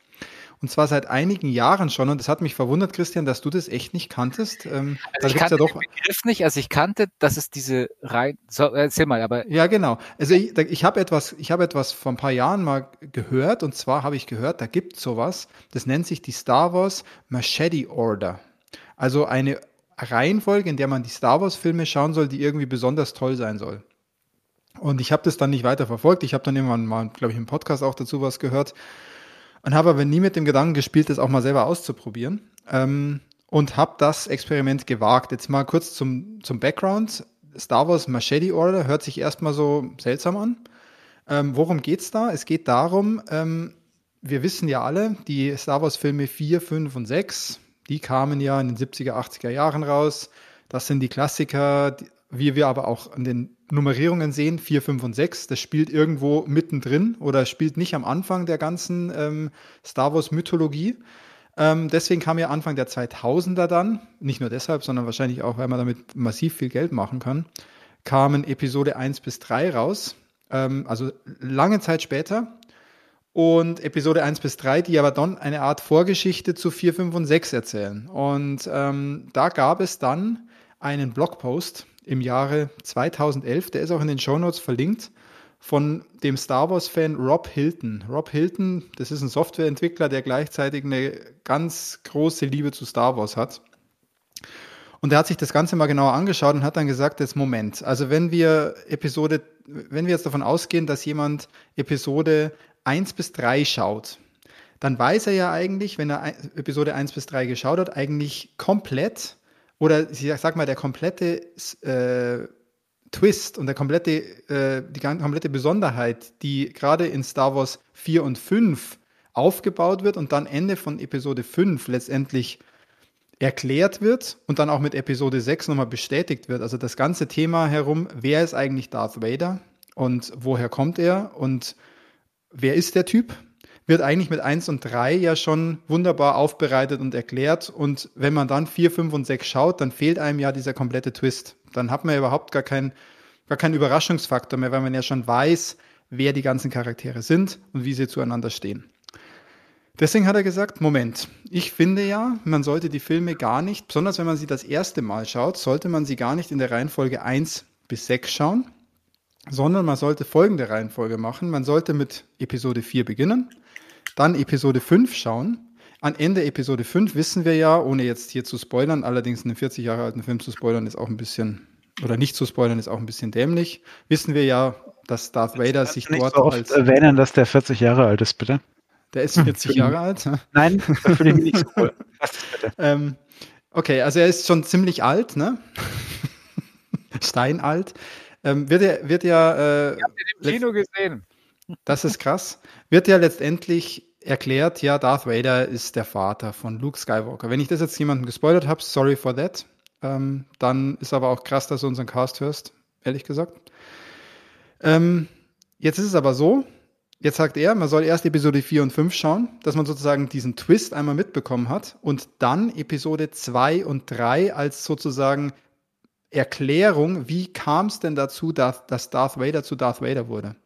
Und zwar seit einigen Jahren schon. Und das hat mich verwundert, Christian, dass du das echt nicht kanntest. Ähm, also ich kannte ja doch den Begriff nicht. Also ich kannte, dass es diese rein. So, erzähl mal, aber. Ja, genau. Also ich, ich habe etwas, ich habe etwas vor ein paar Jahren mal gehört. Und zwar habe ich gehört, da gibt es sowas. Das nennt sich die Star Wars Machete Order. Also eine Reihenfolge, in der man die Star Wars Filme schauen soll, die irgendwie besonders toll sein soll. Und ich habe das dann nicht weiter verfolgt. Ich habe dann irgendwann mal, glaube ich, im Podcast auch dazu was gehört und habe aber nie mit dem Gedanken gespielt, das auch mal selber auszuprobieren. Ähm, und habe das Experiment gewagt. Jetzt mal kurz zum, zum Background. Star Wars Machete Order hört sich erstmal so seltsam an. Ähm, worum geht's da? Es geht darum, ähm, wir wissen ja alle, die Star Wars Filme 4, 5 und 6, die kamen ja in den 70er, 80er Jahren raus. Das sind die Klassiker, wie wir aber auch an den Nummerierungen sehen, 4, 5 und 6, das spielt irgendwo mittendrin oder spielt nicht am Anfang der ganzen ähm, Star Wars-Mythologie. Ähm, deswegen kam ja Anfang der 2000er dann, nicht nur deshalb, sondern wahrscheinlich auch, weil man damit massiv viel Geld machen kann, kamen Episode 1 bis 3 raus, ähm, also lange Zeit später. Und Episode 1 bis 3, die aber dann eine Art Vorgeschichte zu 4, 5 und 6 erzählen. Und ähm, da gab es dann einen Blogpost, im Jahre 2011. Der ist auch in den Shownotes verlinkt von dem Star Wars-Fan Rob Hilton. Rob Hilton, das ist ein Softwareentwickler, der gleichzeitig eine ganz große Liebe zu Star Wars hat. Und er hat sich das Ganze mal genauer angeschaut und hat dann gesagt, jetzt Moment, also wenn wir Episode, wenn wir jetzt davon ausgehen, dass jemand Episode 1 bis 3 schaut, dann weiß er ja eigentlich, wenn er Episode 1 bis 3 geschaut hat, eigentlich komplett, oder ich sag mal, der komplette äh, Twist und der komplette, äh, die komplette Besonderheit, die gerade in Star Wars 4 und 5 aufgebaut wird und dann Ende von Episode 5 letztendlich erklärt wird und dann auch mit Episode 6 nochmal bestätigt wird. Also das ganze Thema herum, wer ist eigentlich Darth Vader und woher kommt er und wer ist der Typ? Wird eigentlich mit 1 und 3 ja schon wunderbar aufbereitet und erklärt. Und wenn man dann 4, 5 und 6 schaut, dann fehlt einem ja dieser komplette Twist. Dann hat man ja überhaupt gar, kein, gar keinen Überraschungsfaktor mehr, weil man ja schon weiß, wer die ganzen Charaktere sind und wie sie zueinander stehen. Deswegen hat er gesagt, Moment, ich finde ja, man sollte die Filme gar nicht, besonders wenn man sie das erste Mal schaut, sollte man sie gar nicht in der Reihenfolge 1 bis 6 schauen, sondern man sollte folgende Reihenfolge machen. Man sollte mit Episode 4 beginnen, dann Episode 5 schauen. An Ende Episode 5 wissen wir ja, ohne jetzt hier zu spoilern, allerdings einen 40 Jahre alten Film zu spoilern ist auch ein bisschen, oder nicht zu spoilern ist auch ein bisschen dämlich, wissen wir ja, dass Darth Vader sich nicht dort so oft als erwähnen, dass der 40 Jahre alt ist, bitte. Der ist 40 Jahre alt? Nein, das finde ich nicht so cool. ähm, okay, also er ist schon ziemlich alt, ne? Steinalt. Ähm, wird er, wird ja. Äh, ich habe den im Kino gesehen. Das ist krass. Wird ja letztendlich erklärt, ja, Darth Vader ist der Vater von Luke Skywalker. Wenn ich das jetzt jemandem gespoilert habe, sorry for that. Ähm, dann ist aber auch krass, dass du unseren Cast hörst, ehrlich gesagt. Ähm, jetzt ist es aber so, jetzt sagt er, man soll erst Episode 4 und 5 schauen, dass man sozusagen diesen Twist einmal mitbekommen hat und dann Episode 2 und 3 als sozusagen Erklärung, wie kam es denn dazu, dass, dass Darth Vader zu Darth Vader wurde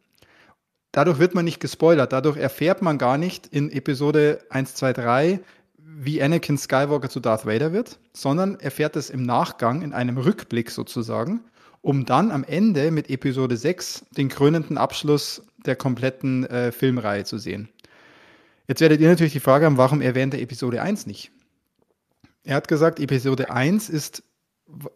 dadurch wird man nicht gespoilert. Dadurch erfährt man gar nicht in Episode 1, 2, 3, wie Anakin Skywalker zu Darth Vader wird, sondern erfährt es im Nachgang, in einem Rückblick sozusagen, um dann am Ende mit Episode 6 den krönenden Abschluss der kompletten äh, Filmreihe zu sehen. Jetzt werdet ihr natürlich die Frage haben, warum erwähnt er Episode 1 nicht? Er hat gesagt, Episode 1 ist,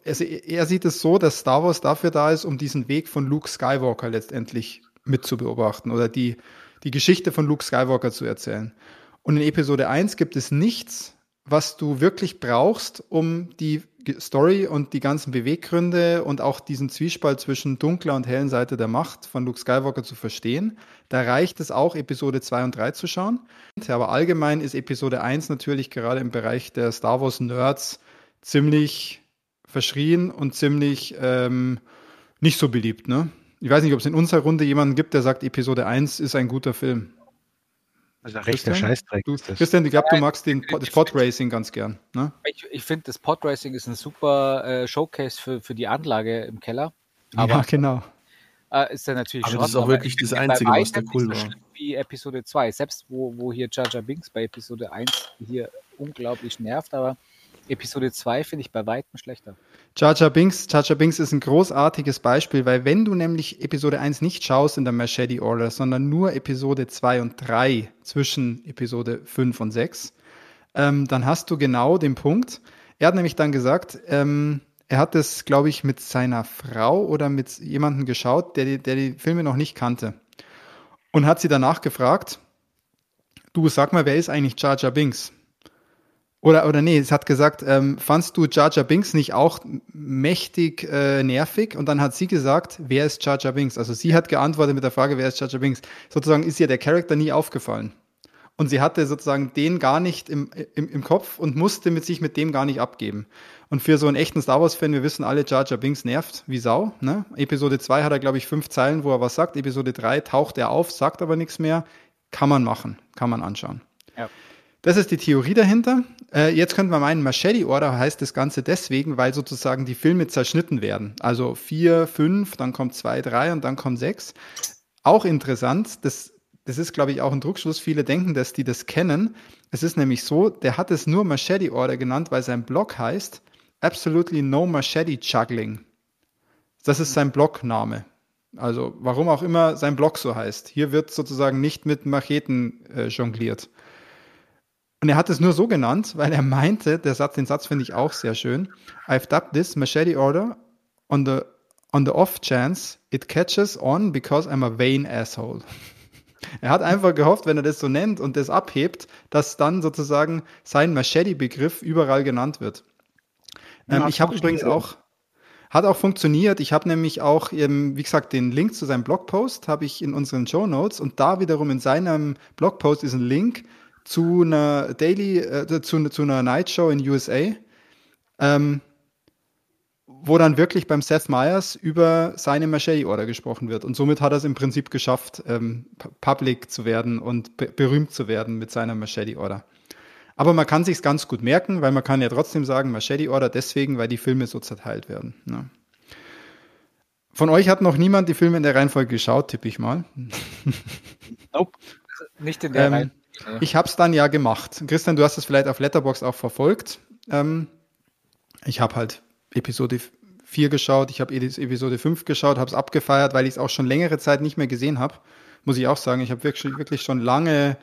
also er sieht es so, dass Star Wars dafür da ist, um diesen Weg von Luke Skywalker letztendlich mit zu beobachten oder die, die Geschichte von Luke Skywalker zu erzählen. Und in Episode 1 gibt es nichts, was du wirklich brauchst, um die Story und die ganzen Beweggründe und auch diesen Zwiespalt zwischen dunkler und hellen Seite der Macht von Luke Skywalker zu verstehen. Da reicht es auch, Episode 2 und 3 zu schauen. Aber allgemein ist Episode 1 natürlich gerade im Bereich der Star Wars Nerds ziemlich verschrien und ziemlich ähm, nicht so beliebt. Ne? Ich weiß nicht, ob es in unserer Runde jemanden gibt, der sagt, Episode 1 ist ein guter Film. Also rechter Scheißdreck. Du, Christian, ich glaube, du magst den, das Podracing ganz gern. Ne? Ich, ich finde, das Podracing ist ein super äh, Showcase für, für die Anlage im Keller. Aber, ja, genau. Äh, ist dann natürlich aber das ist auch wirklich das Einzige, was da cool war. So wie Episode 2. Selbst wo, wo hier Jar Jar Binks bei Episode 1 hier unglaublich nervt, aber Episode 2 finde ich bei weitem schlechter. Jar Binks, Jar Binks ist ein großartiges Beispiel, weil wenn du nämlich Episode 1 nicht schaust in der Machete Order, sondern nur Episode 2 und 3 zwischen Episode 5 und 6, ähm, dann hast du genau den Punkt. Er hat nämlich dann gesagt, ähm, er hat es, glaube ich, mit seiner Frau oder mit jemandem geschaut, der die, der die Filme noch nicht kannte. Und hat sie danach gefragt, du sag mal, wer ist eigentlich Jar Binks? Oder, oder nee, es hat gesagt, ähm, fandst du Jar Jar Binks nicht auch mächtig äh, nervig? Und dann hat sie gesagt, wer ist Jar Jar Binks? Also sie hat geantwortet mit der Frage, wer ist Jar Jar Binks? Sozusagen ist ihr der Charakter nie aufgefallen. Und sie hatte sozusagen den gar nicht im, im, im Kopf und musste mit sich mit dem gar nicht abgeben. Und für so einen echten Star Wars-Fan, wir wissen alle, Jar Jar Binks nervt wie Sau. Ne? Episode 2 hat er, glaube ich, fünf Zeilen, wo er was sagt. Episode 3 taucht er auf, sagt aber nichts mehr. Kann man machen, kann man anschauen. Ja. Das ist die Theorie dahinter. Äh, jetzt könnte man meinen, Machete Order heißt das Ganze deswegen, weil sozusagen die Filme zerschnitten werden. Also vier, fünf, dann kommt zwei, drei und dann kommt sechs. Auch interessant, das, das ist, glaube ich, auch ein Druckschluss. Viele denken, dass die das kennen. Es ist nämlich so, der hat es nur Machete Order genannt, weil sein Blog heißt Absolutely No Machete Juggling. Das ist sein Blogname. Also warum auch immer sein Blog so heißt. Hier wird sozusagen nicht mit Macheten äh, jongliert. Und er hat es nur so genannt, weil er meinte, der Satz, den Satz finde ich auch sehr schön. I've dubbed this machete order on the, on the off chance it catches on because I'm a vain asshole. Er hat einfach gehofft, wenn er das so nennt und das abhebt, dass dann sozusagen sein Machete-Begriff überall genannt wird. Ähm, ich habe übrigens auch, hat auch funktioniert. Ich habe nämlich auch, eben, wie gesagt, den Link zu seinem Blogpost habe ich in unseren Show Notes und da wiederum in seinem Blogpost ist ein Link zu einer Daily, äh, zu, zu einer Night Show in USA, ähm, wo dann wirklich beim Seth Meyers über seine Machete Order gesprochen wird. Und somit hat er es im Prinzip geschafft, ähm, public zu werden und be berühmt zu werden mit seiner Machete Order. Aber man kann sich's ganz gut merken, weil man kann ja trotzdem sagen Machete Order deswegen, weil die Filme so zerteilt werden. Ne? Von euch hat noch niemand die Filme in der Reihenfolge geschaut, tippe ich mal. Nope, nicht in der ähm, Reihenfolge. Ich habe es dann ja gemacht. Christian, du hast es vielleicht auf Letterbox auch verfolgt. Ähm, ich habe halt Episode 4 geschaut, ich habe Episode 5 geschaut, habe es abgefeiert, weil ich es auch schon längere Zeit nicht mehr gesehen habe. Muss ich auch sagen, ich habe wirklich, wirklich schon lange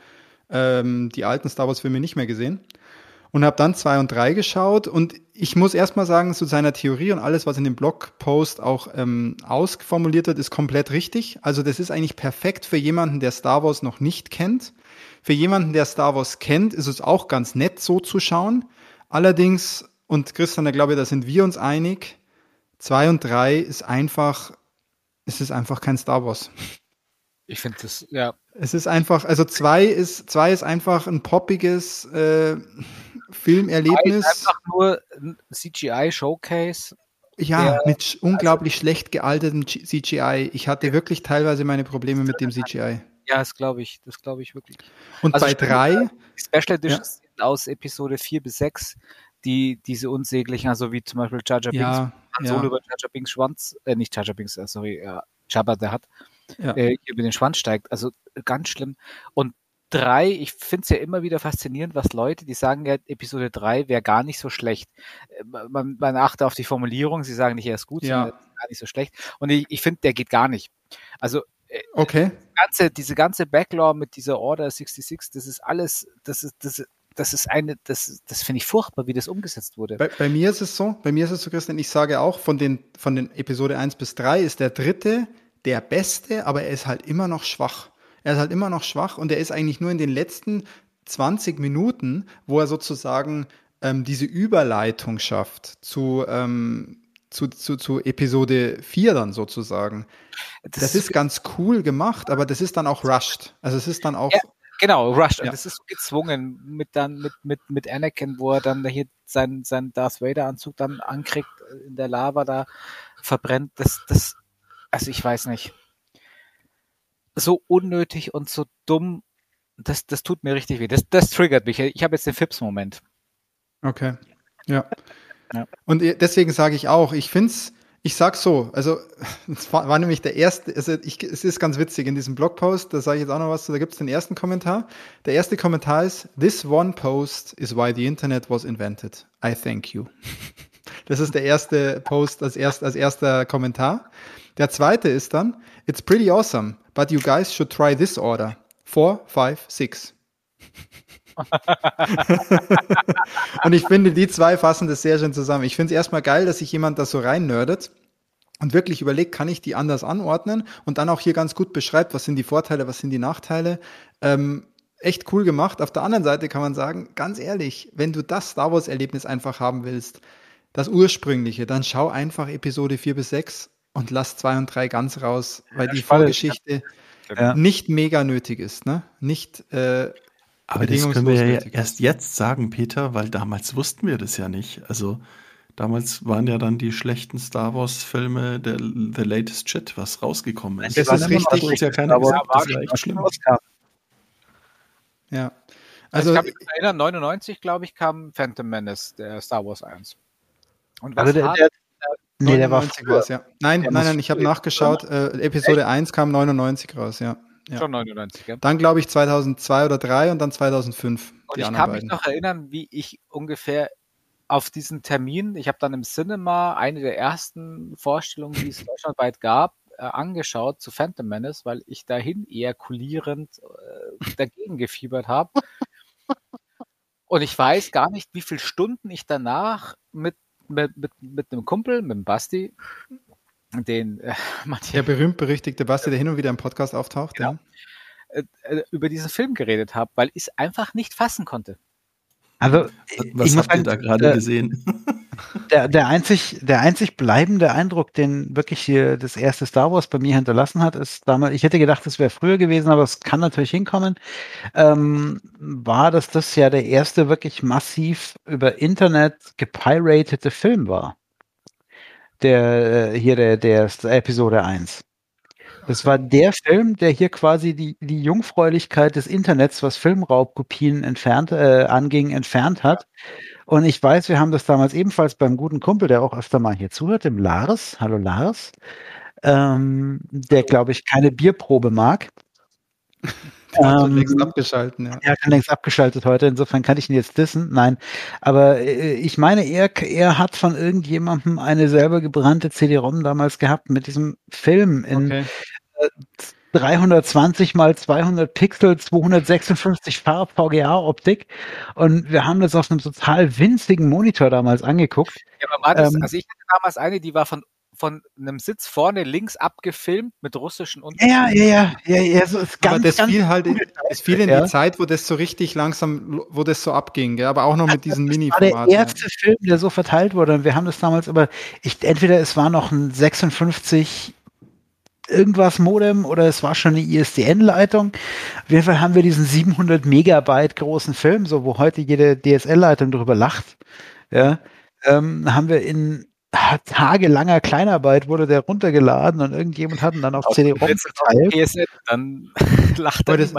ähm, die alten Star Wars-Filme nicht mehr gesehen. Und habe dann 2 und 3 geschaut und ich muss erstmal sagen, zu seiner Theorie und alles, was in dem Blogpost auch ähm, ausformuliert wird, ist komplett richtig. Also das ist eigentlich perfekt für jemanden, der Star Wars noch nicht kennt für jemanden, der Star Wars kennt, ist es auch ganz nett, so zu schauen. Allerdings, und Christian, da glaube ich, da sind wir uns einig, zwei und drei ist einfach, es ist einfach kein Star Wars. Ich finde das, ja. Es ist einfach, also zwei ist, zwei ist einfach ein poppiges äh, Filmerlebnis. Einfach nur ein CGI-Showcase. Ja, mit unglaublich schlecht gealtertem CGI. Ich hatte wirklich teilweise meine Probleme mit dem CGI. Ja, das glaube ich, das glaube ich wirklich. Und also bei drei? Special Editions ja. aus Episode 4 bis 6, die diese unsäglichen, also wie zum Beispiel Jar Jar ja, Binks, Solo über Jar Jar Binks Schwanz, äh, nicht Jar Jar Binks, äh, sorry, äh, Jabba der hat, ja. äh, über den Schwanz steigt, also ganz schlimm. Und drei, ich finde es ja immer wieder faszinierend, was Leute, die sagen ja, Episode 3 wäre gar nicht so schlecht. Äh, man, man achte auf die Formulierung, sie sagen nicht, er ist gut, ja. sondern gar nicht so schlecht. Und ich, ich finde, der geht gar nicht. Also Okay. Ganze, diese ganze Backlog mit dieser Order 66, das ist alles, das ist, das, das ist eine, das, das finde ich furchtbar, wie das umgesetzt wurde. Bei, bei, mir ist es so, bei mir ist es so, Christian, ich sage auch, von den, von den Episode 1 bis 3 ist der dritte der beste, aber er ist halt immer noch schwach. Er ist halt immer noch schwach und er ist eigentlich nur in den letzten 20 Minuten, wo er sozusagen ähm, diese Überleitung schafft zu, ähm, zu, zu, zu Episode 4 dann sozusagen. Das, das ist ganz cool gemacht, aber das ist dann auch rushed. Also es ist dann auch. Ja, genau, rushed. Ja. Und das ist so gezwungen mit dann mit, mit, mit Anakin, wo er dann hier seinen, seinen Darth Vader-Anzug dann ankriegt, äh, in der Lava da verbrennt. Das, das, also ich weiß nicht. So unnötig und so dumm, das, das tut mir richtig weh. Das, das triggert mich. Ich habe jetzt den Fips-Moment. Okay. Ja. Und deswegen sage ich auch, ich finde es, ich sag so, also es war, war, nämlich der erste, also ich, es ist ganz witzig, in diesem Blogpost, da sage ich jetzt auch noch was, da gibt es den ersten Kommentar. Der erste Kommentar ist, This one post is why the Internet was invented. I thank you. Das ist der erste Post als, erst, als erster Kommentar. Der zweite ist dann, It's pretty awesome, but you guys should try this order. Four, five, six. und ich finde, die zwei fassen das sehr schön zusammen. Ich finde es erstmal geil, dass sich jemand das so rein nerdet und wirklich überlegt, kann ich die anders anordnen und dann auch hier ganz gut beschreibt, was sind die Vorteile, was sind die Nachteile. Ähm, echt cool gemacht. Auf der anderen Seite kann man sagen, ganz ehrlich, wenn du das Star Wars-Erlebnis einfach haben willst, das ursprüngliche, dann schau einfach Episode 4 bis 6 und lass 2 und 3 ganz raus, weil ja, die. Vorgeschichte ja. nicht mega nötig ist, ne? Nicht äh, aber das können wir ja erst jetzt sagen, Peter, weil damals wussten wir das ja nicht. Also damals waren ja dann die schlechten Star Wars-Filme der The Latest Shit, was rausgekommen ist. Das, das ist richtig. Uns ja keiner gesagt, das war echt schlimm. Ja. Also, also ich kann mich erinnern, 99, glaube ich, kam Phantom Menace, der Star Wars 1. Und was also der, der, nee, der war was, ja. Nein, nein, nein, ich habe nachgeschaut. Äh, Episode Echt? 1 kam 99 raus, ja. Ja. Schon 99, ja. Dann glaube ich 2002 oder 2003 und dann 2005. Und ich kann mich noch erinnern, wie ich ungefähr auf diesen Termin, ich habe dann im Cinema eine der ersten Vorstellungen, die es deutschlandweit gab, äh, angeschaut zu Phantom Menace, weil ich dahin ejakulierend äh, dagegen gefiebert habe. Und ich weiß gar nicht, wie viele Stunden ich danach mit, mit, mit, mit einem Kumpel, mit dem Basti, den äh, Der berühmt-berüchtigte Basti, der hin und wieder im Podcast auftaucht, genau. ja. Äh, äh, über diesen Film geredet habe, weil ich es einfach nicht fassen konnte. Also, was habt ihr da gerade äh, gesehen? Der, der, einzig, der einzig bleibende Eindruck, den wirklich hier das erste Star Wars bei mir hinterlassen hat, ist damals, ich hätte gedacht, es wäre früher gewesen, aber es kann natürlich hinkommen, ähm, war, dass das ja der erste wirklich massiv über Internet gepiratete Film war der äh, hier der, der Episode 1. Das war der Film, der hier quasi die, die Jungfräulichkeit des Internets, was Filmraubkopien entfernt, äh, anging, entfernt hat. Und ich weiß, wir haben das damals ebenfalls beim guten Kumpel, der auch öfter mal hier zuhört, dem Lars, hallo Lars, ähm, der, glaube ich, keine Bierprobe mag. Ähm, längst abgeschalten, ja. Er hat längst abgeschaltet heute, insofern kann ich ihn jetzt dissen. Nein. Aber äh, ich meine, er, er hat von irgendjemandem eine selber gebrannte CD-ROM damals gehabt mit diesem Film in okay. äh, 320 mal 200 Pixel, 256 Farb VGA-Optik. Und wir haben das auf einem total winzigen Monitor damals angeguckt. Ja, aber war das, ähm, also ich hatte damals eine, die war von von einem Sitz vorne links abgefilmt mit russischen Untertiteln. Ja, ja, ja, ja, ja, so ist ganz, Aber das fiel halt, in, es fiel in ja. die Zeit, wo das so richtig langsam, wo das so abging, gell? aber auch noch mit diesen Mini-Formaten. Das war der erste Film, der so verteilt wurde und wir haben das damals aber, ich, entweder es war noch ein 56 irgendwas Modem oder es war schon eine ISDN-Leitung. Auf jeden Fall haben wir diesen 700 Megabyte großen Film, so wo heute jede DSL-Leitung darüber lacht. Ja, ähm, haben wir in tagelanger Kleinarbeit wurde der runtergeladen und irgendjemand hat ihn dann auf CD-ROM geteilt. Dann lacht er das,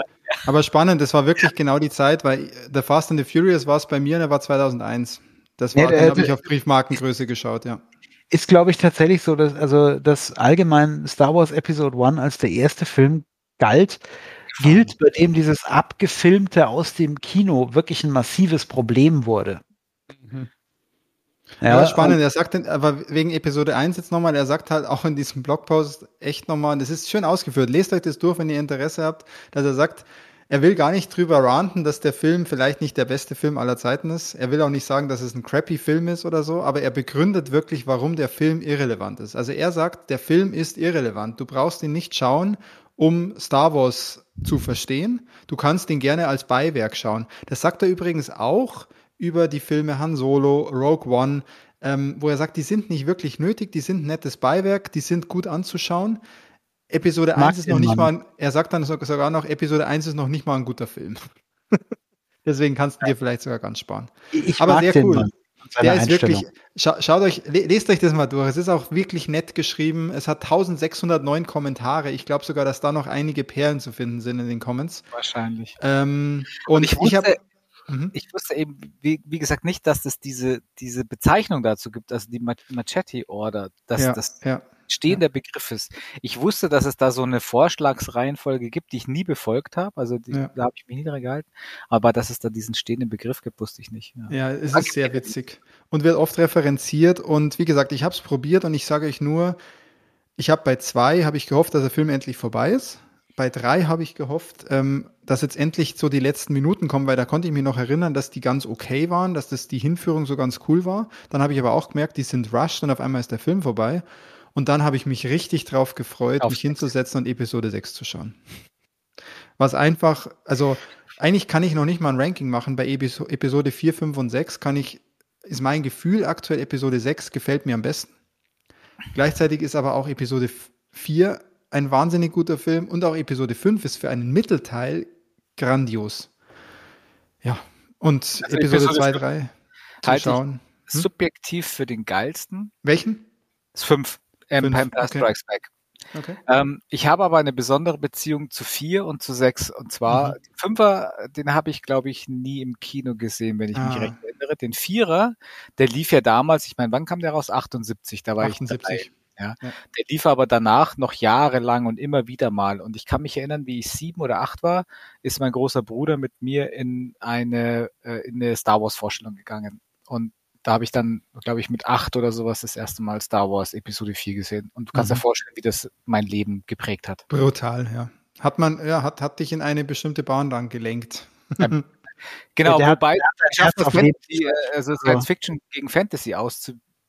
Aber spannend, das war wirklich genau die Zeit, weil The Fast and the Furious war es bei mir, der war 2001. Das war, nee, habe ich auf Briefmarkengröße geschaut, ja. Ist, glaube ich, tatsächlich so, dass, also, dass allgemein Star Wars Episode 1 als der erste Film galt, gilt, bei dem dieses Abgefilmte aus dem Kino wirklich ein massives Problem wurde. Ja, ja spannend. Er sagt, aber wegen Episode 1 jetzt nochmal, er sagt halt auch in diesem Blogpost echt nochmal, das ist schön ausgeführt, lest euch das durch, wenn ihr Interesse habt, dass er sagt, er will gar nicht drüber ranten, dass der Film vielleicht nicht der beste Film aller Zeiten ist. Er will auch nicht sagen, dass es ein crappy Film ist oder so, aber er begründet wirklich, warum der Film irrelevant ist. Also er sagt, der Film ist irrelevant. Du brauchst ihn nicht schauen, um Star Wars zu verstehen. Du kannst den gerne als Beiwerk schauen. Das sagt er übrigens auch über die Filme Han Solo, Rogue One, ähm, wo er sagt, die sind nicht wirklich nötig, die sind nettes Beiwerk, die sind gut anzuschauen. Episode Mag 1 ist noch nicht Mann. mal, er sagt dann sogar noch, Episode 1 ist noch nicht mal ein guter Film. Deswegen kannst du dir vielleicht sogar ganz sparen. Ich Aber sehr cool. Mann der ist wirklich, scha schaut euch, lest euch das mal durch. Es ist auch wirklich nett geschrieben. Es hat 1609 Kommentare. Ich glaube sogar, dass da noch einige Perlen zu finden sind in den Comments. Wahrscheinlich. Ähm, und, und, ich, ich habe mhm. ich wusste eben, wie, wie, gesagt, nicht, dass es diese, diese Bezeichnung dazu gibt, also die Machete Order, dass ja, das ja stehender Begriff ist. Ich wusste, dass es da so eine Vorschlagsreihenfolge gibt, die ich nie befolgt habe. Also die, ja. da habe ich mich nie dran gehalten. Aber dass es da diesen stehenden Begriff gibt, wusste ich nicht. Ja, ja es ist sehr witzig und wird oft referenziert. Und wie gesagt, ich habe es probiert und ich sage euch nur, ich habe bei zwei habe ich gehofft, dass der Film endlich vorbei ist. Bei drei habe ich gehofft, ähm, dass jetzt endlich so die letzten Minuten kommen, weil da konnte ich mich noch erinnern, dass die ganz okay waren, dass das die Hinführung so ganz cool war. Dann habe ich aber auch gemerkt, die sind rushed und auf einmal ist der Film vorbei. Und dann habe ich mich richtig drauf gefreut, Auf mich hinzusetzen und Episode 6 zu schauen. Was einfach, also eigentlich kann ich noch nicht mal ein Ranking machen. Bei Episode 4, 5 und 6 kann ich, ist mein Gefühl aktuell Episode 6 gefällt mir am besten. Gleichzeitig ist aber auch Episode 4 ein wahnsinnig guter Film und auch Episode 5 ist für einen Mittelteil grandios. Ja, und also Episode 2, 3 zu schauen. Hm? Subjektiv für den geilsten. Welchen? Das 5. Empire okay. Strikes Back. Okay. Ähm, ich habe aber eine besondere Beziehung zu vier und zu sechs. Und zwar, mhm. den Fünfer, den habe ich, glaube ich, nie im Kino gesehen, wenn ich ah. mich recht erinnere. Den Vierer, der lief ja damals, ich meine, wann kam der raus? 78, da war 78. ich dabei. Ja. ja. Der lief aber danach noch jahrelang und immer wieder mal. Und ich kann mich erinnern, wie ich sieben oder acht war, ist mein großer Bruder mit mir in eine, äh, in eine Star Wars Vorstellung gegangen. Und da habe ich dann, glaube ich, mit acht oder sowas das erste Mal Star Wars Episode 4 gesehen. Und du kannst mhm. dir vorstellen, wie das mein Leben geprägt hat. Brutal, ja. Hat man, ja, hat, hat dich in eine bestimmte Bahn dann gelenkt. Ja, genau, ja, wobei es schafft Fantasy, äh, also Science Fiction gegen Fantasy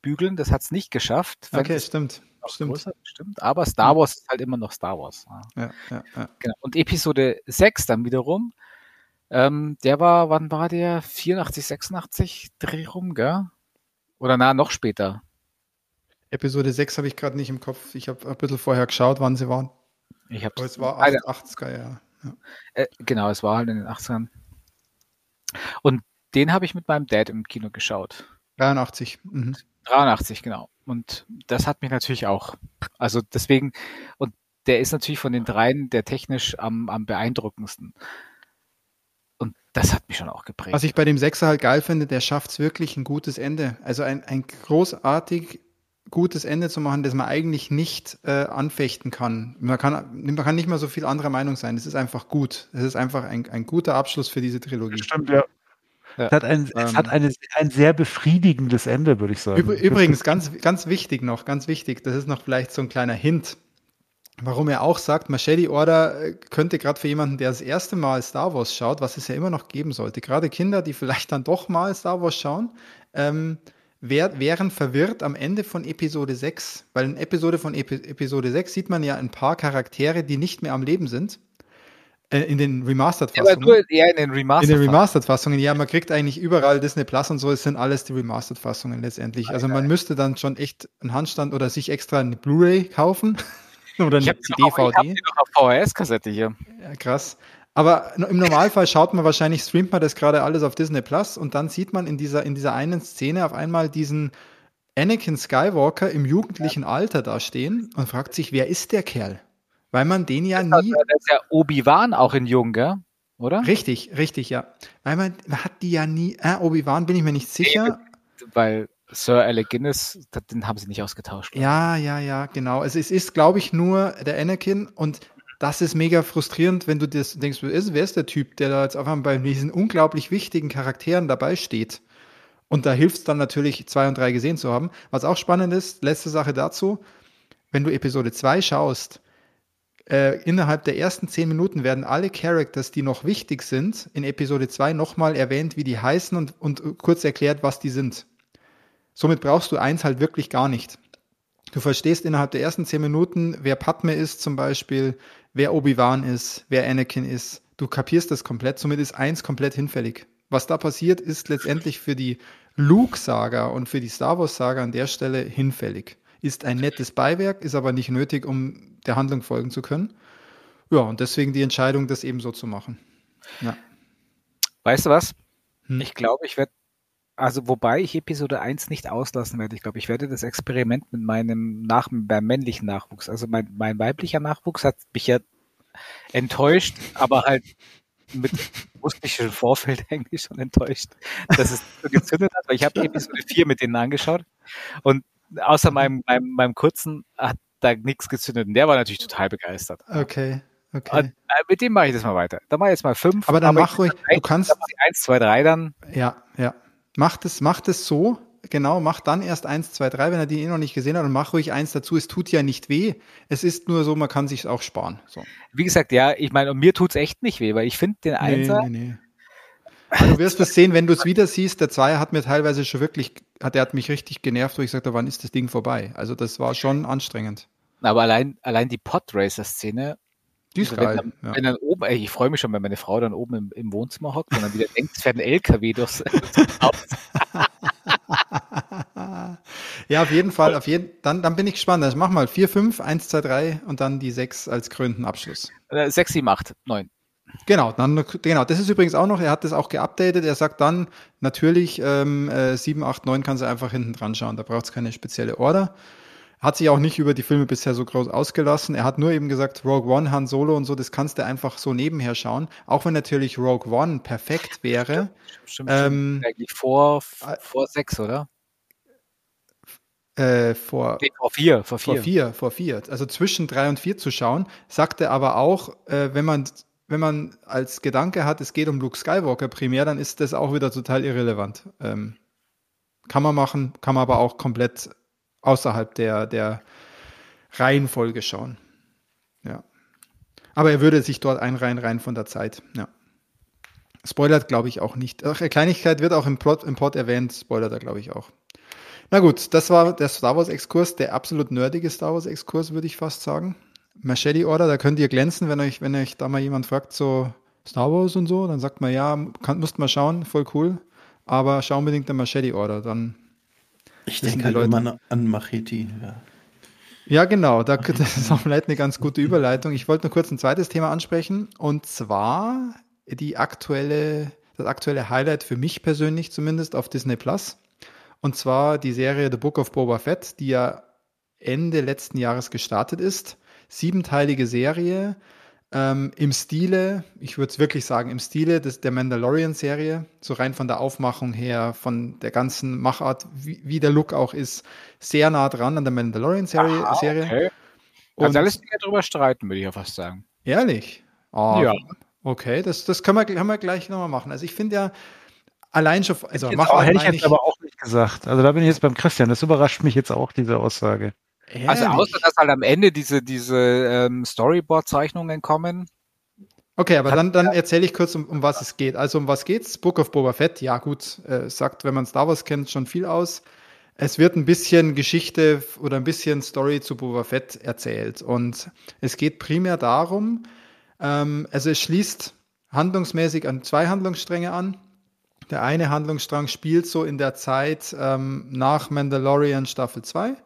auszubügeln, das hat es nicht geschafft. Okay, stimmt. Stimmt. Größer, stimmt. Aber Star Wars ist halt immer noch Star Wars. Ja, ja, ja. Genau. Und Episode 6 dann wiederum ähm, der war, wann war der? 84, 86 Dreh rum, gell? Oder na, noch später? Episode 6 habe ich gerade nicht im Kopf. Ich habe ein bisschen vorher geschaut, wann sie waren. Ich habe es war 80er, ja. ja. Äh, genau, es war halt in den 80ern. Und den habe ich mit meinem Dad im Kino geschaut. 83. Mhm. 83, genau. Und das hat mich natürlich auch. Also deswegen, und der ist natürlich von den dreien der technisch am, am beeindruckendsten das hat mich schon auch geprägt. Was ich bei dem Sechser halt geil finde, der schafft es wirklich ein gutes Ende. Also ein, ein großartig gutes Ende zu machen, das man eigentlich nicht äh, anfechten kann. Man, kann. man kann nicht mehr so viel anderer Meinung sein. Es ist einfach gut. Es ist einfach ein, ein guter Abschluss für diese Trilogie. Stimmt, ja. Ja. Es hat, ein, ähm, es hat eine, ein sehr befriedigendes Ende, würde ich sagen. Übrigens, ganz, ganz wichtig noch, ganz wichtig, das ist noch vielleicht so ein kleiner Hint. Warum er auch sagt, Machete Order äh, könnte gerade für jemanden, der das erste Mal Star Wars schaut, was es ja immer noch geben sollte, gerade Kinder, die vielleicht dann doch mal Star Wars schauen, ähm, wär, wären verwirrt am Ende von Episode 6. Weil in Episode von Epi Episode 6 sieht man ja ein paar Charaktere, die nicht mehr am Leben sind. Äh, in den Remastered-Fassungen. Ja, eher in den Remastered-Fassungen. In den Remastered-Fassungen, ja, man kriegt eigentlich überall Disney Plus und so, es sind alles die Remastered-Fassungen letztendlich. Also man müsste dann schon echt einen Handstand oder sich extra eine Blu-ray kaufen Oder ich eine DVD. Ich habe noch auf VHS-Kassette hier. Ja, krass. Aber im Normalfall schaut man wahrscheinlich, streamt man das gerade alles auf Disney Plus und dann sieht man in dieser, in dieser einen Szene auf einmal diesen Anakin Skywalker im jugendlichen ja. Alter da stehen und fragt sich, wer ist der Kerl? Weil man den ja nie. Das ist ja Obi-Wan auch in Jung, gell? Oder? Richtig, richtig, ja. Weil man, man hat die ja nie. Äh, Obi-Wan bin ich mir nicht sicher. Weil Sir Alec Guinness, den haben sie nicht ausgetauscht. Ja, ja, ja, genau. Also es ist, glaube ich, nur der Anakin und das ist mega frustrierend, wenn du das denkst, wer ist, wer ist der Typ, der da jetzt auf einmal bei diesen unglaublich wichtigen Charakteren dabei steht. Und da hilft es dann natürlich, zwei und drei gesehen zu haben. Was auch spannend ist, letzte Sache dazu, wenn du Episode 2 schaust, äh, innerhalb der ersten zehn Minuten werden alle Characters, die noch wichtig sind, in Episode 2 nochmal erwähnt, wie die heißen und, und kurz erklärt, was die sind. Somit brauchst du eins halt wirklich gar nicht. Du verstehst innerhalb der ersten zehn Minuten, wer Padme ist zum Beispiel, wer Obi-Wan ist, wer Anakin ist. Du kapierst das komplett, somit ist eins komplett hinfällig. Was da passiert, ist letztendlich für die Luke-Saga und für die Star Wars-Saga an der Stelle hinfällig. Ist ein nettes Beiwerk, ist aber nicht nötig, um der Handlung folgen zu können. Ja, und deswegen die Entscheidung, das eben so zu machen. Ja. Weißt du was? Hm. Ich glaube, ich werde, also wobei ich Episode 1 nicht auslassen werde, ich glaube, ich werde das Experiment mit meinem Nach beim männlichen Nachwuchs, also mein, mein weiblicher Nachwuchs hat mich ja enttäuscht, aber halt mit musklischen Vorfeld eigentlich schon enttäuscht, dass es so gezündet hat, weil ich habe Episode 4 mit denen angeschaut und außer meinem, meinem, meinem kurzen hat da nichts gezündet und der war natürlich total begeistert. Okay. Okay. Und, äh, mit dem mache ich das mal weiter. Dann mache ich jetzt mal fünf. Aber dann mach ruhig, du kannst. Eins, zwei, drei dann. Ja, ja. Mach das, mach das so. Genau, mach dann erst eins, zwei, drei, wenn er die eh noch nicht gesehen hat und mach ruhig eins dazu. Es tut ja nicht weh. Es ist nur so, man kann sich auch sparen. So. Wie gesagt, ja, ich meine, und mir tut's echt nicht weh, weil ich finde den Einser. Nee, nee, nee. Aber du wirst es sehen, wenn du es wieder siehst. Der Zweier hat mir teilweise schon wirklich, hat, der hat mich richtig genervt, wo ich sagte, wann ist das Ding vorbei? Also das war schon anstrengend. Aber allein, allein die Podracer-Szene die ist also geil. Wenn, dann, ja. wenn dann oben, ey, ich freue mich schon, wenn meine Frau dann oben im, im Wohnzimmer hockt und dann wieder denkt, es fährt ein LKW durchs, Haus. ja, auf jeden Fall, auf jeden, dann, dann bin ich gespannt. Also mach mal 4, 5, 1, 2, 3 und dann die 6 als krönenden Abschluss. 6, 7, 8, 9. Genau, dann, genau, das ist übrigens auch noch, er hat das auch geupdatet. Er sagt dann natürlich, ähm, äh, 7, 8, 9 kannst du einfach hinten dran schauen. Da braucht es keine spezielle Order. Hat sich auch nicht über die Filme bisher so groß ausgelassen. Er hat nur eben gesagt, Rogue One, Han Solo und so, das kannst du einfach so nebenher schauen. Auch wenn natürlich Rogue One perfekt wäre. Stimmt, stimmt, ähm, Eigentlich vor, äh, vor sechs, oder? Äh, vor, nee, vor vier, vor vier. Vor vier, vor vier. Also zwischen drei und vier zu schauen, sagte aber auch, äh, wenn man wenn man als Gedanke hat, es geht um Luke Skywalker primär, dann ist das auch wieder total irrelevant. Ähm, kann man machen, kann man aber auch komplett außerhalb der, der Reihenfolge schauen. Ja. Aber er würde sich dort einreihen, rein von der Zeit. Ja. Spoilert, glaube ich, auch nicht. Ach, Kleinigkeit wird auch im Plot, im Plot erwähnt, spoilert er, glaube ich, auch. Na gut, das war der Star Wars-Exkurs, der absolut nerdige Star Wars-Exkurs, würde ich fast sagen. Machete Order, da könnt ihr glänzen, wenn euch, wenn euch da mal jemand fragt, so Star Wars und so, dann sagt man, ja, kann, müsst mal schauen, voll cool. Aber schau unbedingt den Machete Order, dann ich denke halt immer an Machete. Ja. Ja, genau. Da, das ist auch vielleicht eine ganz gute Überleitung. Ich wollte nur kurz ein zweites Thema ansprechen und zwar die aktuelle, das aktuelle Highlight für mich persönlich zumindest auf Disney Plus. Und zwar die Serie The Book of Boba Fett, die ja Ende letzten Jahres gestartet ist. Siebenteilige Serie ähm, Im Stile, ich würde es wirklich sagen, im Stile des, der Mandalorian-Serie, so rein von der Aufmachung her, von der ganzen Machart, wie, wie der Look auch ist, sehr nah dran an der Mandalorian-Serie. Aha, okay. Also alles nicht drüber streiten, würde ich ja fast sagen. Ehrlich? Oh, ja. Okay, das, das können, wir, können wir gleich nochmal machen. Also ich finde ja, allein schon. Also hätte, auch, hätte ich jetzt aber auch nicht gesagt. Also da bin ich jetzt beim Christian. Das überrascht mich jetzt auch, diese Aussage. Ehrlich? Also außer, dass halt am Ende diese, diese ähm, Storyboard-Zeichnungen kommen. Okay, aber dann, dann erzähle ich kurz, um, um was es geht. Also um was geht's? Book of Boba Fett, ja gut, äh, sagt, wenn man Star Wars kennt, schon viel aus. Es wird ein bisschen Geschichte oder ein bisschen Story zu Boba Fett erzählt. Und es geht primär darum, ähm, also es schließt handlungsmäßig an zwei Handlungsstränge an. Der eine Handlungsstrang spielt so in der Zeit ähm, nach Mandalorian Staffel 2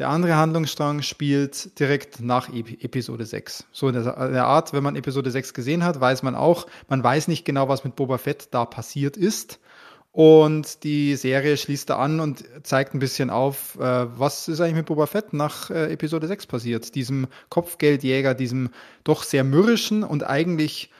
der andere Handlungsstrang spielt direkt nach Episode 6. So in der, Art, wenn man Episode 6 gesehen hat, weiß man auch, man weiß nicht genau, was mit Boba Fett da passiert ist. Und die Serie schließt da an und zeigt ein bisschen auf, äh, was ist eigentlich mit Boba Fett nach äh, Episode 6 passiert. Diesem Kopfgeldjäger, diesem doch sehr mürrischen und eigentlich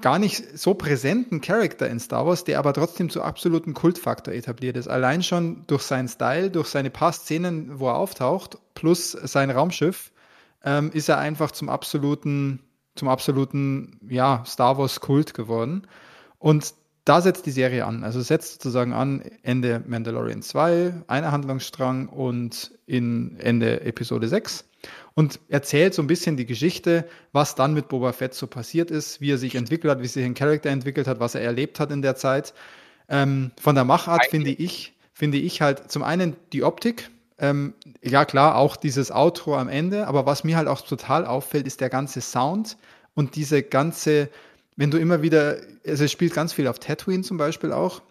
gar nicht so präsenten Charakter in Star Wars, der aber trotzdem zu absoluten Kultfaktor etabliert ist. Allein schon durch seinen Style, durch seine paar Szenen, wo er auftaucht, plus sein Raumschiff, ähm, ist er einfach zum absoluten, zum absoluten, ja, Star Wars Kult geworden. Und da setzt die Serie an. Also setzt sozusagen an Ende Mandalorian 2, einer Handlungsstrang und in Ende Episode 6 und erzählt so ein bisschen die Geschichte, was dann mit Boba Fett so passiert ist, wie er sich entwickelt hat, wie sich ein Charakter entwickelt hat, was er erlebt hat in der Zeit. Ähm, von der Machart finde ich, finde ich halt zum einen die Optik ähm, ja klar, auch dieses Outro am Ende, aber was mir halt auch total auffällt, ist der ganze Sound und diese ganze, wenn du immer wieder, also es spielt ganz viel auf Tatooine zum Beispiel auch,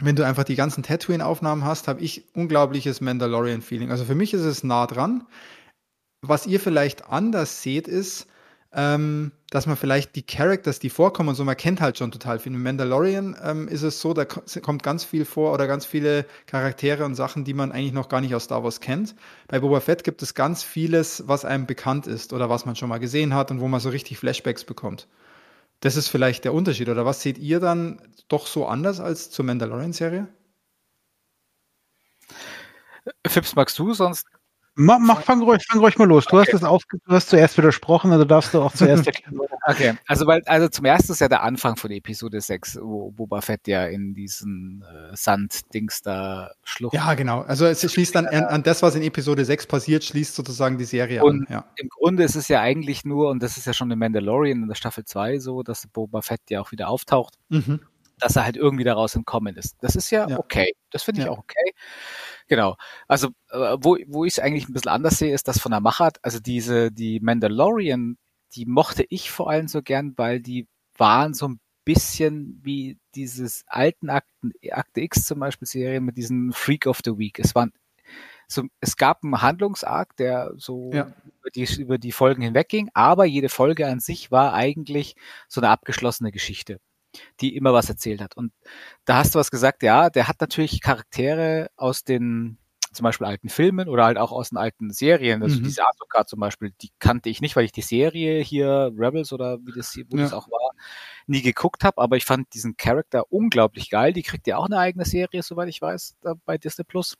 wenn du einfach die ganzen Tatooine-Aufnahmen hast, habe ich unglaubliches Mandalorian-Feeling. Also für mich ist es nah dran. Was ihr vielleicht anders seht, ist, ähm, dass man vielleicht die Characters, die vorkommen so, man kennt halt schon total viel. Mit Mandalorian ähm, ist es so, da kommt ganz viel vor oder ganz viele Charaktere und Sachen, die man eigentlich noch gar nicht aus Star Wars kennt. Bei Boba Fett gibt es ganz vieles, was einem bekannt ist oder was man schon mal gesehen hat und wo man so richtig Flashbacks bekommt. Das ist vielleicht der Unterschied. Oder was seht ihr dann doch so anders als zur Mandalorian-Serie? Fips, magst du sonst Mach, mach, fang, ruhig, fang ruhig mal los. Du, okay. hast das auf, du hast zuerst widersprochen, also darfst du auch zuerst erklären. okay, also weil, also zum ersten ist ja der Anfang von Episode 6, wo Boba Fett ja in diesen äh, Sand-Dings da schluckt. Ja, genau. Also es schließt dann an, an, das, was in Episode 6 passiert, schließt sozusagen die Serie und an. Ja. Im Grunde ist es ja eigentlich nur, und das ist ja schon in Mandalorian in der Staffel 2 so, dass Boba Fett ja auch wieder auftaucht. Mhm dass er halt irgendwie daraus entkommen ist. Das ist ja, ja. okay. Das finde ich ja. auch okay. Genau. Also, äh, wo, wo ich es eigentlich ein bisschen anders sehe, ist das von der Machart. Also diese, die Mandalorian, die mochte ich vor allem so gern, weil die waren so ein bisschen wie dieses alten Akten, Akte X zum Beispiel Serien mit diesem Freak of the Week. Es waren so, es gab einen Handlungsarg, der so ja. über, die, über die Folgen hinwegging, aber jede Folge an sich war eigentlich so eine abgeschlossene Geschichte die immer was erzählt hat. Und da hast du was gesagt, ja, der hat natürlich Charaktere aus den zum Beispiel alten Filmen oder halt auch aus den alten Serien. Also mhm. diese Ahsoka zum Beispiel, die kannte ich nicht, weil ich die Serie hier, Rebels oder wie das hier, wo ja. das auch war, nie geguckt habe, aber ich fand diesen Charakter unglaublich geil. Die kriegt ja auch eine eigene Serie, soweit ich weiß, bei Disney Plus.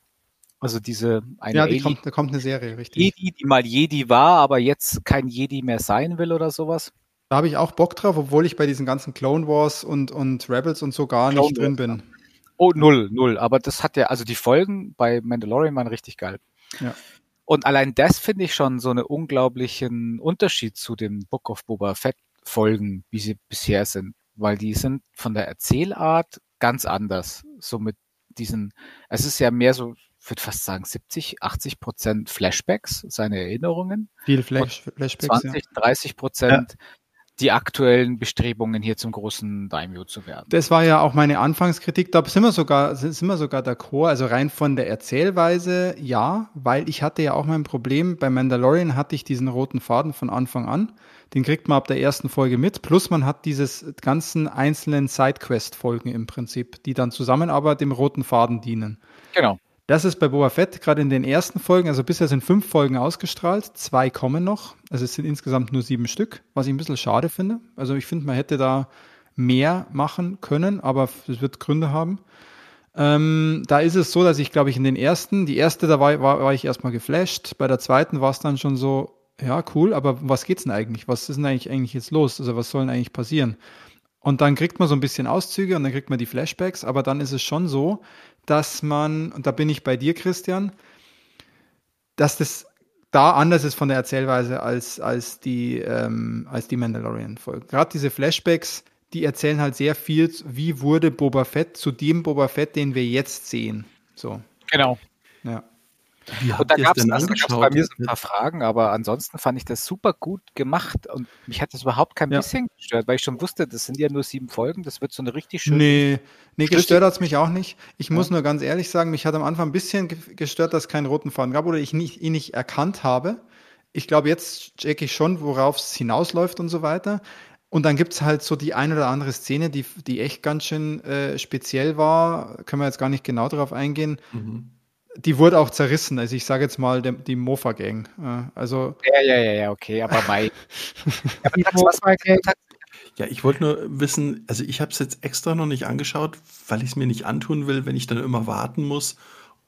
Also diese eine Ja, die kommt, da kommt eine Serie, richtig. Jedi, die mal Jedi war, aber jetzt kein Jedi mehr sein will oder sowas. Da habe ich auch Bock drauf, obwohl ich bei diesen ganzen Clone Wars und, und Rebels und so gar Clone nicht drin bin. Oh, null, null. Aber das hat ja, also die Folgen bei Mandalorian waren richtig geil. Ja. Und allein das finde ich schon so einen unglaublichen Unterschied zu den Book of Boba Fett Folgen, wie sie bisher sind, weil die sind von der Erzählart ganz anders. So mit diesen, es ist ja mehr so, ich würde fast sagen 70, 80 Prozent Flashbacks, seine Erinnerungen. Viel Flash, Flashbacks. 20, ja. 30 Prozent ja die aktuellen Bestrebungen hier zum großen Daimyo zu werden. Das war ja auch meine Anfangskritik. Da sind wir sogar, sind wir sogar d'accord. Also rein von der Erzählweise, ja, weil ich hatte ja auch mein Problem. Bei Mandalorian hatte ich diesen roten Faden von Anfang an. Den kriegt man ab der ersten Folge mit. Plus man hat dieses ganzen einzelnen Sidequest-Folgen im Prinzip, die dann zusammen aber dem roten Faden dienen. Genau. Das ist bei Boba Fett gerade in den ersten Folgen, also bisher sind fünf Folgen ausgestrahlt, zwei kommen noch. Also es sind insgesamt nur sieben Stück, was ich ein bisschen schade finde. Also ich finde, man hätte da mehr machen können, aber es wird Gründe haben. Ähm, da ist es so, dass ich, glaube ich, in den ersten, die erste, da war, war, war ich erstmal geflasht. Bei der zweiten war es dann schon so, ja, cool, aber was geht's denn eigentlich? Was ist denn eigentlich, eigentlich jetzt los? Also was soll denn eigentlich passieren? Und dann kriegt man so ein bisschen Auszüge und dann kriegt man die Flashbacks, aber dann ist es schon so, dass man, und da bin ich bei dir, Christian, dass das da anders ist von der Erzählweise als, als die, ähm, als die Mandalorian-Folge. Gerade diese Flashbacks, die erzählen halt sehr viel, wie wurde Boba Fett zu dem Boba Fett, den wir jetzt sehen. So. Genau. Ja. Wie und da gab es bei mir so ein paar Fragen, aber ansonsten fand ich das super gut gemacht und mich hat das überhaupt kein ja. bisschen gestört, weil ich schon wusste, das sind ja nur sieben Folgen, das wird so eine richtig schöne. Nee, nee gestört hat es mich auch nicht. Ich ja. muss nur ganz ehrlich sagen, mich hat am Anfang ein bisschen gestört, dass es keinen roten Faden gab oder ich nicht, ihn nicht erkannt habe. Ich glaube, jetzt checke ich schon, worauf es hinausläuft und so weiter. Und dann gibt es halt so die ein oder andere Szene, die, die echt ganz schön äh, speziell war. Können wir jetzt gar nicht genau darauf eingehen. Mhm die wurde auch zerrissen. Also ich sage jetzt mal die, die Mofa-Gang. Also ja, ja, ja, ja, okay, aber bei. ja, ich wollte nur wissen, also ich habe es jetzt extra noch nicht angeschaut, weil ich es mir nicht antun will, wenn ich dann immer warten muss.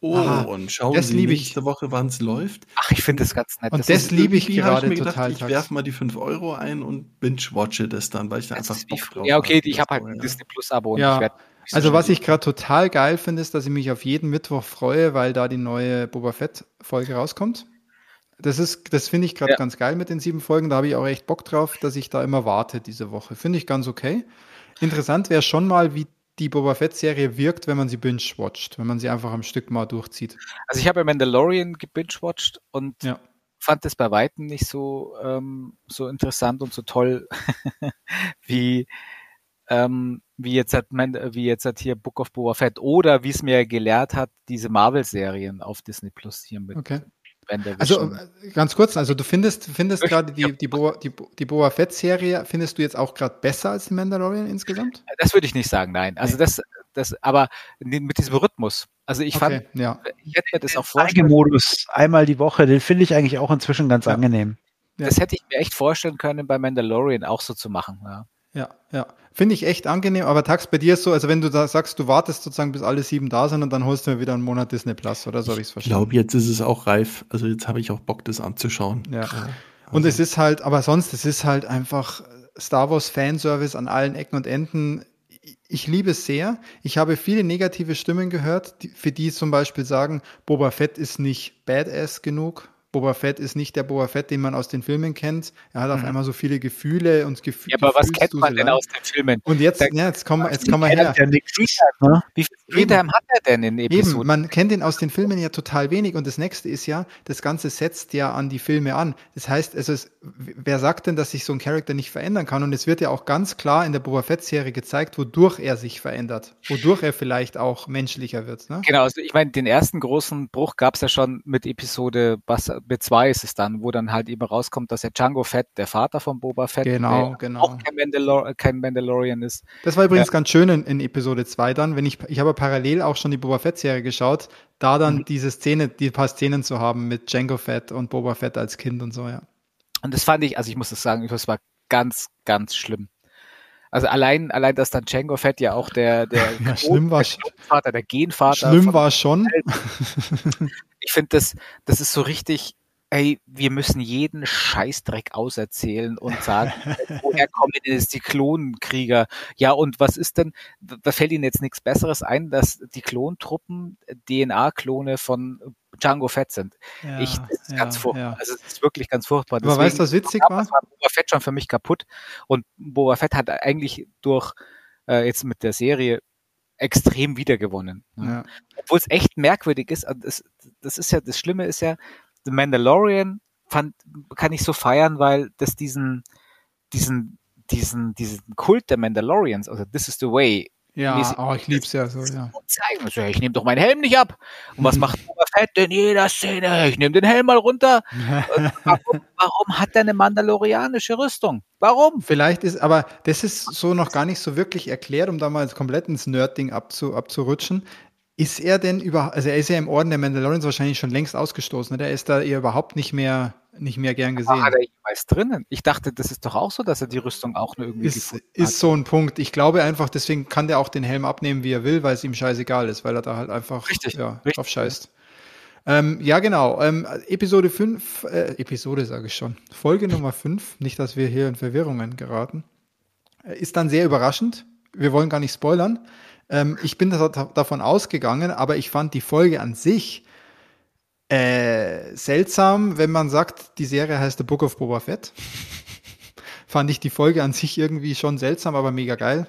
Oh, Aha, und schauen das Sie nächste ich. Woche, wann es läuft. Ach, ich finde das ganz nett. Und das, das liebe ich gerade ich total. Gedacht, ich werfe mal die 5 Euro ein und binge-watche das dann, weil ich da einfach Bock drauf Ja, okay, ich habe halt ein Disney Plus Abo und ja. ich werde also was ich gerade total geil finde, ist, dass ich mich auf jeden Mittwoch freue, weil da die neue Boba Fett Folge rauskommt. Das ist, das finde ich gerade ja. ganz geil mit den sieben Folgen. Da habe ich auch echt Bock drauf, dass ich da immer warte diese Woche. Finde ich ganz okay. Interessant wäre schon mal, wie die Boba Fett-Serie wirkt, wenn man sie binge-watcht, wenn man sie einfach am Stück mal durchzieht. Also ich habe Mandalorian gebinge-watcht und Ja. fand es bei Weitem nicht so, ähm, so interessant und so toll wie, ähm, wie jetzt hat man, wie jetzt hat hier Book of Boba Fett oder wie es mir gelehrt hat, diese Marvel-Serien auf Disney Plus hier mit Okay. Also äh, ganz kurz, also du findest, findest gerade die, die, Boa, die, die Boba Fett-Serie, findest du jetzt auch gerade besser als die Mandalorian insgesamt? das würde ich nicht sagen, nein. Also das, das, aber mit diesem Rhythmus. Also ich fand, okay, ja. ich hätte mir das auch vorstellen Modus einmal die Woche, den finde ich eigentlich auch inzwischen ganz Ja. angenehm. Ja. Das hätte ich mir echt vorstellen können, bei Mandalorian auch so zu machen. Ja. Ja, ja. Finde ich echt angenehm, aber Tax, bei dir ist so, also wenn du da sagst, du wartest sozusagen, bis alle sieben da sind und dann holst du mir wieder einen Monat Disney Plus, oder so habe ich es Ich verstanden? glaube, jetzt ist es auch reif. Also jetzt habe ich auch Bock, das anzuschauen. Ja. Äh, Und also- es ist halt, aber sonst, es ist halt einfach Star Wars Fanservice an allen Ecken und Enden. Ich liebe es sehr. Ich habe viele negative Stimmen gehört, die, für die zum Beispiel sagen, Boba Fett ist nicht badass genug. Boba Fett ist nicht der Boba Fett, den man aus den Filmen kennt. Er hat auf Mhm. einmal so viele Gefühle und Gefühle. ja, aber was kennt man denn aus den Filmen? Und jetzt, ja, jetzt kommen wir, jetzt kommen wir her. Ja, nix, ne? Wie hat er denn in Eben, Episoden? man kennt ihn aus den Filmen ja total wenig und das nächste ist ja, das Ganze setzt ja an die Filme an. Das heißt, also es, wer sagt denn, dass sich so ein Charakter nicht verändern kann? Und es wird ja auch ganz klar in der Boba Fett-Serie gezeigt, wodurch er sich verändert, wodurch er vielleicht auch menschlicher wird. Ne? Genau, also ich meine, den ersten großen Bruch gab es ja schon mit Episode, was mit zwei ist es dann, wo dann halt eben rauskommt, dass der Django Fett, der Vater von Boba Fett, Genau, der genau. auch kein, Mandalor kein Mandalorian ist. Das war übrigens ganz schön in, in Episode 2 dann, wenn ich, ich habe parallel auch schon die Boba Fett-Serie geschaut, da dann Mhm. diese Szene, die paar Szenen zu haben mit Django Fett und Boba Fett als Kind und so, ja. Und das fand ich, also ich muss das sagen, das war ganz, ganz schlimm. Also allein, allein, dass dann Django Fett ja auch der, der, Ja, schlimm war der Vater, der Genvater Schlimm war schon. ich finde, das, das ist so richtig, ey, wir müssen jeden Scheißdreck auserzählen und sagen, woher kommen denn jetzt die Klonenkrieger? Ja, und was ist denn, da fällt Ihnen jetzt nichts Besseres ein, dass die Klontruppen DNA-Klone von Django Fett sind. Ja, ich, das ist ja, ganz furchtbar. ja. Also, es ist wirklich ganz furchtbar. Aber weißt du, was witzig war? damals war Boba Fett schon für mich kaputt. Und Boba Fett hat eigentlich durch, äh, jetzt mit der Serie, extrem wiedergewonnen. ne? Ja. obwohl es echt merkwürdig ist, das, das ist ja, das Schlimme ist ja, The Mandalorian fand, kann ich so feiern, weil das diesen, diesen, diesen, diesen Kult der Mandalorians, also This is the way, Ja, mäßig- oh, ich lieb's ja so, ja. zeigen. Also, ich nehme doch meinen Helm nicht ab. Und was macht Boba Fett in jeder Szene? Ich nehme den Helm mal runter. Warum, warum hat er eine mandalorianische Rüstung? Warum? Vielleicht ist, aber das ist so noch gar nicht so wirklich erklärt, um da mal komplett ins Nerd-Ding abzu, abzurutschen. Ist er denn über, also er ist ja im Orden der Mandalorians wahrscheinlich schon längst ausgestoßen, ne? Der ist da eher überhaupt nicht mehr, nicht mehr gern gesehen. Hat er jemals drinnen? Ich dachte, das ist doch auch so, dass er die Rüstung auch nur irgendwie Ist, ist so ein Punkt. Ich glaube einfach, deswegen kann der auch den Helm abnehmen, wie er will, weil es ihm scheißegal ist, weil er da halt einfach Richtig, ja, richtig. drauf scheißt. Ähm, ja, genau. Ähm, Episode 5, äh, Episode sage ich schon, Folge Nummer 5, nicht, dass wir hier in Verwirrungen geraten, äh, ist dann sehr überraschend. Wir wollen gar nicht spoilern. Ähm, ich bin da, davon ausgegangen, aber ich fand die Folge an sich äh, seltsam, wenn man sagt, die Serie heißt The Book of Boba Fett. fand ich die Folge an sich irgendwie schon seltsam, aber mega geil.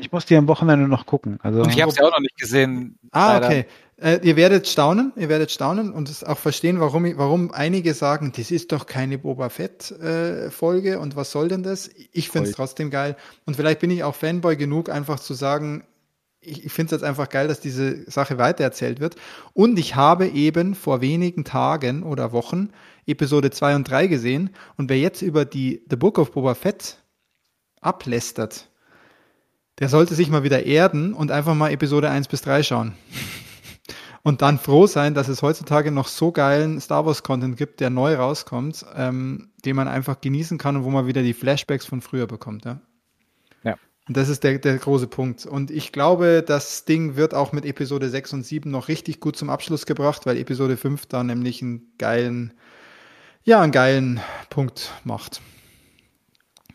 Ich muss die am Wochenende noch gucken. Also, Und ich habe ja auch noch nicht gesehen. Ah, leider. okay. Äh, ihr werdet staunen, ihr werdet staunen und es auch verstehen, warum, warum einige sagen, das ist doch keine Boba Fett-Folge äh, und was soll denn das? Ich finde es trotzdem geil. Und vielleicht bin ich auch Fanboy genug, einfach zu sagen, ich, ich finde es jetzt einfach geil, dass diese Sache weitererzählt wird. Und ich habe eben vor wenigen Tagen oder Wochen Episode 2 und 3 gesehen. Und wer jetzt über die The Book of Boba Fett ablästert, der sollte sich mal wieder erden und einfach mal Episode 1 bis 3 schauen. Und dann froh sein, dass es heutzutage noch so geilen Star Wars Content gibt, der neu rauskommt, ähm, den man einfach genießen kann und wo man wieder die Flashbacks von früher bekommt. Ja. Und das ist der, der große Punkt. Und ich glaube, das Ding wird auch mit Episode 6 und 7 noch richtig gut zum Abschluss gebracht, weil Episode 5 da nämlich einen geilen, ja, einen geilen Punkt macht.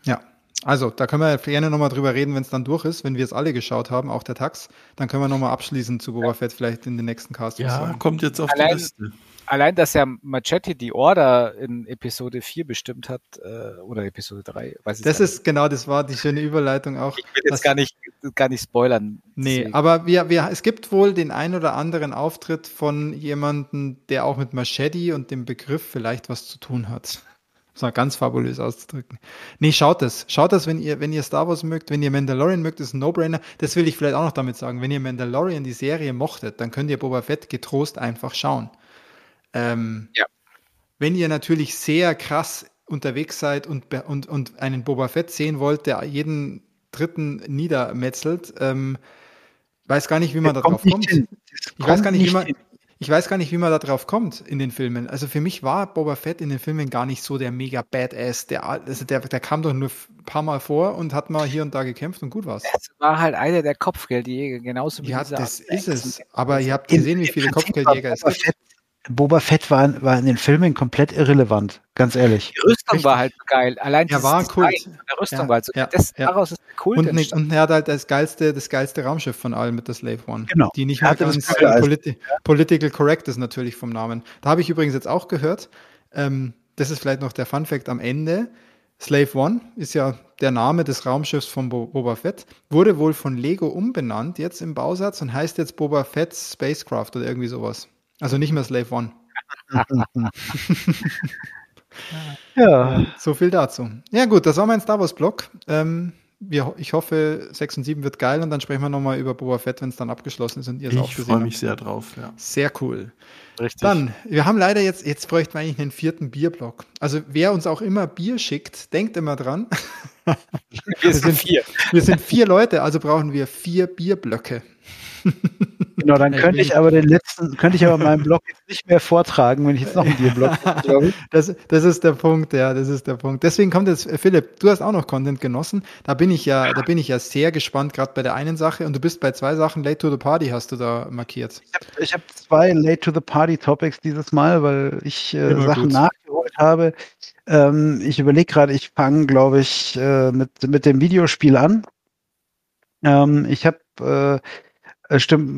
Ja. Also, da können wir gerne nochmal drüber reden, wenn es dann durch ist, wenn wir es alle geschaut haben, auch der Tax. Dann können wir nochmal abschließen zu Boba Fett vielleicht in den nächsten Cast. Ja, kommt jetzt auf Allein- die Liste. Allein, dass ja Machetti die Order in Episode 4 bestimmt hat, äh, oder Episode 3, weiß ich Das ist genau, das war die schöne Überleitung auch. nicht. Ich will jetzt das- gar nicht, gar nicht spoilern. Nee, Deswegen. aber wir, wir, es gibt wohl den ein oder anderen Auftritt von jemandem, der auch mit Machete und dem Begriff vielleicht was zu tun hat. Das war ganz fabulös auszudrücken. Nee, schaut es. Schaut es, wenn ihr, wenn ihr Star Wars mögt, wenn ihr Mandalorian mögt, ist ein No-Brainer. Das will ich vielleicht auch noch damit sagen. Wenn ihr Mandalorian, die Serie, mochtet, dann könnt ihr Boba Fett getrost einfach schauen. Ähm, Ja. Wenn ihr natürlich sehr krass unterwegs seid und, und, und einen Boba Fett sehen wollt, der jeden dritten niedermetzelt, ähm, weiß gar nicht, wie man da drauf nicht kommt. Das Ich weiß kommt gar nicht, wie man, hin. ich weiß gar nicht, wie man da drauf kommt in den Filmen. Also für mich war Boba Fett in den Filmen gar nicht so der mega Badass. Der, also der, der kam doch nur ein paar Mal vor und hat mal hier und da gekämpft und gut war's. Es war halt einer der Kopfgeldjäger, genauso wie Ja, das ist es. Aber ihr habt gesehen, wie viele Kopfgeldjäger es gibt. Fett, Boba Fett war, war in den Filmen komplett irrelevant, ganz ehrlich. Die Rüstung Richtig. war halt geil. Allein dieses war von Der Rüstung Ja, war halt so. ja, das, ja. Daraus ist der Kult Und, nicht, und er hat halt das geilste, das geilste Raumschiff von allen mit der Slave One. Genau. Die nicht mehr ganz politi political correct ist natürlich vom Namen. Da habe ich übrigens jetzt auch gehört, ähm, das ist vielleicht noch der Fun Fact am Ende. Slave One ist ja der Name des Raumschiffs von Bo Boba Fett, wurde wohl von Lego umbenannt jetzt im Bausatz und heißt jetzt Boba Fett's Spacecraft oder irgendwie sowas. Also nicht mehr Slave One. Ja, So viel dazu. Ja, gut, das war mein Star Wars-Blog. Ähm, wir, ich hoffe, 6 und 7 wird geil und dann sprechen wir nochmal über Boba Fett, wenn es dann abgeschlossen ist und ihr es auch Ich gesehen freue habt. mich sehr drauf. Ja. Sehr cool. Richtig. Dann, wir haben leider jetzt, jetzt bräuchten wir eigentlich einen vierten Bierblock. Also wer uns auch immer Bier schickt, denkt immer dran. wir sind vier. Wir sind vier Leute, also brauchen wir vier Bierblöcke. Genau, dann könnte ich aber den letzten, könnte ich aber meinen Blog jetzt nicht mehr vortragen, wenn ich jetzt noch einen Bierblock hätte, glaube. Das, das ist der Punkt, ja, das ist der Punkt. Deswegen kommt jetzt, Philipp, du hast auch noch Content genossen. Da bin ich ja, da bin ich ja sehr gespannt, gerade bei der einen Sache. Und du bist bei zwei Sachen, Late to the Party hast du da markiert. Ich habe hab zwei Late to the Party Topics dieses Mal, weil ich äh, Sachen gut. nachgeholt habe. Ähm, ich überlege gerade, ich fange, glaube ich, äh, mit, mit dem Videospiel an. Ähm, ich habe, äh, stimmt,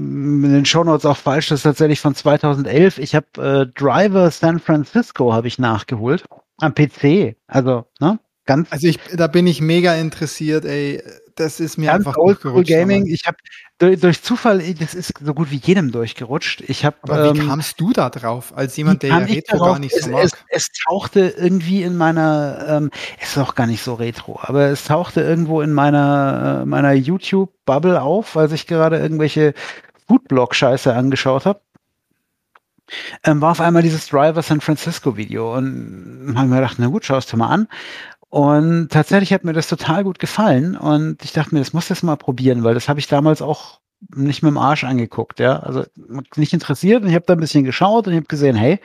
in den Shownotes auch falsch, das ist tatsächlich von 2011. Ich habe äh, Driver San Francisco habe ich nachgeholt am PC. Also, ne? Ganz Also ich, da bin ich mega interessiert, ey. Das ist mir ganz einfach durchgerutscht Gaming. Ich habe durch, durch Zufall, das ist so gut wie jedem durchgerutscht. Ich habe Aber wie ähm, kamst du da drauf, als jemand, der ja Retro darauf? gar nicht es, so mag? Es, es tauchte irgendwie in meiner, ähm, es ist auch gar nicht so retro, aber es tauchte irgendwo in meiner, äh, meiner YouTube-Bubble auf, als ich gerade irgendwelche Foodblog-Scheiße angeschaut habe. Ähm, war auf einmal dieses Driver San Francisco Video und habe mir gedacht, na gut, schau es dir mal an. Und tatsächlich hat mir das total gut gefallen und ich dachte mir, das muss ich jetzt mal probieren, weil das habe ich damals auch nicht mit dem Arsch angeguckt, ja. Also nicht interessiert und ich habe da ein bisschen geschaut und ich habe gesehen, hey,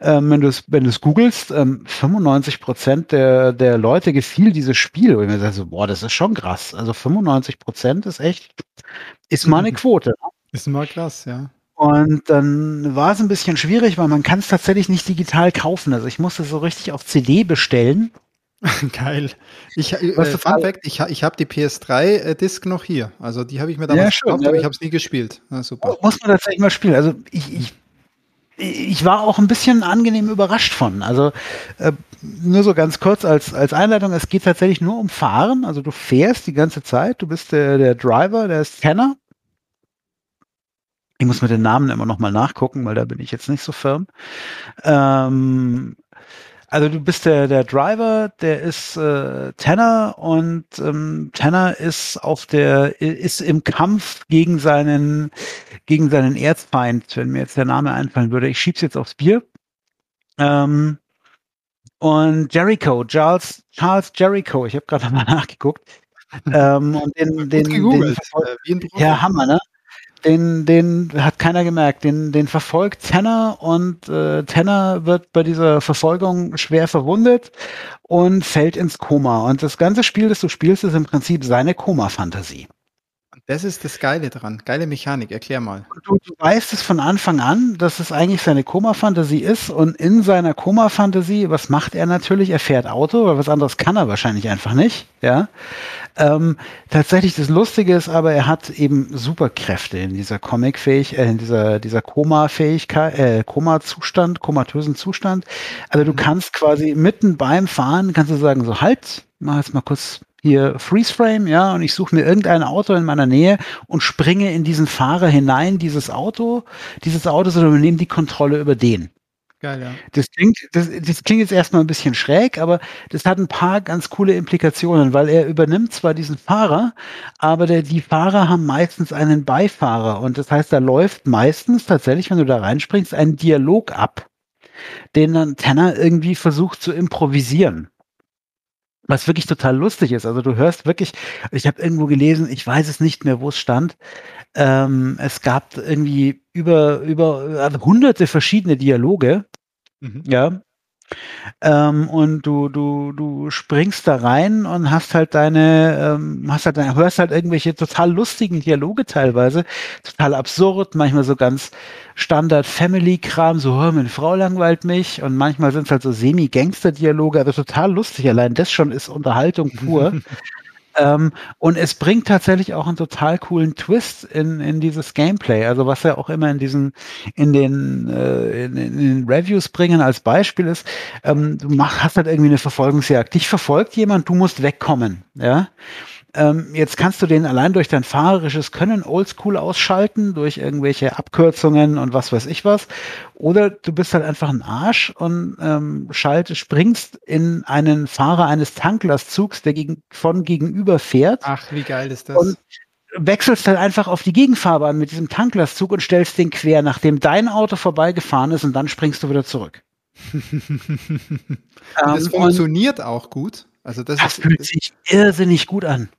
ähm, wenn du es wenn du es googelst, ähm, 95 Prozent der, der Leute gefiel dieses Spiel. Und ich mir dachte so, boah, das ist schon krass. Also 95 Prozent ist echt, ist mal eine Mhm. Quote. Ist mal krass, ja. Und dann war es ein bisschen schwierig, weil man kann es tatsächlich nicht digital kaufen. Also ich musste so richtig auf CD bestellen. Geil. Ich, äh, Fun Fact, ich, ich habe die PS3-Disc noch hier. Also die habe ich mir Ja, damals schön, gekauft, ja. aber ich habe es nie gespielt. Na, super. Muss man tatsächlich mal spielen. Also ich, ich, ich war auch ein bisschen angenehm überrascht von. Also äh, nur so ganz kurz als, als Einleitung, es geht tatsächlich nur um Fahren. Also du fährst die ganze Zeit, du bist der, der Driver, der ist Kenner. Ich muss mit den Namen immer noch mal nachgucken, weil da bin ich jetzt nicht so firm. Ähm, also du bist der, der Driver, der ist äh, Tanner und ähm, Tanner ist auf der ist im Kampf gegen seinen gegen seinen Erzfeind, wenn mir jetzt der Name einfallen würde. Ich schieb's jetzt aufs Bier. Ähm, und Jericho, Charles Charles Jericho, ich habe gerade mal nachgeguckt. ähm, und den, den, den gegoogelt. Äh, ja, Hammer, ne? Den, den hat keiner gemerkt. Den, den verfolgt Tanner und äh, Tanner wird bei dieser Verfolgung schwer verwundet und fällt ins Koma. Und das ganze Spiel, das du spielst, ist im Prinzip seine Koma-Fantasie. Das ist das Geile dran. Geile Mechanik. Erklär mal. Du, du weißt es von Anfang an, dass es eigentlich seine Koma-Fantasie ist und in seiner Koma-Fantasie, was macht er natürlich? Er fährt Auto, weil was anderes kann er wahrscheinlich einfach nicht. Ja. Ähm, tatsächlich das Lustige ist aber, er hat eben Superkräfte in dieser Comic-Fähig, äh, in dieser, dieser Koma-Fähigkeit, äh, Koma-Zustand, komatösen Zustand. Also du kannst quasi mitten beim Fahren, kannst du sagen, so halt, mach jetzt mal kurz hier Freeze Frame, ja, und ich suche mir irgendein Auto in meiner Nähe und springe in diesen Fahrer hinein, dieses Auto, dieses Auto, sondern wir nehmen die Kontrolle über den. Geil, ja. Das klingt, das, das klingt jetzt erstmal ein bisschen schräg, aber das hat ein paar ganz coole Implikationen, weil er übernimmt zwar diesen Fahrer, aber der, die Fahrer haben meistens einen Beifahrer und das heißt, da läuft meistens tatsächlich, wenn du da reinspringst, ein Dialog ab, den dann Tanner irgendwie versucht zu improvisieren was wirklich total lustig ist. Also du hörst wirklich, ich habe irgendwo gelesen, ich weiß es nicht mehr, wo es stand. Ähm, es gab irgendwie über über also hunderte verschiedene Dialoge. Mhm. Ja, ähm, und du, du, du springst da rein und hast halt deine, ähm, hast halt deine, hörst halt irgendwelche total lustigen Dialoge teilweise, total absurd, manchmal so ganz Standard Family-Kram, so, hör, meine Frau langweilt mich. Und manchmal sind es halt so Semi-Gangster-Dialoge, also total lustig, allein das schon ist Unterhaltung pur. Ähm, und es bringt tatsächlich auch einen total coolen Twist in, in dieses Gameplay. Also was ja auch immer in diesen, in den, äh, in, in den Reviews bringen als Beispiel ist, ähm, du mach, hast halt irgendwie eine Verfolgungsjagd. Dich verfolgt jemand, du musst wegkommen. Ja. Ähm, jetzt kannst du den allein durch dein fahrerisches Können oldschool ausschalten, durch irgendwelche Abkürzungen und was weiß ich was. Oder du bist halt einfach ein Arsch und ähm, schaltest, springst in einen Fahrer eines Tanklastzugs, der gegen, von gegenüber fährt. Ach, wie geil ist das? Und wechselst halt einfach auf die Gegenfahrbahn mit diesem Tanklastzug und stellst den quer, nachdem dein Auto vorbeigefahren ist und dann springst du wieder zurück. das ähm, funktioniert auch gut. Also das, das ist, fühlt sich irrsinnig gut an.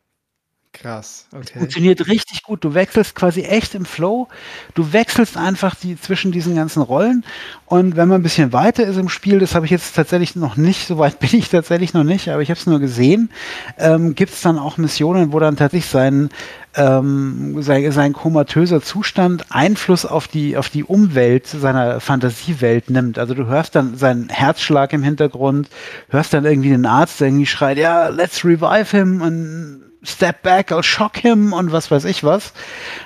Krass, okay. Funktioniert richtig gut. Du wechselst quasi echt im Flow. Du wechselst einfach die zwischen diesen ganzen Rollen. Und wenn man ein bisschen weiter ist im Spiel, das habe ich jetzt tatsächlich noch nicht, so weit bin ich tatsächlich noch nicht, aber ich habe es nur gesehen, ähm, gibt es dann auch Missionen, wo dann tatsächlich sein, ähm, sein, sein komatöser Zustand Einfluss auf die, auf die Umwelt seiner Fantasiewelt nimmt. Also du hörst dann seinen Herzschlag im Hintergrund, hörst dann irgendwie den Arzt, der irgendwie schreit, ja, let's revive him und Step back, I'll shock him und was weiß ich was.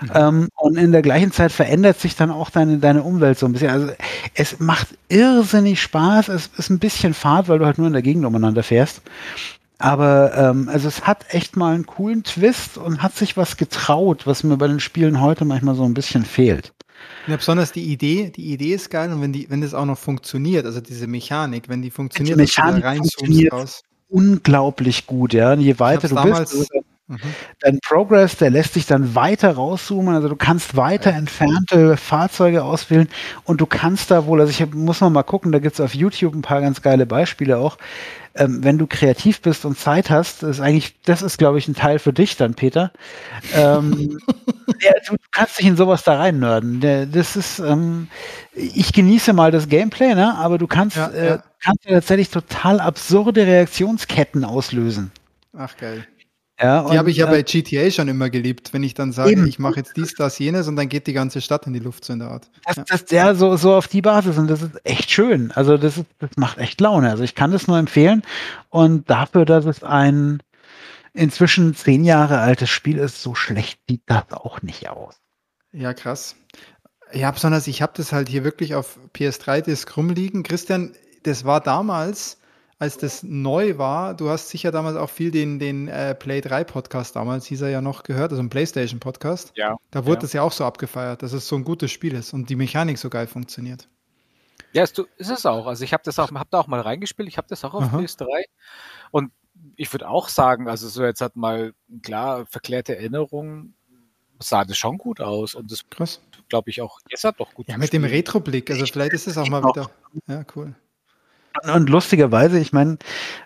Mhm. Ähm, und in der gleichen Zeit verändert sich dann auch deine, deine Umwelt so ein bisschen. Also es macht irrsinnig Spaß. Es ist ein bisschen Fahrt, weil du halt nur in der Gegend umeinander fährst. Aber ähm, also es hat echt mal einen coolen Twist und hat sich was getraut, was mir bei den Spielen heute manchmal so ein bisschen fehlt. Ja, besonders die Idee, die Idee ist geil und wenn die, wenn das auch noch funktioniert, also diese Mechanik, wenn die funktioniert, die Mechanik rein funktioniert raus. unglaublich gut, ja. Und je weiter du bist, Mhm. Dein Progress, der lässt sich dann weiter rauszoomen. Also du kannst weiter entfernte Fahrzeuge auswählen und du kannst da wohl, also ich muss noch mal gucken, da gibt es auf YouTube ein paar ganz geile Beispiele auch. Ähm, wenn du kreativ bist und Zeit hast, ist eigentlich, das ist, glaube ich, ein Teil für dich dann, Peter. Ähm, ja, du kannst dich in sowas da rein nörden. Das ist, ähm, ich genieße mal das Gameplay, ne? aber du kannst, ja, äh, ja. kannst tatsächlich total absurde Reaktionsketten auslösen. Ach geil. Ja, die habe ich ja bei GTA schon immer geliebt, wenn ich dann sage, eben. ich mache jetzt dies, das, jenes und dann geht die ganze Stadt in die Luft so in der Art. Das, ja. das ja so, so auf die Basis und das ist echt schön. Also das, ist, das macht echt Laune. Also ich kann das nur empfehlen und dafür, dass es ein inzwischen zehn Jahre altes Spiel ist, so schlecht sieht das auch nicht aus. Ja, krass. Ja, besonders ich habe das halt hier wirklich auf PS3-Disc rumliegen. Christian, das war damals als das neu war, du hast sicher damals auch viel den, den äh, Play 3 Podcast damals, hieß er ja noch, gehört, also ein PlayStation Podcast. Ja. Da wurde ja. das ja auch so abgefeiert, dass es so ein gutes Spiel ist und die Mechanik so geil funktioniert. Ja, ist, ist es auch. Also ich habe das auch, hab da auch mal reingespielt, ich habe das auch auf Aha. PS3 und ich würde auch sagen, also so jetzt hat mal klar verklärte Erinnerungen, sah das schon gut aus und das glaube ich auch, jetzt hat doch gut. Ja, mit dem Retro-Blick, also vielleicht ist es auch mal wieder, ja, cool. Und lustigerweise, ich meine,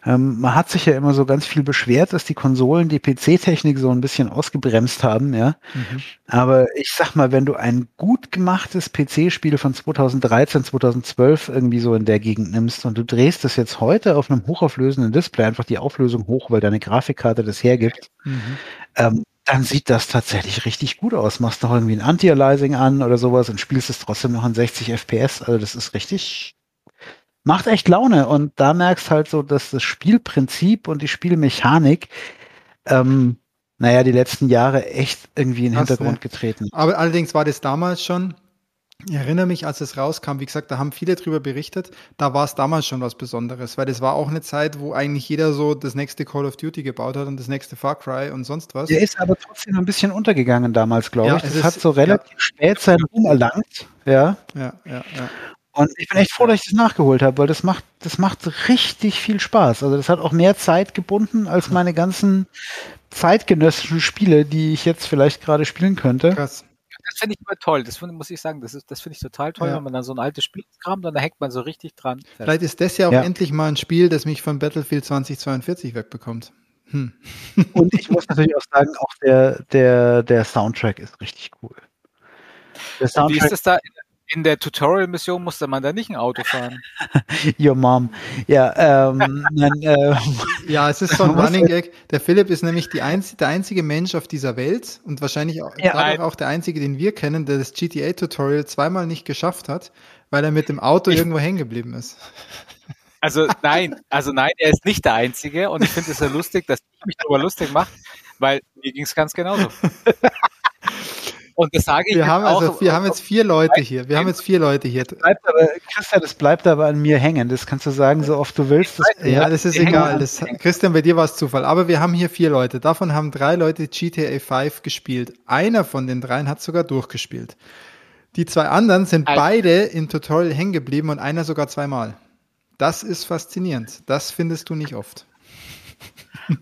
ähm, man hat sich ja immer so ganz viel beschwert, dass die Konsolen die PC-Technik so ein bisschen ausgebremst haben, ja. Mhm. Aber ich sag mal, wenn du ein gut gemachtes PC-Spiel von 2013, 2012 irgendwie so in der Gegend nimmst und du drehst es jetzt heute auf einem hochauflösenden Display einfach die Auflösung hoch, weil deine Grafikkarte das hergibt, mhm. ähm, dann sieht das tatsächlich richtig gut aus. Machst noch irgendwie ein Anti-Aliasing an oder sowas und spielst es trotzdem noch in 60 FPS. Also das ist richtig, macht echt Laune. Und da merkst halt so, dass das Spielprinzip und die Spielmechanik, ähm, naja, die letzten Jahre echt irgendwie in den Hintergrund getreten. Aber allerdings war das damals schon, ich erinnere mich, als es rauskam, wie gesagt, da haben viele drüber berichtet, da war es damals schon was Besonderes, weil das war auch eine Zeit, wo eigentlich jeder so das nächste Call of Duty gebaut hat und das nächste Far Cry und sonst was. Der ist aber trotzdem ein bisschen untergegangen damals, glaube ja, ich. Das ist, hat so relativ ja. spät seinen Ruhm erlangt. Ja. Ja, ja, ja. Und ich bin echt froh, dass ich das nachgeholt habe, weil das macht, das macht richtig viel Spaß. Also das hat auch mehr Zeit gebunden als meine ganzen zeitgenössischen Spiele, die ich jetzt vielleicht gerade spielen könnte. Krass das finde ich immer toll. Das find, muss ich sagen, das, das finde ich total toll, ja. wenn man dann so ein altes Spiel kramt und da hängt man so richtig dran. Fest. Vielleicht ist das ja auch ja. endlich mal ein Spiel, das mich von Battlefield 2042 wegbekommt. Hm. Und ich muss natürlich auch sagen, auch der, der, der Soundtrack ist richtig cool. Der Soundtrack, Wie ist das da in der Tutorial-Mission musste man da nicht ein Auto fahren. Your mom. Ja, ähm, nein, äh, ja, es ist so ein Running Gag. Der Philipp ist nämlich die einz der einzige Mensch auf dieser Welt und wahrscheinlich auch, ja, auch der einzige, den wir kennen, der das GTA-Tutorial zweimal nicht geschafft hat, weil er mit dem Auto ich, irgendwo hängen geblieben ist. Also nein, also nein, er ist nicht der Einzige und ich finde es ja lustig, dass ich mich darüber lustig mache, weil mir ging es ganz genauso. Und das sage ich wir haben auch, also, wir haben jetzt vier Leute hier. Wir haben jetzt vier Leute hier. Das bleibt aber, Christian, das bleibt aber an mir hängen. Das kannst du sagen, so oft du willst. Das ja, das ist egal. Das, Christian, bei dir war es Zufall. Aber wir haben hier vier Leute. Davon haben drei Leute GTA 5 gespielt. Einer von den dreien hat sogar durchgespielt. Die zwei anderen sind also. beide im Tutorial hängen geblieben und einer sogar zweimal. Das ist faszinierend. Das findest du nicht oft.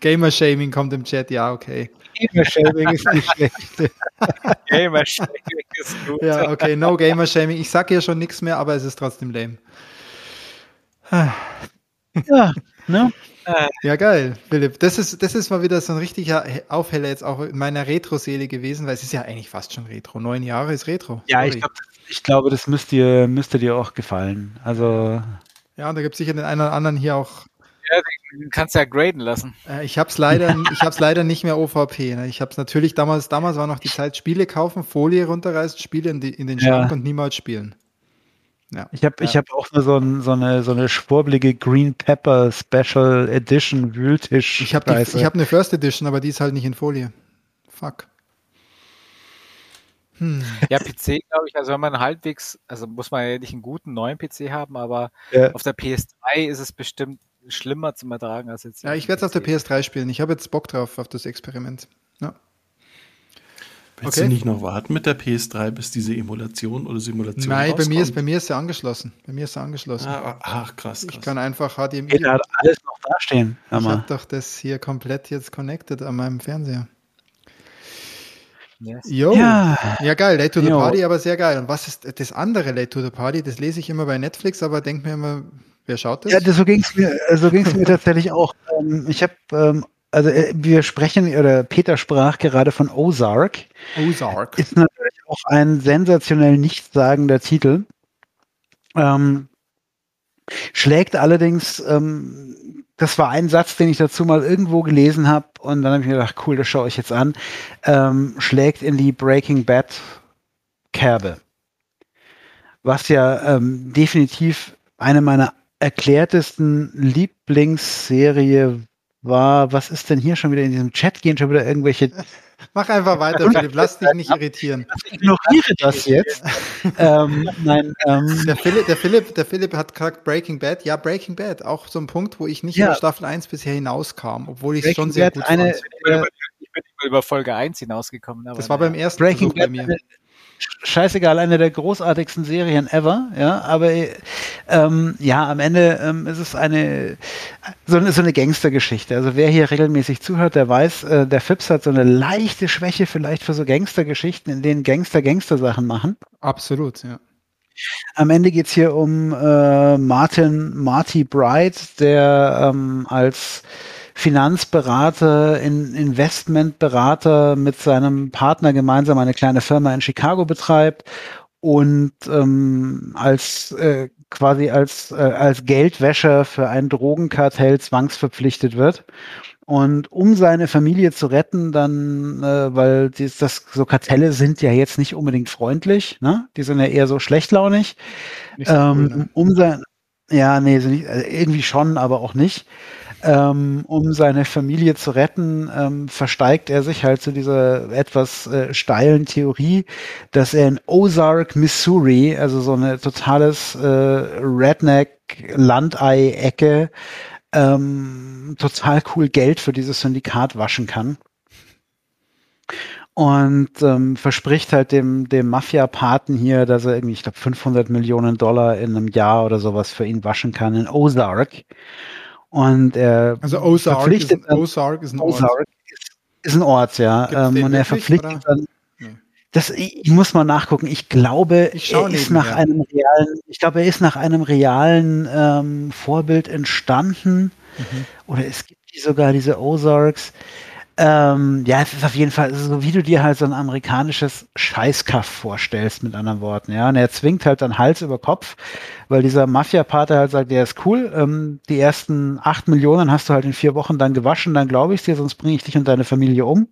Gamer-Shaming kommt im Chat, ja, okay. Gamer-Shaming ist nicht schlecht. Gamer-Shaming ist gut. Ja, okay, no Gamer-Shaming. Ich sage ja schon nichts mehr, aber es ist trotzdem lame. ja, ne? Ja, geil, Philipp. Das ist, das ist mal wieder so ein richtiger Aufheller jetzt auch in meiner Retro-Seele gewesen, weil es ist ja eigentlich fast schon Retro. Neun Jahre ist Retro. Ja, ich, glaub, ich glaube, das müsst ihr, müsste dir auch gefallen. Also. Ja, und da gibt es sicher den einen oder anderen hier auch kannst du ja graden lassen. Äh, ich habe es leider, ich hab's leider nicht mehr OVP. Ne? Ich habe es natürlich damals, damals war noch die Zeit, Spiele kaufen, Folie runterreißen, Spiele in, die, in den Schrank ja. und niemals spielen. Ja. Ich habe ja. ich hab auch nur so, ein, so, eine, so eine schwurblige Green Pepper Special Edition Wühltisch. Ich habe hab eine First Edition, aber die ist halt nicht in Folie. Fuck. Hm. Ja, PC, glaube ich, also wenn man halbwegs, also muss man ja nicht einen guten neuen PC haben, aber ja. auf der PS3 ist es bestimmt schlimmer zu ertragen als jetzt. Ja, ich werde es auf der PS3 spielen. Ich habe jetzt Bock drauf, auf das Experiment. Ja. Willst okay. du nicht noch warten mit der PS3, bis diese Emulation oder Simulation Nein, bei mir, ist, bei mir ist sie angeschlossen. Bei mir ist sie angeschlossen. Ah, ach, krass, krass. Ich kann einfach HDMI. Geht hat alles noch dastehen. Ich habe doch das hier komplett jetzt connected an meinem Fernseher. Yes. Jo. Ja. ja, geil, Late to the jo. Party, aber sehr geil. Und was ist das andere Late to the Party? Das lese ich immer bei Netflix, aber denke mir immer, Wer schaut das? Ja, so ging es mir, äh, so ging's mir tatsächlich auch. Ähm, ich habe, ähm, also äh, wir sprechen, oder Peter sprach gerade von Ozark. Ozark. Ist natürlich auch ein sensationell nichtssagender Titel. Ähm, schlägt allerdings, ähm, das war ein Satz, den ich dazu mal irgendwo gelesen habe und dann habe ich mir gedacht, cool, das schaue ich jetzt an, ähm, schlägt in die Breaking Bad Kerbe. Was ja ähm, definitiv eine meiner erklärtesten Lieblingsserie war, was ist denn hier schon wieder in diesem Chat? Gehen schon wieder irgendwelche. Mach einfach weiter, Philipp. Lass dich nicht irritieren. Ich ignoriere das jetzt. ähm, nein, ähm, der, Philipp, der, Philipp, der Philipp hat gesagt Breaking Bad. Ja, Breaking Bad. Auch so ein Punkt, wo ich nicht ja. über Staffel 1 bisher hinauskam, obwohl ich es schon sehr gut eine, fand. Ich bin, über, ich bin über Folge 1 hinausgekommen. das war beim ersten Breaking Bad, bei mir scheißegal, eine der großartigsten Serien ever, ja, aber ähm, ja, am Ende ähm, ist es eine so, eine, so eine Gangstergeschichte. Also wer hier regelmäßig zuhört, der weiß, äh, der Fips hat so eine leichte Schwäche vielleicht für so Gangstergeschichten, in denen Gangster Gangster-Sachen machen. Absolut, ja. Am Ende geht's hier um äh, Martin Marty Bright, der ähm, als Finanzberater, in Investmentberater mit seinem Partner gemeinsam eine kleine Firma in Chicago betreibt und ähm, als äh, quasi als, äh, als Geldwäscher für ein Drogenkartell zwangsverpflichtet wird und um seine Familie zu retten, dann, äh, weil dies, das so Kartelle sind ja jetzt nicht unbedingt freundlich, ne? Die sind ja eher so schlechtlaunig. Nicht so cool, ähm, ne? Um sein, ja, nee, nicht, also irgendwie schon, aber auch nicht. Ähm, um seine Familie zu retten, ähm, versteigt er sich halt zu dieser etwas äh, steilen Theorie, dass er in Ozark, Missouri, also so eine totales äh, Redneck-Landei-Ecke, ähm, total cool Geld für dieses Syndikat waschen kann. Und ähm, verspricht halt dem, dem Mafia-Paten hier, dass er irgendwie, ich glaube, 500 Millionen Dollar in einem Jahr oder sowas für ihn waschen kann in Ozark. Und er Also Ozark ist, verpflichtet ein- Ozark ist ein Ort. Ozark ist, ist ein Ort, ja. Ähm, und er verpflichtet oder? dann. Das, ich, muss mal nachgucken. Ich glaube, Ich er ist nach einem realen, ich glaube, er ist nach einem realen ähm, Vorbild entstanden. Mhm. Oder es gibt die sogar, diese Ozarks. Ähm, ja, es ist auf jeden Fall so, wie du dir halt so ein amerikanisches Scheißkaff vorstellst, mit anderen Worten. Ja, und er zwingt halt dann Hals über Kopf, weil dieser Mafia-Pater halt sagt, der ist cool. Ähm, die ersten acht Millionen hast du halt in vier Wochen dann gewaschen, dann glaube ich dir, sonst bringe ich dich und deine Familie um.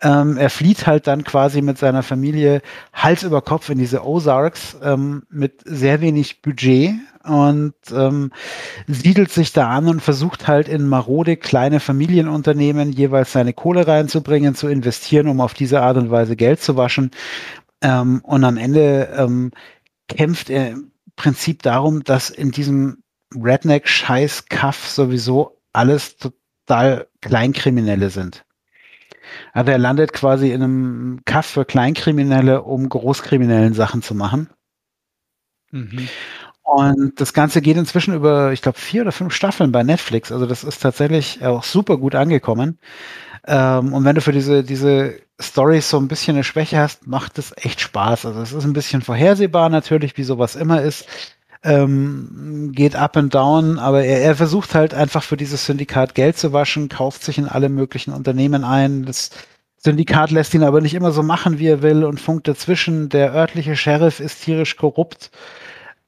Ähm, er flieht halt dann quasi mit seiner Familie Hals über Kopf in diese Ozarks ähm, mit sehr wenig Budget und ähm, siedelt sich da an und versucht halt in marode kleine Familienunternehmen jeweils seine Kohle reinzubringen, zu investieren, um auf diese Art und Weise Geld zu waschen. Ähm, und am Ende ähm, kämpft er im Prinzip darum, dass in diesem Redneck-Scheiß-Kaff sowieso alles total Kleinkriminelle sind. Also er landet quasi in einem Kaff für Kleinkriminelle, um großkriminellen Sachen zu machen. Mhm. Und das Ganze geht inzwischen über, ich glaube, vier oder fünf Staffeln bei Netflix. Also das ist tatsächlich auch super gut angekommen. Ähm, und wenn du für diese, diese Stories so ein bisschen eine Schwäche hast, macht es echt Spaß. Also es ist ein bisschen vorhersehbar natürlich, wie sowas immer ist. Ähm, geht up and down, aber er, er versucht halt einfach für dieses Syndikat Geld zu waschen, kauft sich in alle möglichen Unternehmen ein. Das Syndikat lässt ihn aber nicht immer so machen, wie er will und funkt dazwischen. Der örtliche Sheriff ist tierisch korrupt.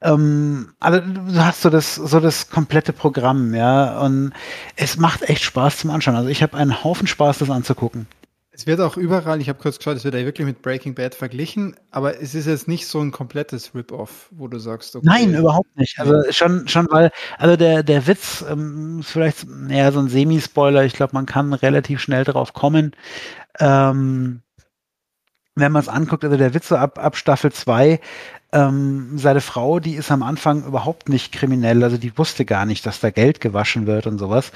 Ähm, also du hast so das, so das komplette Programm, ja, und es macht echt Spaß zum Anschauen. Also ich habe einen Haufen Spaß, das anzugucken. Es wird auch überall, ich habe kurz geschaut, es wird ja wirklich mit Breaking Bad verglichen, aber es ist jetzt nicht so ein komplettes Rip-Off, wo du sagst, okay. Nein, überhaupt nicht. Also schon, schon weil, also der, der Witz, ähm, ist vielleicht eher so ein Semi-Spoiler, ich glaube, man kann relativ schnell drauf kommen. Ähm, wenn man es anguckt, also der Witz so ab, ab Staffel 2, ähm, seine Frau, die ist am Anfang überhaupt nicht kriminell, also die wusste gar nicht, dass da Geld gewaschen wird und sowas.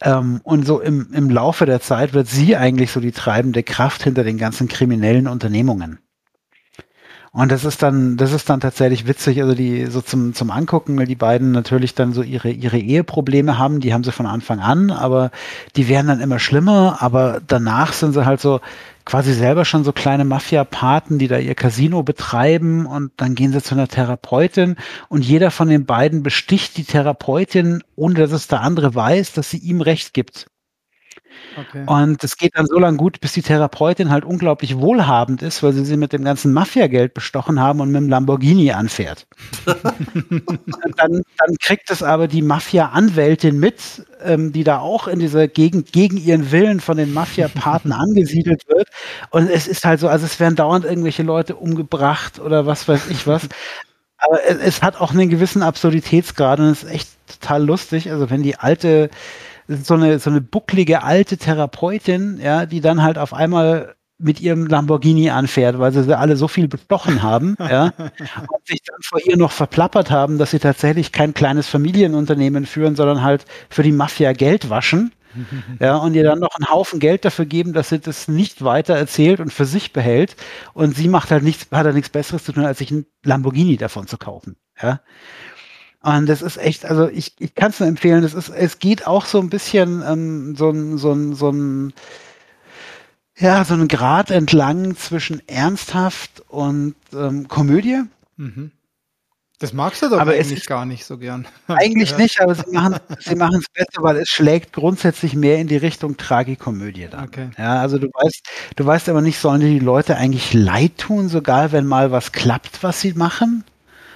Ähm, und so im, im Laufe der Zeit wird sie eigentlich so die treibende Kraft hinter den ganzen kriminellen Unternehmungen. Und das ist dann, das ist dann tatsächlich witzig, also die so zum, zum Angucken, weil die beiden natürlich dann so ihre, ihre Eheprobleme haben, die haben sie von Anfang an, aber die werden dann immer schlimmer, aber danach sind sie halt so quasi selber schon so kleine Mafia-Paten, die da ihr Casino betreiben und dann gehen sie zu einer Therapeutin und jeder von den beiden besticht die Therapeutin, ohne dass es der andere weiß, dass sie ihm Recht gibt. Okay. Und es geht dann so lange gut, bis die Therapeutin halt unglaublich wohlhabend ist, weil sie sie mit dem ganzen Mafia-Geld bestochen haben und mit dem Lamborghini anfährt. Dann, dann kriegt es aber die Mafia-Anwältin mit, ähm, die da auch in dieser Gegend gegen ihren Willen von den Mafia-Paten angesiedelt wird. Und es ist halt so, also es werden dauernd irgendwelche Leute umgebracht oder was weiß ich was. Aber es, es hat auch einen gewissen Absurditätsgrad und es ist echt total lustig. Also wenn die alte, so eine, so eine bucklige alte Therapeutin, ja, die dann halt auf einmal mit ihrem Lamborghini anfährt, weil sie alle so viel bestochen haben, ja, und sich dann vor ihr noch verplappert haben, dass sie tatsächlich kein kleines Familienunternehmen führen, sondern halt für die Mafia Geld waschen, ja, und ihr dann noch einen Haufen Geld dafür geben, dass sie das nicht weiter erzählt und für sich behält. Und sie macht halt nichts, hat halt nichts Besseres zu tun, als sich ein Lamborghini davon zu kaufen, ja. Und das ist echt, also ich, ich kann es nur empfehlen, das ist, es geht auch so ein bisschen ähm, so ein, so ein, so ein, ja, so ein Grad entlang zwischen ernsthaft und ähm, Komödie. Mhm. Das magst du doch Aber eigentlich ist- gar nicht so gern. Eigentlich nicht, aber sie machen sie machen es besser, weil es schlägt grundsätzlich mehr in die Richtung Tragikomödie dann. Okay. Ja, also du weißt, du weißt aber nicht, sollen die Leute eigentlich leid tun, sogar wenn mal was klappt, was sie machen?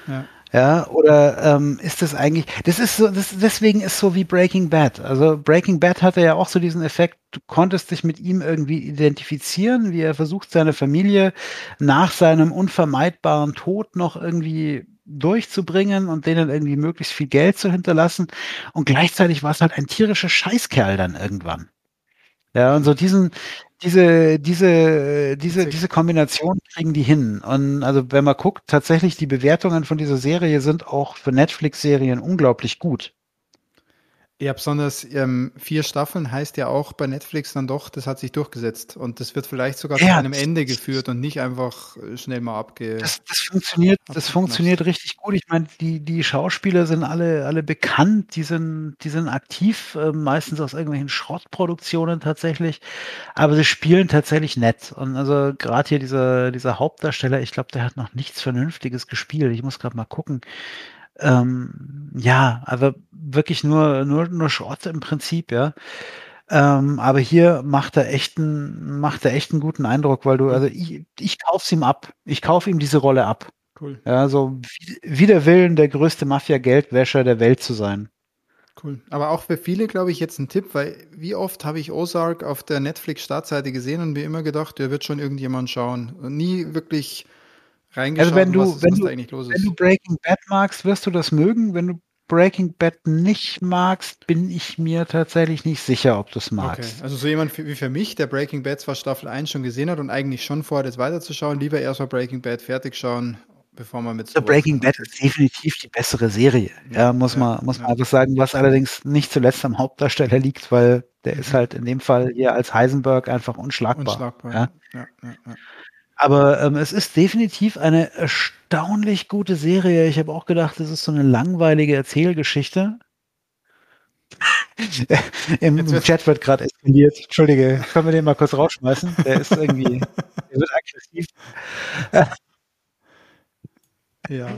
Ja. Ja, oder ähm, ist das eigentlich, das ist so, das, deswegen ist so wie Breaking Bad. Also Breaking Bad hatte ja auch so diesen Effekt, du konntest dich mit ihm irgendwie identifizieren, wie er versucht, seine Familie nach seinem unvermeidbaren Tod noch irgendwie durchzubringen und denen irgendwie möglichst viel Geld zu hinterlassen. Und gleichzeitig war es halt ein tierischer Scheißkerl dann irgendwann. Ja, und so diesen, diese, diese, diese, diese Kombination kriegen die hin. Und also wenn man guckt, tatsächlich die Bewertungen von dieser Serie sind auch für Netflix-Serien unglaublich gut. Ja, besonders ähm, vier Staffeln heißt ja auch bei Netflix dann doch, das hat sich durchgesetzt. Und das wird vielleicht sogar ja, zu einem Ende geführt und nicht einfach äh, schnell mal abge. Das, das funktioniert, das funktioniert richtig gut. Ich meine, die, die Schauspieler sind alle, alle bekannt, die sind, die sind aktiv, äh, meistens aus irgendwelchen Schrottproduktionen tatsächlich. Aber sie spielen tatsächlich nett. Und also gerade hier dieser, dieser Hauptdarsteller, ich glaube, der hat noch nichts Vernünftiges gespielt. Ich muss gerade mal gucken. Ähm, ja, aber wirklich nur, nur, nur Schrott im Prinzip, ja. Ähm, aber hier macht er echt einen, macht er echt einen guten Eindruck, weil du, also ich, ich kauf's ihm ab. Ich kaufe ihm diese Rolle ab. Cool. Ja, so wie, der Willen, der größte Mafia-Geldwäscher der Welt zu sein. Cool. Aber auch für viele, glaube ich, jetzt ein Tipp, weil wie oft habe ich Ozark auf der Netflix-Startseite gesehen und mir immer gedacht, der wird schon irgendjemand schauen. Und nie wirklich reingeschaut, also wenn du, was, wenn was du, eigentlich los ist. Wenn du Breaking Bad magst, wirst du das mögen. Wenn du Breaking Bad nicht magst, bin ich mir tatsächlich nicht sicher, ob du es magst. Okay. Also so jemand wie für mich, der Breaking Bad zwar Staffel 1 schon gesehen hat und eigentlich schon vorhat, jetzt weiterzuschauen, lieber erst mal Breaking Bad fertig schauen, bevor man mit so Breaking Bad ist definitiv die bessere Serie. Ja, ja muss ja, man, muss ja. man einfach sagen, was allerdings nicht zuletzt am Hauptdarsteller liegt, weil der mhm. ist halt in dem Fall hier als Heisenberg einfach unschlagbar. Unschlagbar. Ja, ja, ja. Aber ähm, es ist definitiv eine erstaunlich gute Serie. Ich habe auch gedacht, es ist so eine langweilige Erzählgeschichte. Im, Im Chat wird gerade eskaliert. Entschuldige, können wir den mal kurz rausschmeißen? Der ist irgendwie, der wird aggressiv. ja.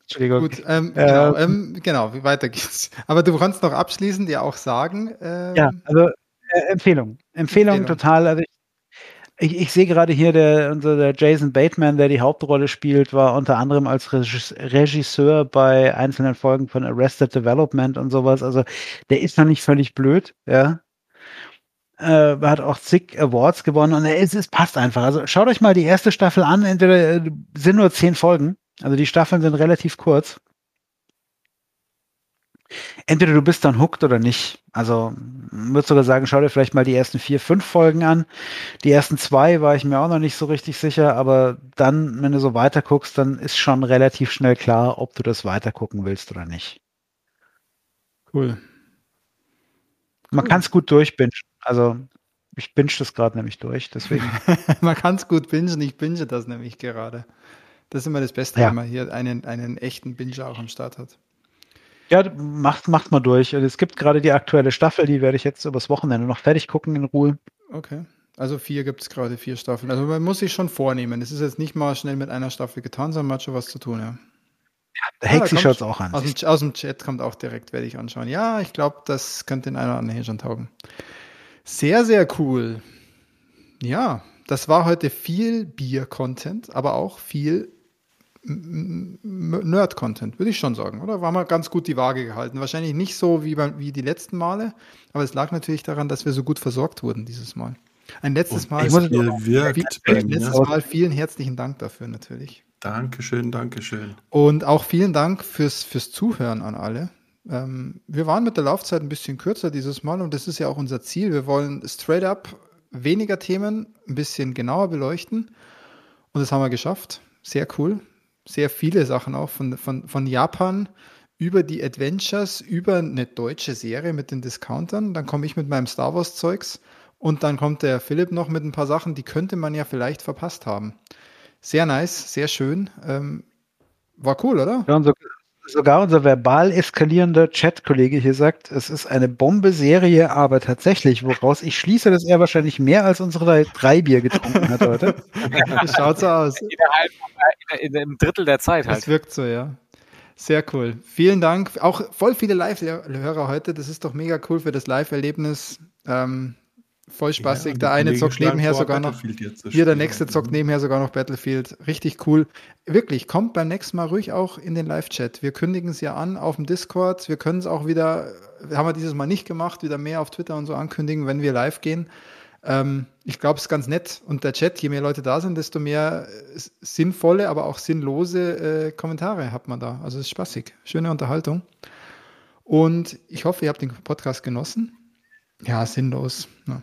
Entschuldigung. Gut, ähm, genau, ähm, genau, weiter geht's. Aber du kannst noch abschließend ja auch sagen. Ähm, ja, also äh, Empfehlung. Empfehlung. Empfehlung total. Also ich ich, ich sehe gerade hier, der, der Jason Bateman, der die Hauptrolle spielt, war unter anderem als Regisseur bei einzelnen Folgen von Arrested Development und sowas. Also der ist noch nicht völlig blöd, ja. Äh, hat auch zig Awards gewonnen und es, es passt einfach. Also schaut euch mal die erste Staffel an. Entweder äh, sind nur zehn Folgen, also die Staffeln sind relativ kurz entweder du bist dann hooked oder nicht. Also würde sogar sagen, schau dir vielleicht mal die ersten vier, fünf Folgen an. Die ersten zwei war ich mir auch noch nicht so richtig sicher, aber dann, wenn du so weiter guckst, dann ist schon relativ schnell klar, ob du das weiter gucken willst oder nicht. Cool. Man cool. kann es gut durchbingen. Also ich binge das gerade nämlich durch, deswegen. man kann es gut bingen, ich binge das nämlich gerade. Das ist immer das Beste, ja. wenn man hier einen, einen echten Binger auch am Start hat. Ja, macht, macht mal durch. Es gibt gerade die aktuelle Staffel, die werde ich jetzt übers Wochenende noch fertig gucken in Ruhe. Okay. Also vier gibt es gerade, vier Staffeln. Also man muss sich schon vornehmen. Es ist jetzt nicht mal schnell mit einer Staffel getan, sondern man hat schon was zu tun, ja. Ja, Hexi schaut es auch an. Aus dem, aus dem, Chat kommt auch direkt, werde ich anschauen. Ja, ich glaube, das könnte den einen oder anderen hier schon taugen. Sehr, sehr cool. Ja, das war heute viel Bier-Content, aber auch viel Nerd-Content, würde ich schon sagen, oder? War mal ganz gut die Waage gehalten. Wahrscheinlich nicht so wie, bei, wie die letzten Male, aber es lag natürlich daran, dass wir so gut versorgt wurden dieses Mal. Ein letztes Mal. Ich muss wirkt ein letztes Mal vielen herzlichen Dank dafür natürlich. Dankeschön, Dankeschön. Und auch vielen Dank fürs, fürs Zuhören an alle. Ähm, wir waren mit der Laufzeit ein bisschen kürzer dieses Mal und das ist ja auch unser Ziel. Wir wollen straight up weniger Themen ein bisschen genauer beleuchten und das haben wir geschafft. Sehr cool sehr viele Sachen auch von, von, von Japan über die Adventures, über eine deutsche Serie mit den Discountern. Dann komme ich mit meinem Star Wars Zeugs und dann kommt der Philipp noch mit ein paar Sachen, die könnte man ja vielleicht verpasst haben. Sehr nice, sehr schön. Ähm, war cool, oder? Ja, und so, sogar unser verbal eskalierender Chat-Kollege hier sagt, es ist eine Bombe-Serie, aber tatsächlich, woraus ich schließe, dass er wahrscheinlich mehr als unsere drei Bier getrunken hat heute. Schaut so aus. In, in, Im Drittel der Zeit halt. Das wirkt so, ja. Sehr cool. Vielen Dank. Auch voll viele Live-Hörer heute. Das ist doch mega cool für das Live-Erlebnis. Ähm, voll spaßig. Ja, der eine zockt nebenher sogar noch. Hier, der nächste zockt nebenher sogar noch Battlefield. Richtig cool. Wirklich, kommt beim nächsten Mal ruhig auch in den Live-Chat. Wir kündigen es ja an auf dem Discord. Wir können es auch wieder, haben wir dieses Mal nicht gemacht, wieder mehr auf Twitter und so ankündigen, wenn wir live gehen. Ähm, ich glaube, es ist ganz nett. Und der Chat, je mehr Leute da sind, desto mehr äh, sinnvolle, aber auch sinnlose äh, Kommentare hat man da. Also es ist spaßig. Schöne Unterhaltung. Und ich hoffe, ihr habt den Podcast genossen. Ja, sinnlos. Ja.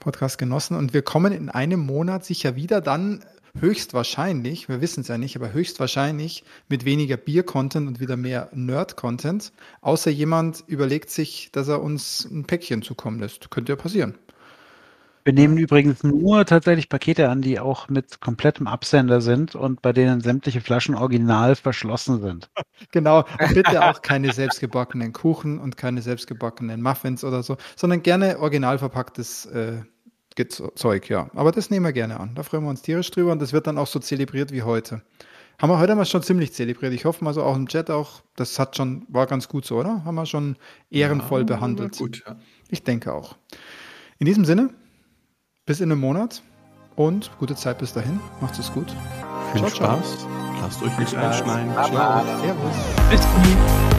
Podcast genossen. Und wir kommen in einem Monat sicher wieder dann höchstwahrscheinlich, wir wissen es ja nicht, aber höchstwahrscheinlich mit weniger Bier-Content und wieder mehr Nerd-Content. Außer jemand überlegt sich, dass er uns ein Päckchen zukommen lässt. Könnte ja passieren. Wir nehmen übrigens nur tatsächlich Pakete an, die auch mit komplettem Absender sind und bei denen sämtliche Flaschen original verschlossen sind. Genau. Und bitte auch keine selbstgebackenen Kuchen und keine selbstgebackenen Muffins oder so, sondern gerne original verpacktes äh, Zeug, ja. Aber das nehmen wir gerne an. Da freuen wir uns tierisch drüber und das wird dann auch so zelebriert wie heute. Haben wir heute mal schon ziemlich zelebriert. Ich hoffe mal so auch im Chat auch, das hat schon, war ganz gut so, oder? Haben wir schon ehrenvoll Ja, behandelt. Gut, ja. Ich denke auch. In diesem Sinne, bis in einem Monat und gute Zeit bis dahin. Macht es gut. Viel Ciao, ciao. Spaß. Lasst euch nicht einschneiden. Servus. Bis dann.